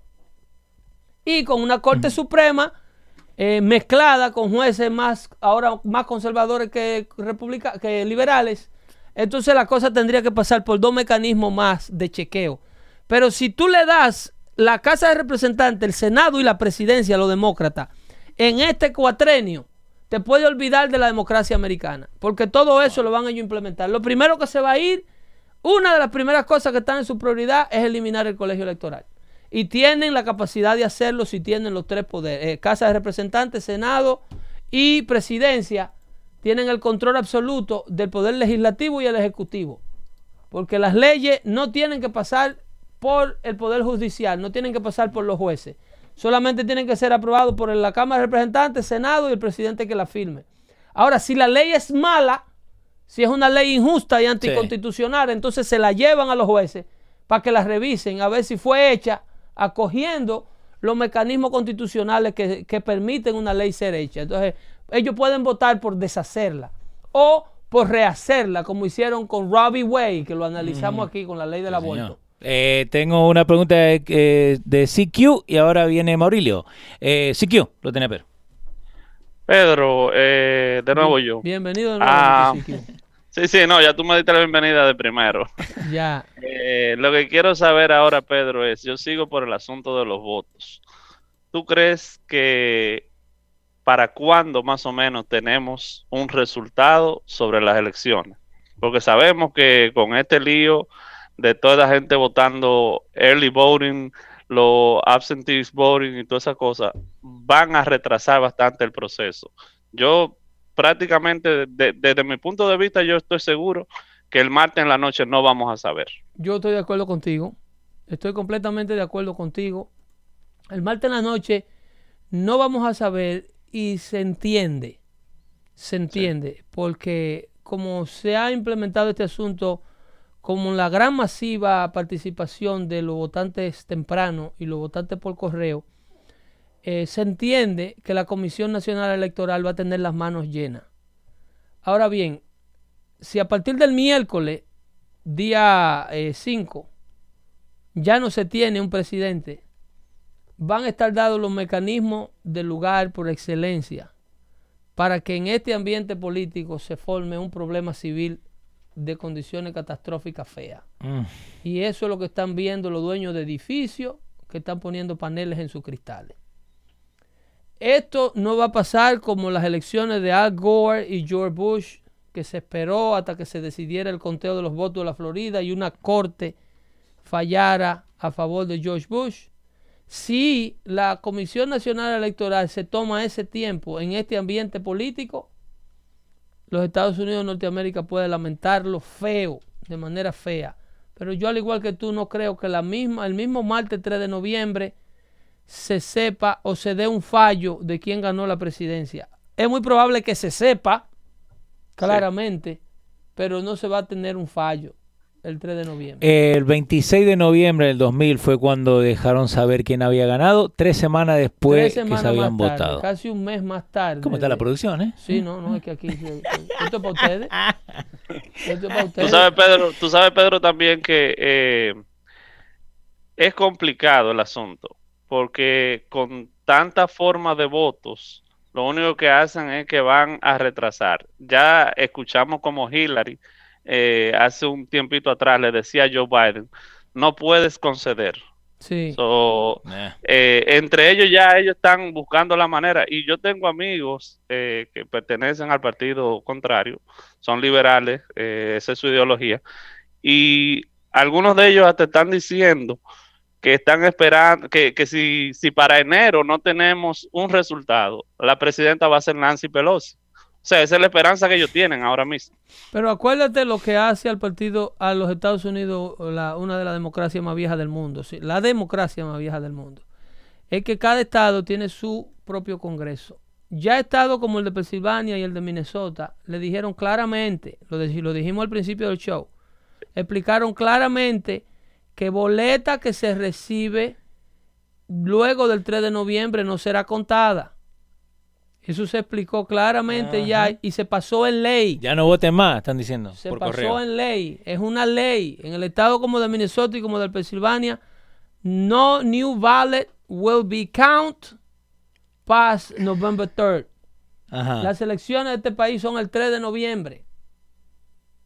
S2: Y con una Corte Suprema eh, mezclada con jueces más, ahora más conservadores que, republica- que liberales, entonces la cosa tendría que pasar por dos mecanismos más de chequeo. Pero si tú le das la Casa de Representantes, el Senado y la presidencia a los demócratas en este cuatrenio, te puede olvidar de la democracia americana, porque todo eso lo van ellos a implementar. Lo primero que se va a ir, una de las primeras cosas que están en su prioridad es eliminar el colegio electoral. Y tienen la capacidad de hacerlo si tienen los tres poderes, eh, Casa de Representantes, Senado y Presidencia, tienen el control absoluto del poder legislativo y el ejecutivo. Porque las leyes no tienen que pasar por el Poder Judicial, no tienen que pasar por los jueces. Solamente tienen que ser aprobados por la Cámara de Representantes, Senado y el presidente que la firme. Ahora, si la ley es mala, si es una ley injusta y anticonstitucional, entonces se la llevan a los jueces para que la revisen, a ver si fue hecha acogiendo los mecanismos constitucionales que, que permiten una ley ser hecha. Entonces, ellos pueden votar por deshacerla o por rehacerla, como hicieron con Robbie Wade, que lo analizamos aquí con la ley del aborto.
S1: Eh, tengo una pregunta de, eh, de CQ y ahora viene Maurilio. Eh, CQ, lo tenés, Pedro.
S3: Pedro, eh, de nuevo yo.
S2: Bienvenido de nuevo.
S3: Ah,
S2: CQ.
S3: sí, sí, no, ya tú me diste la bienvenida de primero.
S2: Ya.
S3: Eh, lo que quiero saber ahora, Pedro, es, yo sigo por el asunto de los votos. ¿Tú crees que para cuándo más o menos tenemos un resultado sobre las elecciones? porque sabemos que con este lío de toda la gente votando early voting, los absentees voting y todas esas cosas, van a retrasar bastante el proceso. Yo prácticamente, de- desde mi punto de vista, yo estoy seguro que el martes en la noche no vamos a saber.
S2: Yo estoy de acuerdo contigo. Estoy completamente de acuerdo contigo. El martes en la noche no vamos a saber y se entiende. Se entiende. Porque como se ha implementado este asunto, como la gran masiva participación de los votantes temprano y los votantes por correo, eh, se entiende que la Comisión Nacional Electoral va a tener las manos llenas. Ahora bien, si a partir del miércoles, día 5, ya no se tiene un presidente, van a estar dados los mecanismos del lugar por excelencia para que en este ambiente político se forme un problema civil de condiciones catastróficas feas.
S1: Mm.
S2: Y eso es lo que están viendo los dueños de edificios que están poniendo paneles en sus cristales. Esto no va a pasar como las elecciones de Al Gore y George Bush, que se esperó hasta que se decidiera el conteo de los votos de la Florida y una corte fallara a favor de George Bush. Si la Comisión Nacional Electoral se toma ese tiempo en este ambiente político, los Estados Unidos de Norteamérica puede lamentarlo feo, de manera fea. Pero yo al igual que tú no creo que la misma, el mismo martes 3 de noviembre se sepa o se dé un fallo de quién ganó la presidencia. Es muy probable que se sepa claramente, pero no se va a tener un fallo el 3 de noviembre.
S1: El 26 de noviembre del 2000 fue cuando dejaron saber quién había ganado, tres semanas después
S2: Tres
S1: que se habían
S2: más tarde,
S1: votado.
S2: Casi un mes más tarde.
S1: ¿Cómo está la producción, eh?
S2: Sí, no, no, es que aquí. Esto es para ustedes. Esto es para
S3: Tú
S2: ustedes.
S3: sabes, Pedro, tú sabes, Pedro, también que eh, es complicado el asunto, porque con tantas formas de votos, lo único que hacen es que van a retrasar. Ya escuchamos como Hillary eh, hace un tiempito atrás le decía a Joe Biden, no puedes conceder.
S2: Sí.
S3: So, eh, entre ellos ya ellos están buscando la manera y yo tengo amigos eh, que pertenecen al partido contrario, son liberales, eh, esa es su ideología y algunos de ellos hasta están diciendo que están esperando, que, que si, si para enero no tenemos un resultado, la presidenta va a ser Nancy Pelosi. O sea, esa es la esperanza que ellos tienen ahora mismo.
S2: Pero acuérdate lo que hace al partido, a los Estados Unidos, una de las democracias más viejas del mundo, la democracia más vieja del mundo, es que cada estado tiene su propio congreso. Ya estados como el de Pensilvania y el de Minnesota le dijeron claramente, lo dijimos al principio del show, explicaron claramente que boleta que se recibe luego del 3 de noviembre no será contada. Eso se explicó claramente ya y se pasó en ley.
S1: Ya no voten más, están diciendo.
S2: Se
S1: por
S2: pasó
S1: correo.
S2: en ley. Es una ley. En el estado como de Minnesota y como de Pensilvania, no new ballot will be count past November 3rd.
S1: Ajá.
S2: Las elecciones de este país son el 3 de noviembre.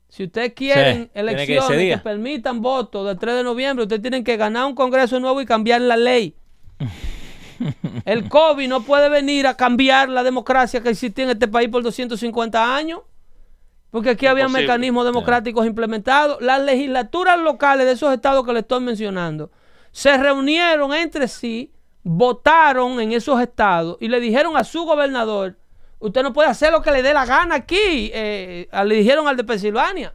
S2: Si ustedes quieren elecciones que, permitan votos del 3 de noviembre, ustedes tienen que ganar un congreso nuevo y cambiar la ley. El COVID no puede venir a cambiar la democracia que existía en este país por 250 años. Porque aquí había mecanismos democráticos implementados. Las legislaturas locales de esos estados que le estoy mencionando se reunieron entre sí, votaron en esos estados y le dijeron a su gobernador, usted no puede hacer lo que le dé la gana aquí. Eh, le dijeron al de Pensilvania.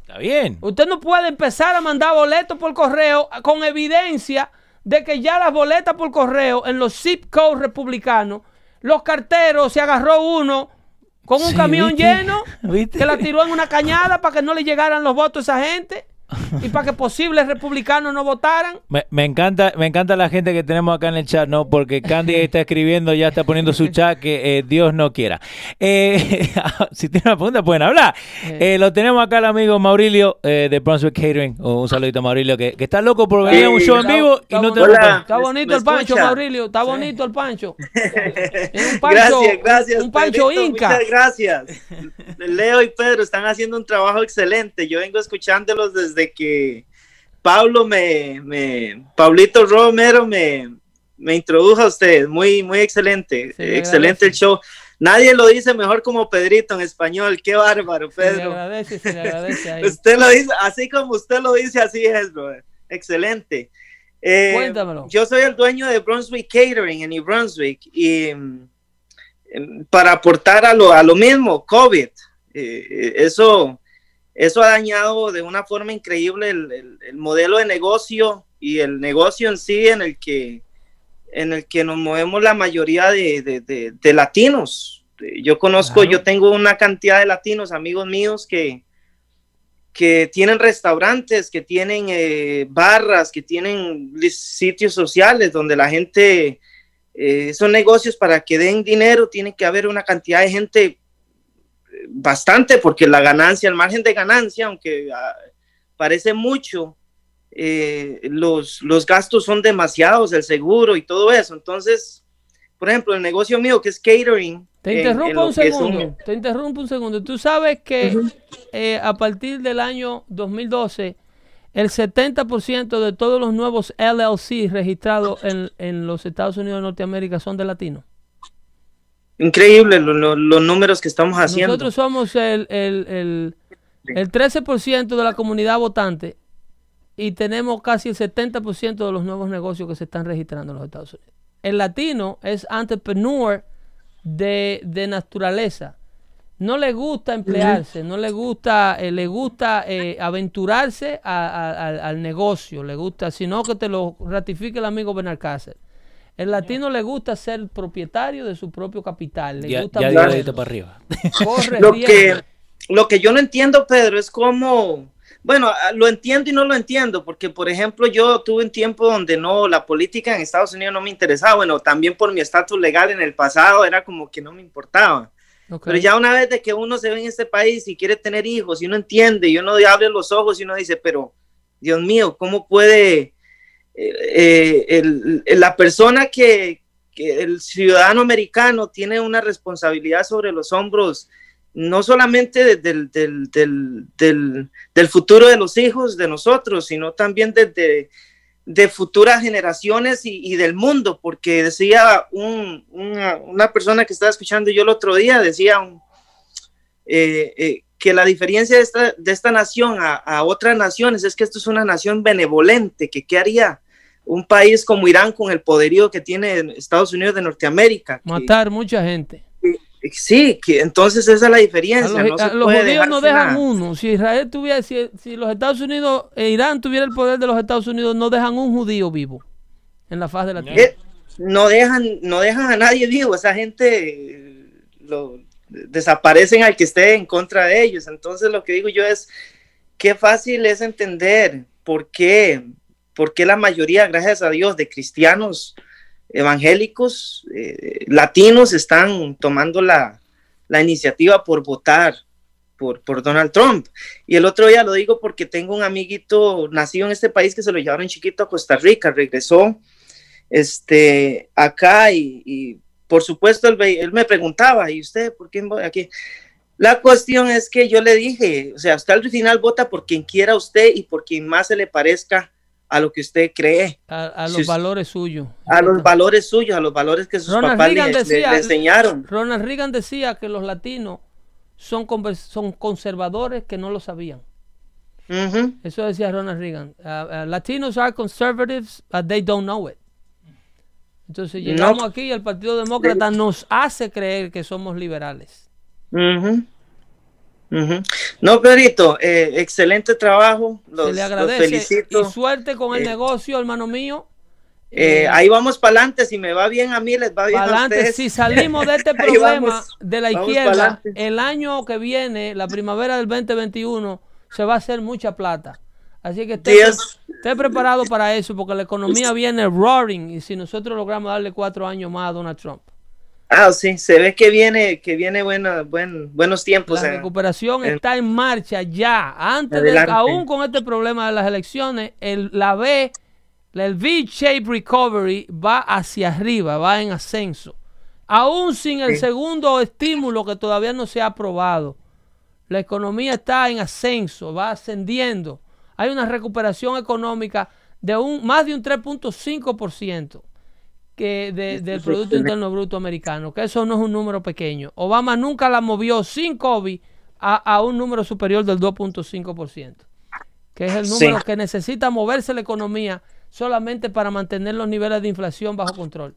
S1: Está bien.
S2: Usted no puede empezar a mandar boletos por correo con evidencia de que ya las boletas por correo en los zip codes republicanos, los carteros se agarró uno con un
S1: Sí,
S2: camión
S1: ¿viste?
S2: lleno
S1: ¿Viste?
S2: que la tiró en una cañada para que no le llegaran los votos a esa gente y para que posibles republicanos no votaran.
S1: Me, me encanta, me encanta la gente que tenemos acá en el chat, ¿no? Porque Candy está escribiendo, ya está poniendo su chat que eh, Dios no quiera. Eh, si tienen una pregunta, pueden hablar. Eh, lo tenemos acá el amigo Maurilio eh, de Brunswick Catering. Oh, un saludito a Maurilio, que, que está loco por venir a un show en vivo y no tenemos
S2: Está bonito el pancho? Maurilio. Está bonito el pancho. Es un pancho,
S15: gracias, gracias.
S2: un pancho
S15: Pedrito,
S2: inca.
S15: Muchas gracias. Leo y Pedro están haciendo un trabajo excelente. Yo vengo escuchándolos desde que Pablo me, me Pablito Romero me, me introdujo a ustedes. Muy, muy excelente. Excelente el show. Nadie lo dice mejor como Pedrito en español. Qué bárbaro,
S2: Se le
S15: Pedro.
S2: agradece, se le agradece.
S15: Usted lo dice, así como usted lo dice, así es, bro. Excelente. Eh,
S2: Cuéntamelo.
S15: Yo soy el dueño de Brunswick Catering en New Brunswick y em, para aportar a lo, a lo mismo, COVID, eh, eso, eso ha dañado de una forma increíble el, el- el modelo de negocio y el negocio en sí en el que, en el que nos movemos la mayoría de, de- de- de latinos. Yo conozco, yo tengo una cantidad de latinos, amigos míos, que, que tienen restaurantes, que tienen eh, barras, que tienen sitios sociales donde la gente, eh, son negocios para que den dinero, tiene que haber una cantidad de gente bastante, porque la ganancia, el margen de ganancia, aunque ah, parece mucho, eh, los, los gastos son demasiados, el seguro y todo eso. Entonces, por ejemplo, el negocio mío que es catering.
S2: Te
S15: en- en
S2: interrumpo un
S15: son-
S2: segundo. Te interrumpo un segundo. Tú sabes que eh, a partir del año 2012, el 70% de todos los nuevos LLC registrados en, en los Estados Unidos de Norteamérica son de latinos.
S15: Increíble lo- lo- los números que estamos haciendo.
S2: Nosotros somos el, el, el, el 13% de la comunidad votante y tenemos casi el 70% de los nuevos negocios que se están registrando en los Estados Unidos. El latino es entrepreneur de, de naturaleza. No le gusta emplearse, no le gusta, eh, le gusta eh, aventurarse a- a- al- al negocio, le gusta, sino que te lo ratifique el amigo Benalcácer. El latino le gusta ser propietario de su propio capital. Le
S1: Ya,
S2: gusta
S1: ya para arriba.
S2: Corre
S15: lo que, lo que yo no entiendo, Pedro, es cómo, bueno, ah, lo entiendo y no lo entiendo, porque por ejemplo yo tuve un tiempo donde no, la política en Estados Unidos no me interesaba, bueno, también por mi estatus legal en el pasado era como que no me importaba. Pero ya una vez de que uno se ve en este país y quiere tener hijos y uno entiende y uno abre los ojos y uno dice, pero Dios mío, ¿cómo puede eh, la persona que, el ciudadano americano tiene una responsabilidad sobre los hombros, no solamente de- del, del, del, del, futuro de los hijos de nosotros, sino también desde de futuras generaciones y, del mundo, porque decía un- una, persona que estaba escuchando yo el otro día, decía eh, eh, que la diferencia de esta, de esta nación a, a otras naciones es que esto es una nación benevolente, que qué haría un país como Irán con el poderío que tiene Estados Unidos de Norteamérica. que-
S2: Matar mucha gente.
S15: sí, que entonces esa es la
S2: A
S15: diferencia.
S2: los,
S15: no se
S2: a los
S15: puede
S2: judíos no dejan
S15: nada.
S2: uno. Si Israel tuviera, si, si los Estados Unidos, e Irán tuviera el poder de los Estados Unidos, no dejan un judío vivo en la faz de la tierra.
S15: Eh, no dejan, no dejan a nadie vivo, esa gente eh, lo desaparecen al que esté en contra de ellos. Entonces lo que digo yo es qué fácil es entender por qué, por qué la mayoría, gracias a Dios, de cristianos evangélicos eh, latinos están tomando la, la iniciativa por votar por, por Donald Trump. Y el otro día lo digo porque tengo un amiguito nacido en este país que se lo llevaron chiquito a Costa Rica, regresó este, acá y, y, por supuesto él, él me preguntaba, ¿y usted por qué va aquí? La cuestión es que yo le dije, o sea, usted al final vota por quien quiera usted y por quien más se le parezca a lo que usted cree,
S2: A, los valores suyos.
S15: a los valores suyos, a los valores que sus
S2: Ronald
S15: papás le,
S2: decía,
S15: le enseñaron.
S2: Ronald Reagan decía que los latinos son, son conservadores que no lo sabían. Eso decía Ronald Reagan. Uh, uh, Latinos are conservatives, but they don't know it. Entonces
S15: No.
S2: llegamos aquí y el Partido Demócrata nos hace creer que somos liberales.
S15: No, Pedrito, eh, excelente trabajo. Los,
S2: Se le
S15: los felicito.
S2: y suerte con el
S15: Eh,
S2: negocio, hermano mío.
S15: Eh, ahí vamos para adelante. Si me va bien a mí, les va bien a ustedes.
S2: Si salimos de este problema
S15: vamos,
S2: de la izquierda, el año que viene, la primavera del 2021, se va a hacer mucha plata. Así que esté, esté preparado para eso, porque la economía viene roaring y si nosotros logramos darle cuatro años más a Donald Trump.
S15: Ah, sí, se ve que viene, que viene buena, buen, buenos tiempos.
S2: La recuperación
S15: en-
S2: está en marcha ya. Antes de, aún con este problema de las elecciones, el, la B, el V-shape recovery va hacia arriba, va en ascenso. Aún sin el
S15: Sí.
S2: segundo estímulo que todavía no se ha aprobado, la economía está en ascenso, va ascendiendo. Hay una recuperación económica de un, más de un 3.5%. que de- del Producto Interno Bruto americano, que eso no es un número pequeño. Obama nunca la movió sin COVID a, a un número superior del 2.5%, que es el
S15: Sí.
S2: número que necesita moverse la economía solamente para mantener los niveles de inflación bajo control.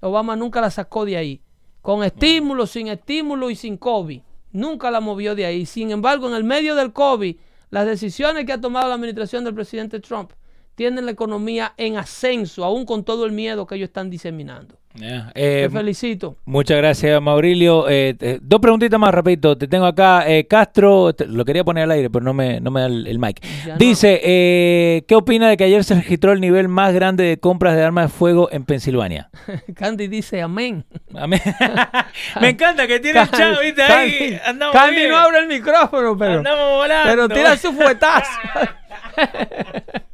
S2: Obama nunca la sacó de ahí, con estímulo, sin estímulo y sin COVID. Nunca la movió de ahí. Sin embargo, en el medio del COVID, las decisiones que ha tomado la administración del presidente Trump tienen la economía en ascenso, aún con todo el miedo que ellos están diseminando.
S1: Ya, eh,
S2: Te felicito.
S1: Muchas gracias, Maurilio. Eh, dos preguntitas más, rapidito. Te tengo acá, eh, Castro, te- lo quería poner al aire, pero no me, no me da el, el mic.
S2: Ya no.
S1: Dice, eh, ¿qué opina de que ayer se registró el nivel más grande de compras de armas de fuego en Pensilvania?
S2: Candy dice amén.
S1: Amén. Me encanta que tiene el chat, viste, ahí. Andamos
S2: Candy
S1: bien.
S2: no abre el micrófono, pero,
S1: Andamos volando.
S2: pero tira su fuetazo.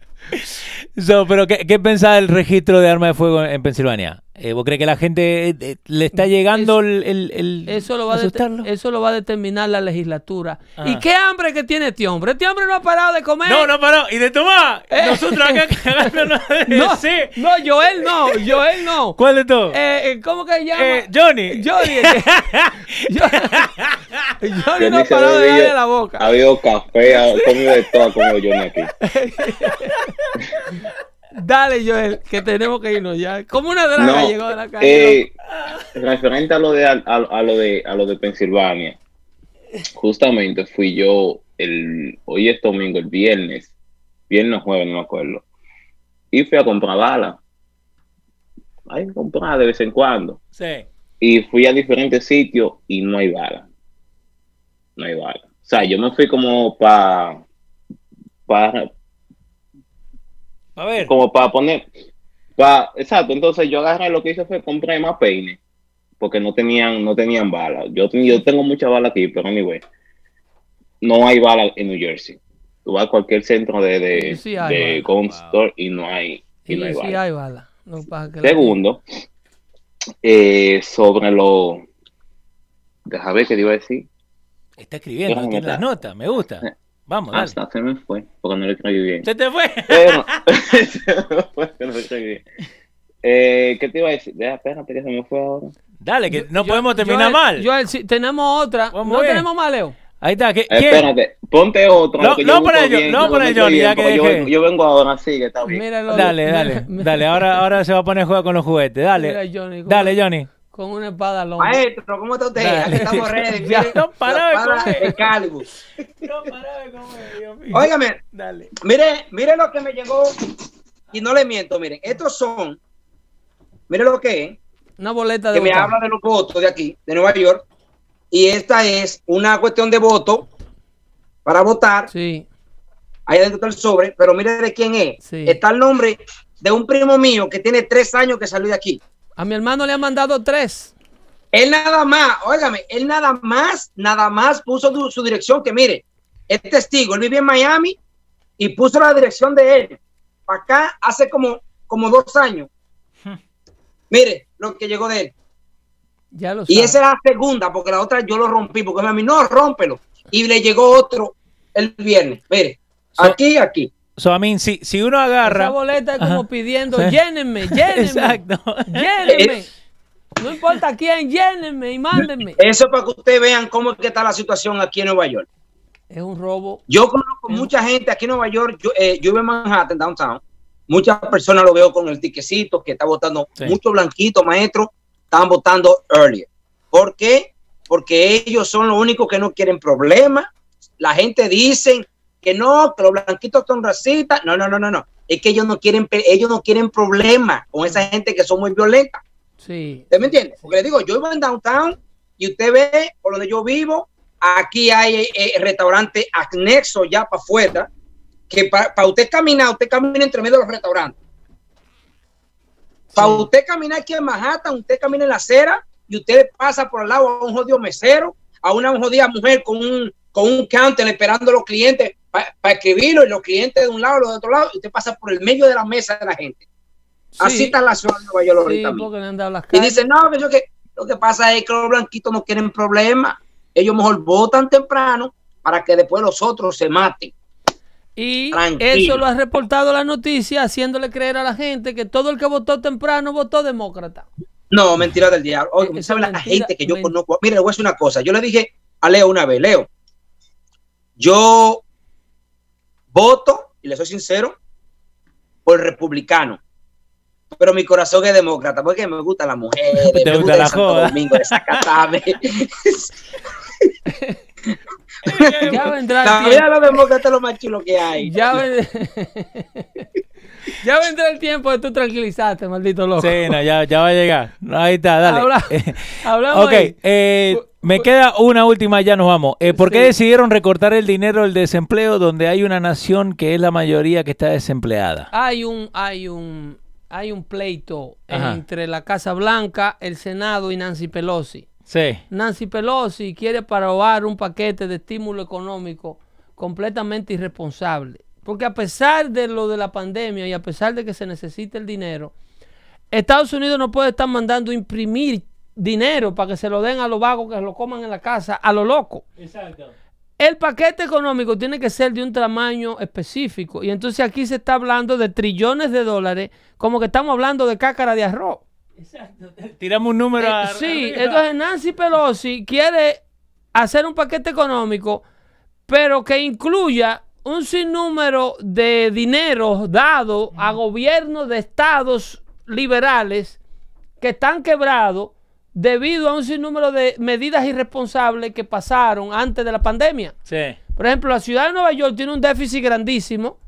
S1: So, pero ¿qué, pensás del registro de armas de fuego en, en Pensilvania? Eh, ¿Vos crees que la gente eh, eh, le está llegando el, el- el-
S2: Eso lo, va
S1: asustarlo?
S2: eso lo va a determinar la legislatura.
S1: Ah.
S2: ¿Y qué hambre que tiene este hombre? Este hombre no ha parado de comer.
S1: No, no paró. ¿Y de tomar?
S2: Eh.
S1: Nosotros acá cagándonos de
S2: No,
S1: sí.
S2: no, Joel no, Joel no.
S1: ¿Cuál de todos?
S2: Eh, eh, ¿Cómo que se llama?
S1: Eh, Johnny.
S2: Johnny. Johnny Johnny no ha parado de darle la boca.
S5: Ha habido café, ha comido de todo, ha comido Johnny aquí.
S2: Dale, Joel, que tenemos que irnos ya. Como una draga
S5: No,
S2: llegó de la calle.
S5: eh, referente a lo de a, a lo de a lo de Pensilvania, justamente fui yo el hoy es domingo, el viernes, viernes jueves, no me acuerdo, y fui a comprar balas. Hay que comprar de vez en cuando.
S1: Sí.
S5: Y fui a diferentes sitios y no hay balas. No hay balas. O sea, yo me fui como para para
S1: A ver.
S5: como para poner, pa, exacto, entonces yo agarré lo que hice fue compré más peines, porque no tenían, no tenían balas. Yo, yo tengo muchas balas aquí, pero anyway, no hay balas en New Jersey. Tú vas a cualquier centro de, de,
S2: Sí, sí hay
S5: de gun store y no hay, y
S2: Sí,
S5: no hay
S2: sí
S5: balas.
S2: hay bala. Que pasa que
S5: Segundo, eh, sobre lo, deja ver qué te iba a decir.
S1: Está escribiendo,
S5: Déjame
S1: tiene las notas, me gusta. Vamos, dale.
S5: Hasta se me fue, porque no lo escribí bien.
S1: ¿Se te fue?
S5: Pero, se me fue, no lo escribí bien. Eh, ¿Qué te iba a decir? Deja, espérate que se me fue ahora.
S1: Dale, que no
S2: Yo-
S1: podemos terminar
S2: Joel,
S1: mal.
S2: Joel, sí, tenemos otra.
S1: Vamos
S2: no
S1: bien.
S2: tenemos más, Leo.
S1: Ahí está. ¿qué,
S5: Eh,
S1: quién?
S5: espérate, ponte otro.
S1: No, no para ello,
S5: bien,
S1: no
S5: yo
S1: para ello, ya
S5: bien,
S1: que
S5: yo, vengo, yo vengo ahora, sí, que está bien.
S2: Míralo,
S1: Dale, dale, dale. Ahora, ahora se va a poner a jugar con los juguetes. Dale,
S2: mira Johnny,
S1: dale, Johnny.
S2: Con una espada al hombro.
S8: Maestro, ¿cómo está usted?
S1: Dale.
S8: Aquí estamos ready.
S2: Ya,
S1: no para
S8: la
S1: de comer. No de comer, Dios mío.
S8: Óigame,
S1: Dale.
S8: mire, mire lo que me llegó y no le miento, miren, estos son, mire lo que es,
S2: Una boleta de
S8: que me habla de los votos de aquí, de Nueva York, y esta es una cuestión de voto para votar.
S2: Sí.
S8: Ahí adentro está el sobre, pero mire de quién es.
S2: Sí.
S8: Está el nombre de un primo mío que tiene tres años que salió de aquí.
S2: A mi hermano le han mandado tres.
S8: Él nada más, óigame, él nada más, nada más puso su, su dirección, que mire, es testigo, él vive en Miami y puso la dirección de él. Para acá hace como, como dos años. Mire lo que llegó de él.
S2: Ya lo
S8: Y esa era la segunda, porque la otra yo lo rompí, porque a mí no, rómpelo. Y le llegó otro el viernes. Mire,
S1: So-
S8: aquí, aquí.
S1: So, I mean, si, si uno
S2: Esa
S1: agarra.
S2: boleta es como
S1: Ajá.
S2: pidiendo,
S1: Sí.
S2: llénenme, llénenme.
S1: Exacto.
S2: Llénenme. No importa quién, llénenme y mándenme.
S8: Eso es para que ustedes vean cómo es que está la situación aquí en Nueva York.
S2: Es un robo.
S8: Yo conozco mucha gente aquí en Nueva York. Yo, eh, yo vivo en Manhattan, downtown. Muchas personas lo veo con el tiquecito que está votando.
S1: Sí.
S8: Muchos blanquitos, maestros, están votando earlier. ¿Por qué? Porque ellos son los únicos que no quieren problemas. La gente dice que no, que los blanquitos son racistas. No, no, no, no, no. Es que ellos no quieren, ellos no quieren problemas con esa gente que son muy violentas.
S2: Sí.
S8: ¿Usted me entiende? Porque le digo, yo vivo en downtown y usted ve por donde yo vivo, aquí hay eh, restaurantes anexos ya para afuera, que para usted caminar, usted camina entre medio de los restaurantes. Para usted caminar aquí en Manhattan, usted camina en la acera y usted pasa por al lado a un jodido mesero, a una jodida mujer con un, con un counter esperando a los clientes para escribirlo y los clientes de un lado los de otro lado, y usted pasa por el medio de la mesa de la gente. Así
S2: Sí.
S8: está la ciudad de Nueva York ahorita Y
S2: calles.
S8: dice, no, que yo que lo que pasa es que los blanquitos no quieren problemas. Ellos mejor votan temprano para que después los otros se maten.
S2: Y
S8: Tranquilo.
S2: eso lo ha reportado la noticia, haciéndole creer a la gente que todo el que votó temprano votó demócrata.
S8: No, mentira del diablo. Oye, ¿sabe la
S2: mentira,
S8: gente que yo
S2: men-
S8: conozco? Mira, le voy a decir una cosa. Yo le dije a Leo una vez, Leo, yo voto, y le soy sincero, por republicano. Pero mi corazón es demócrata, porque me gusta la mujer,
S1: Te
S8: me
S1: gusta
S8: gusta
S1: la
S8: el Santo. Domingo, de Zacatame.
S2: Ya vendrá tiempo.
S8: los demócratas lo más chulo que hay.
S2: Ya, ven- ya vendrá el tiempo de tú tranquilizarte, maldito loco.
S1: Sí, no, ya, ya va a llegar. No, ahí está, dale.
S2: Habla- hablamos
S1: ok, eh, me queda una última, ya nos vamos. Eh, ¿Por qué
S2: Sí.
S1: decidieron recortar el dinero del desempleo donde hay una nación que es la mayoría que está desempleada?
S2: Hay un, hay un, hay un pleito
S1: Ajá.
S2: entre la Casa Blanca, el Senado y Nancy Pelosi.
S1: Sí.
S2: Nancy Pelosi quiere aprobar un paquete de estímulo económico completamente irresponsable. Porque a pesar de lo de la pandemia y a pesar de que se necesita el dinero, Estados Unidos no puede estar mandando imprimir dinero para que se lo den a los vagos que se lo coman en la casa, a lo loco.
S1: Exacto.
S2: El paquete económico tiene que ser de un tamaño específico. Y entonces aquí se está hablando de trillones de dólares, como que estamos hablando de cácara de arroz.
S1: Tiramos un número
S2: Eh,
S1: a-
S2: sí,
S1: arriba.
S2: entonces Nancy Pelosi quiere hacer un paquete económico, pero que incluya un sinnúmero de dinero dado a gobiernos de estados liberales que están quebrados debido a un sinnúmero de medidas irresponsables que pasaron antes de la pandemia.
S1: Sí.
S2: Por ejemplo, la ciudad de Nueva York tiene un déficit grandísimo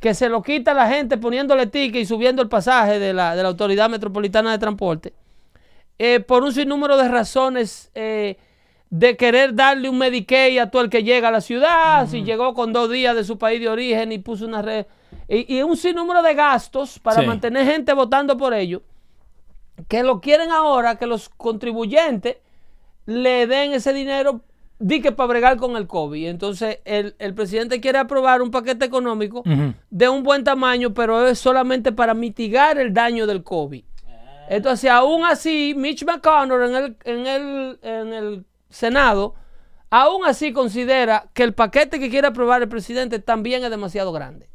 S2: que se lo quita la gente poniéndole ticket y subiendo el pasaje de la, de la Autoridad Metropolitana de Transporte. eh, por un sinnúmero de razones eh, de querer darle un Medicaid a todo el que llega a la ciudad, si llegó con dos días de su país de origen y puso una red. Y, y un sinnúmero de gastos para
S1: Sí.
S2: mantener gente votando por ellos, que lo quieren ahora que los contribuyentes le den ese dinero di que para bregar con el COVID. Entonces, el, el presidente quiere aprobar un paquete económico de un buen tamaño, pero es solamente para mitigar el daño del COVID. Entonces, aún así, Mitch McConnell en el, en el, en el Senado, aún así considera que el paquete que quiere aprobar el presidente también es demasiado grande.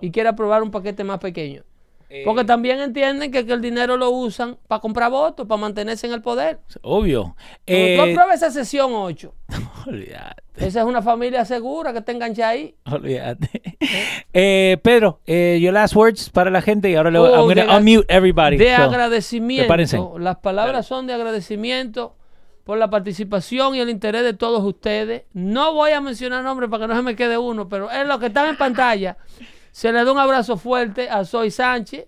S2: Y quiere aprobar un paquete más pequeño. Porque también entienden que, que el dinero lo usan para comprar votos, para mantenerse en el poder.
S1: Obvio. Eh,
S2: tú apruebas esa sesión 8,
S1: olvídate,
S2: esa es una familia segura que te engancha ahí.
S1: olvídate. Eh, Pedro, eh, your last words para la gente y ahora le voy,
S2: Oh, de agra-
S1: unmute everybody.
S2: De
S1: So,
S2: agradecimiento.
S1: prepárense.
S2: Las palabras son de agradecimiento por la participación y el interés de todos ustedes. No voy a mencionar nombres para que no se me quede uno, pero en los que están en pantalla, se le da un abrazo fuerte a Soy Sánchez,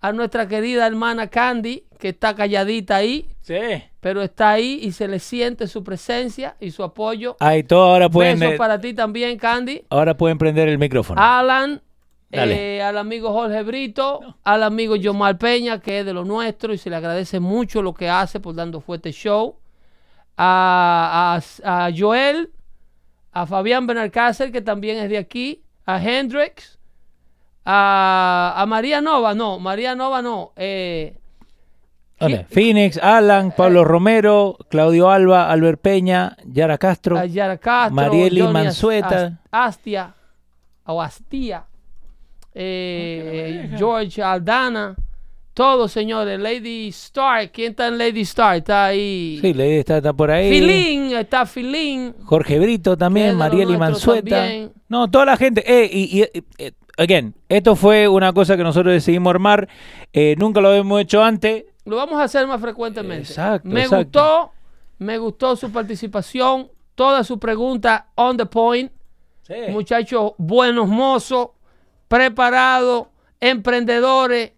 S2: a nuestra querida hermana Candy, que está calladita ahí,
S1: Sí.
S2: pero está ahí y se le siente su presencia y su apoyo.
S1: Ahí todo ahora pueden,
S2: Besos
S1: eh,
S2: para ti también, Candy.
S1: ahora pueden prender el micrófono.
S2: Alan, eh, al amigo Jorge Brito, al amigo Yomar Peña, que es de lo nuestro y se le agradece mucho lo que hace por dando fuerte show. A, a- a Joel, a Fabián Benalcácer, que también es de aquí, a Hendrix, a, a María Nova, no, María Nova no, eh,
S1: ¿Dónde? Phoenix, Alan, Pablo Romero, Claudio Alba, Albert Peña, Yara Castro,
S2: a Yara Castro,
S1: Marieli
S2: Johnny
S1: Mansueta.
S2: As- Astia, o Astia, eh, George Aldana, todos señores, Lady Star, ¿quién está en Lady Star? Está ahí.
S1: Sí, Lady está, está por ahí.
S2: Filín, está Filín.
S1: Jorge Brito también, Marieli
S2: nuestro
S1: Mansueta.
S2: también.
S1: No, toda la gente. Eh, y, y, eh, again, esto fue una cosa que nosotros decidimos armar. Eh, nunca lo habíamos hecho antes.
S2: Lo vamos a hacer más frecuentemente.
S1: Exacto,
S2: Me
S1: exacto.
S2: gustó, me gustó su participación, todas sus preguntas on the point. Muchachos buenos mozos, preparados, emprendedores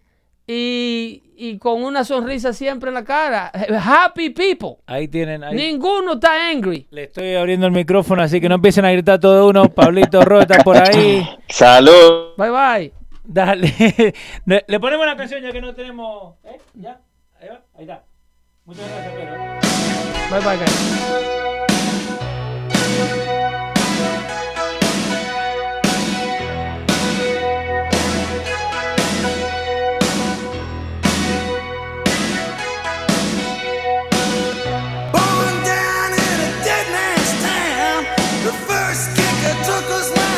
S2: y, y con una sonrisa siempre en la cara. Happy people.
S1: Ahí tienen. Ahí.
S2: Ninguno está angry.
S1: Le estoy abriendo el micrófono, así que no empiecen a gritar todo uno. Pablito Rota por ahí.
S5: Salud.
S2: Bye bye.
S1: Dale. Le, ponemos una canción ya que no tenemos. ¿Eh? ¿Ya? Ahí va. Ahí está. Muchas gracias, Pedro.
S2: Bye bye, guys.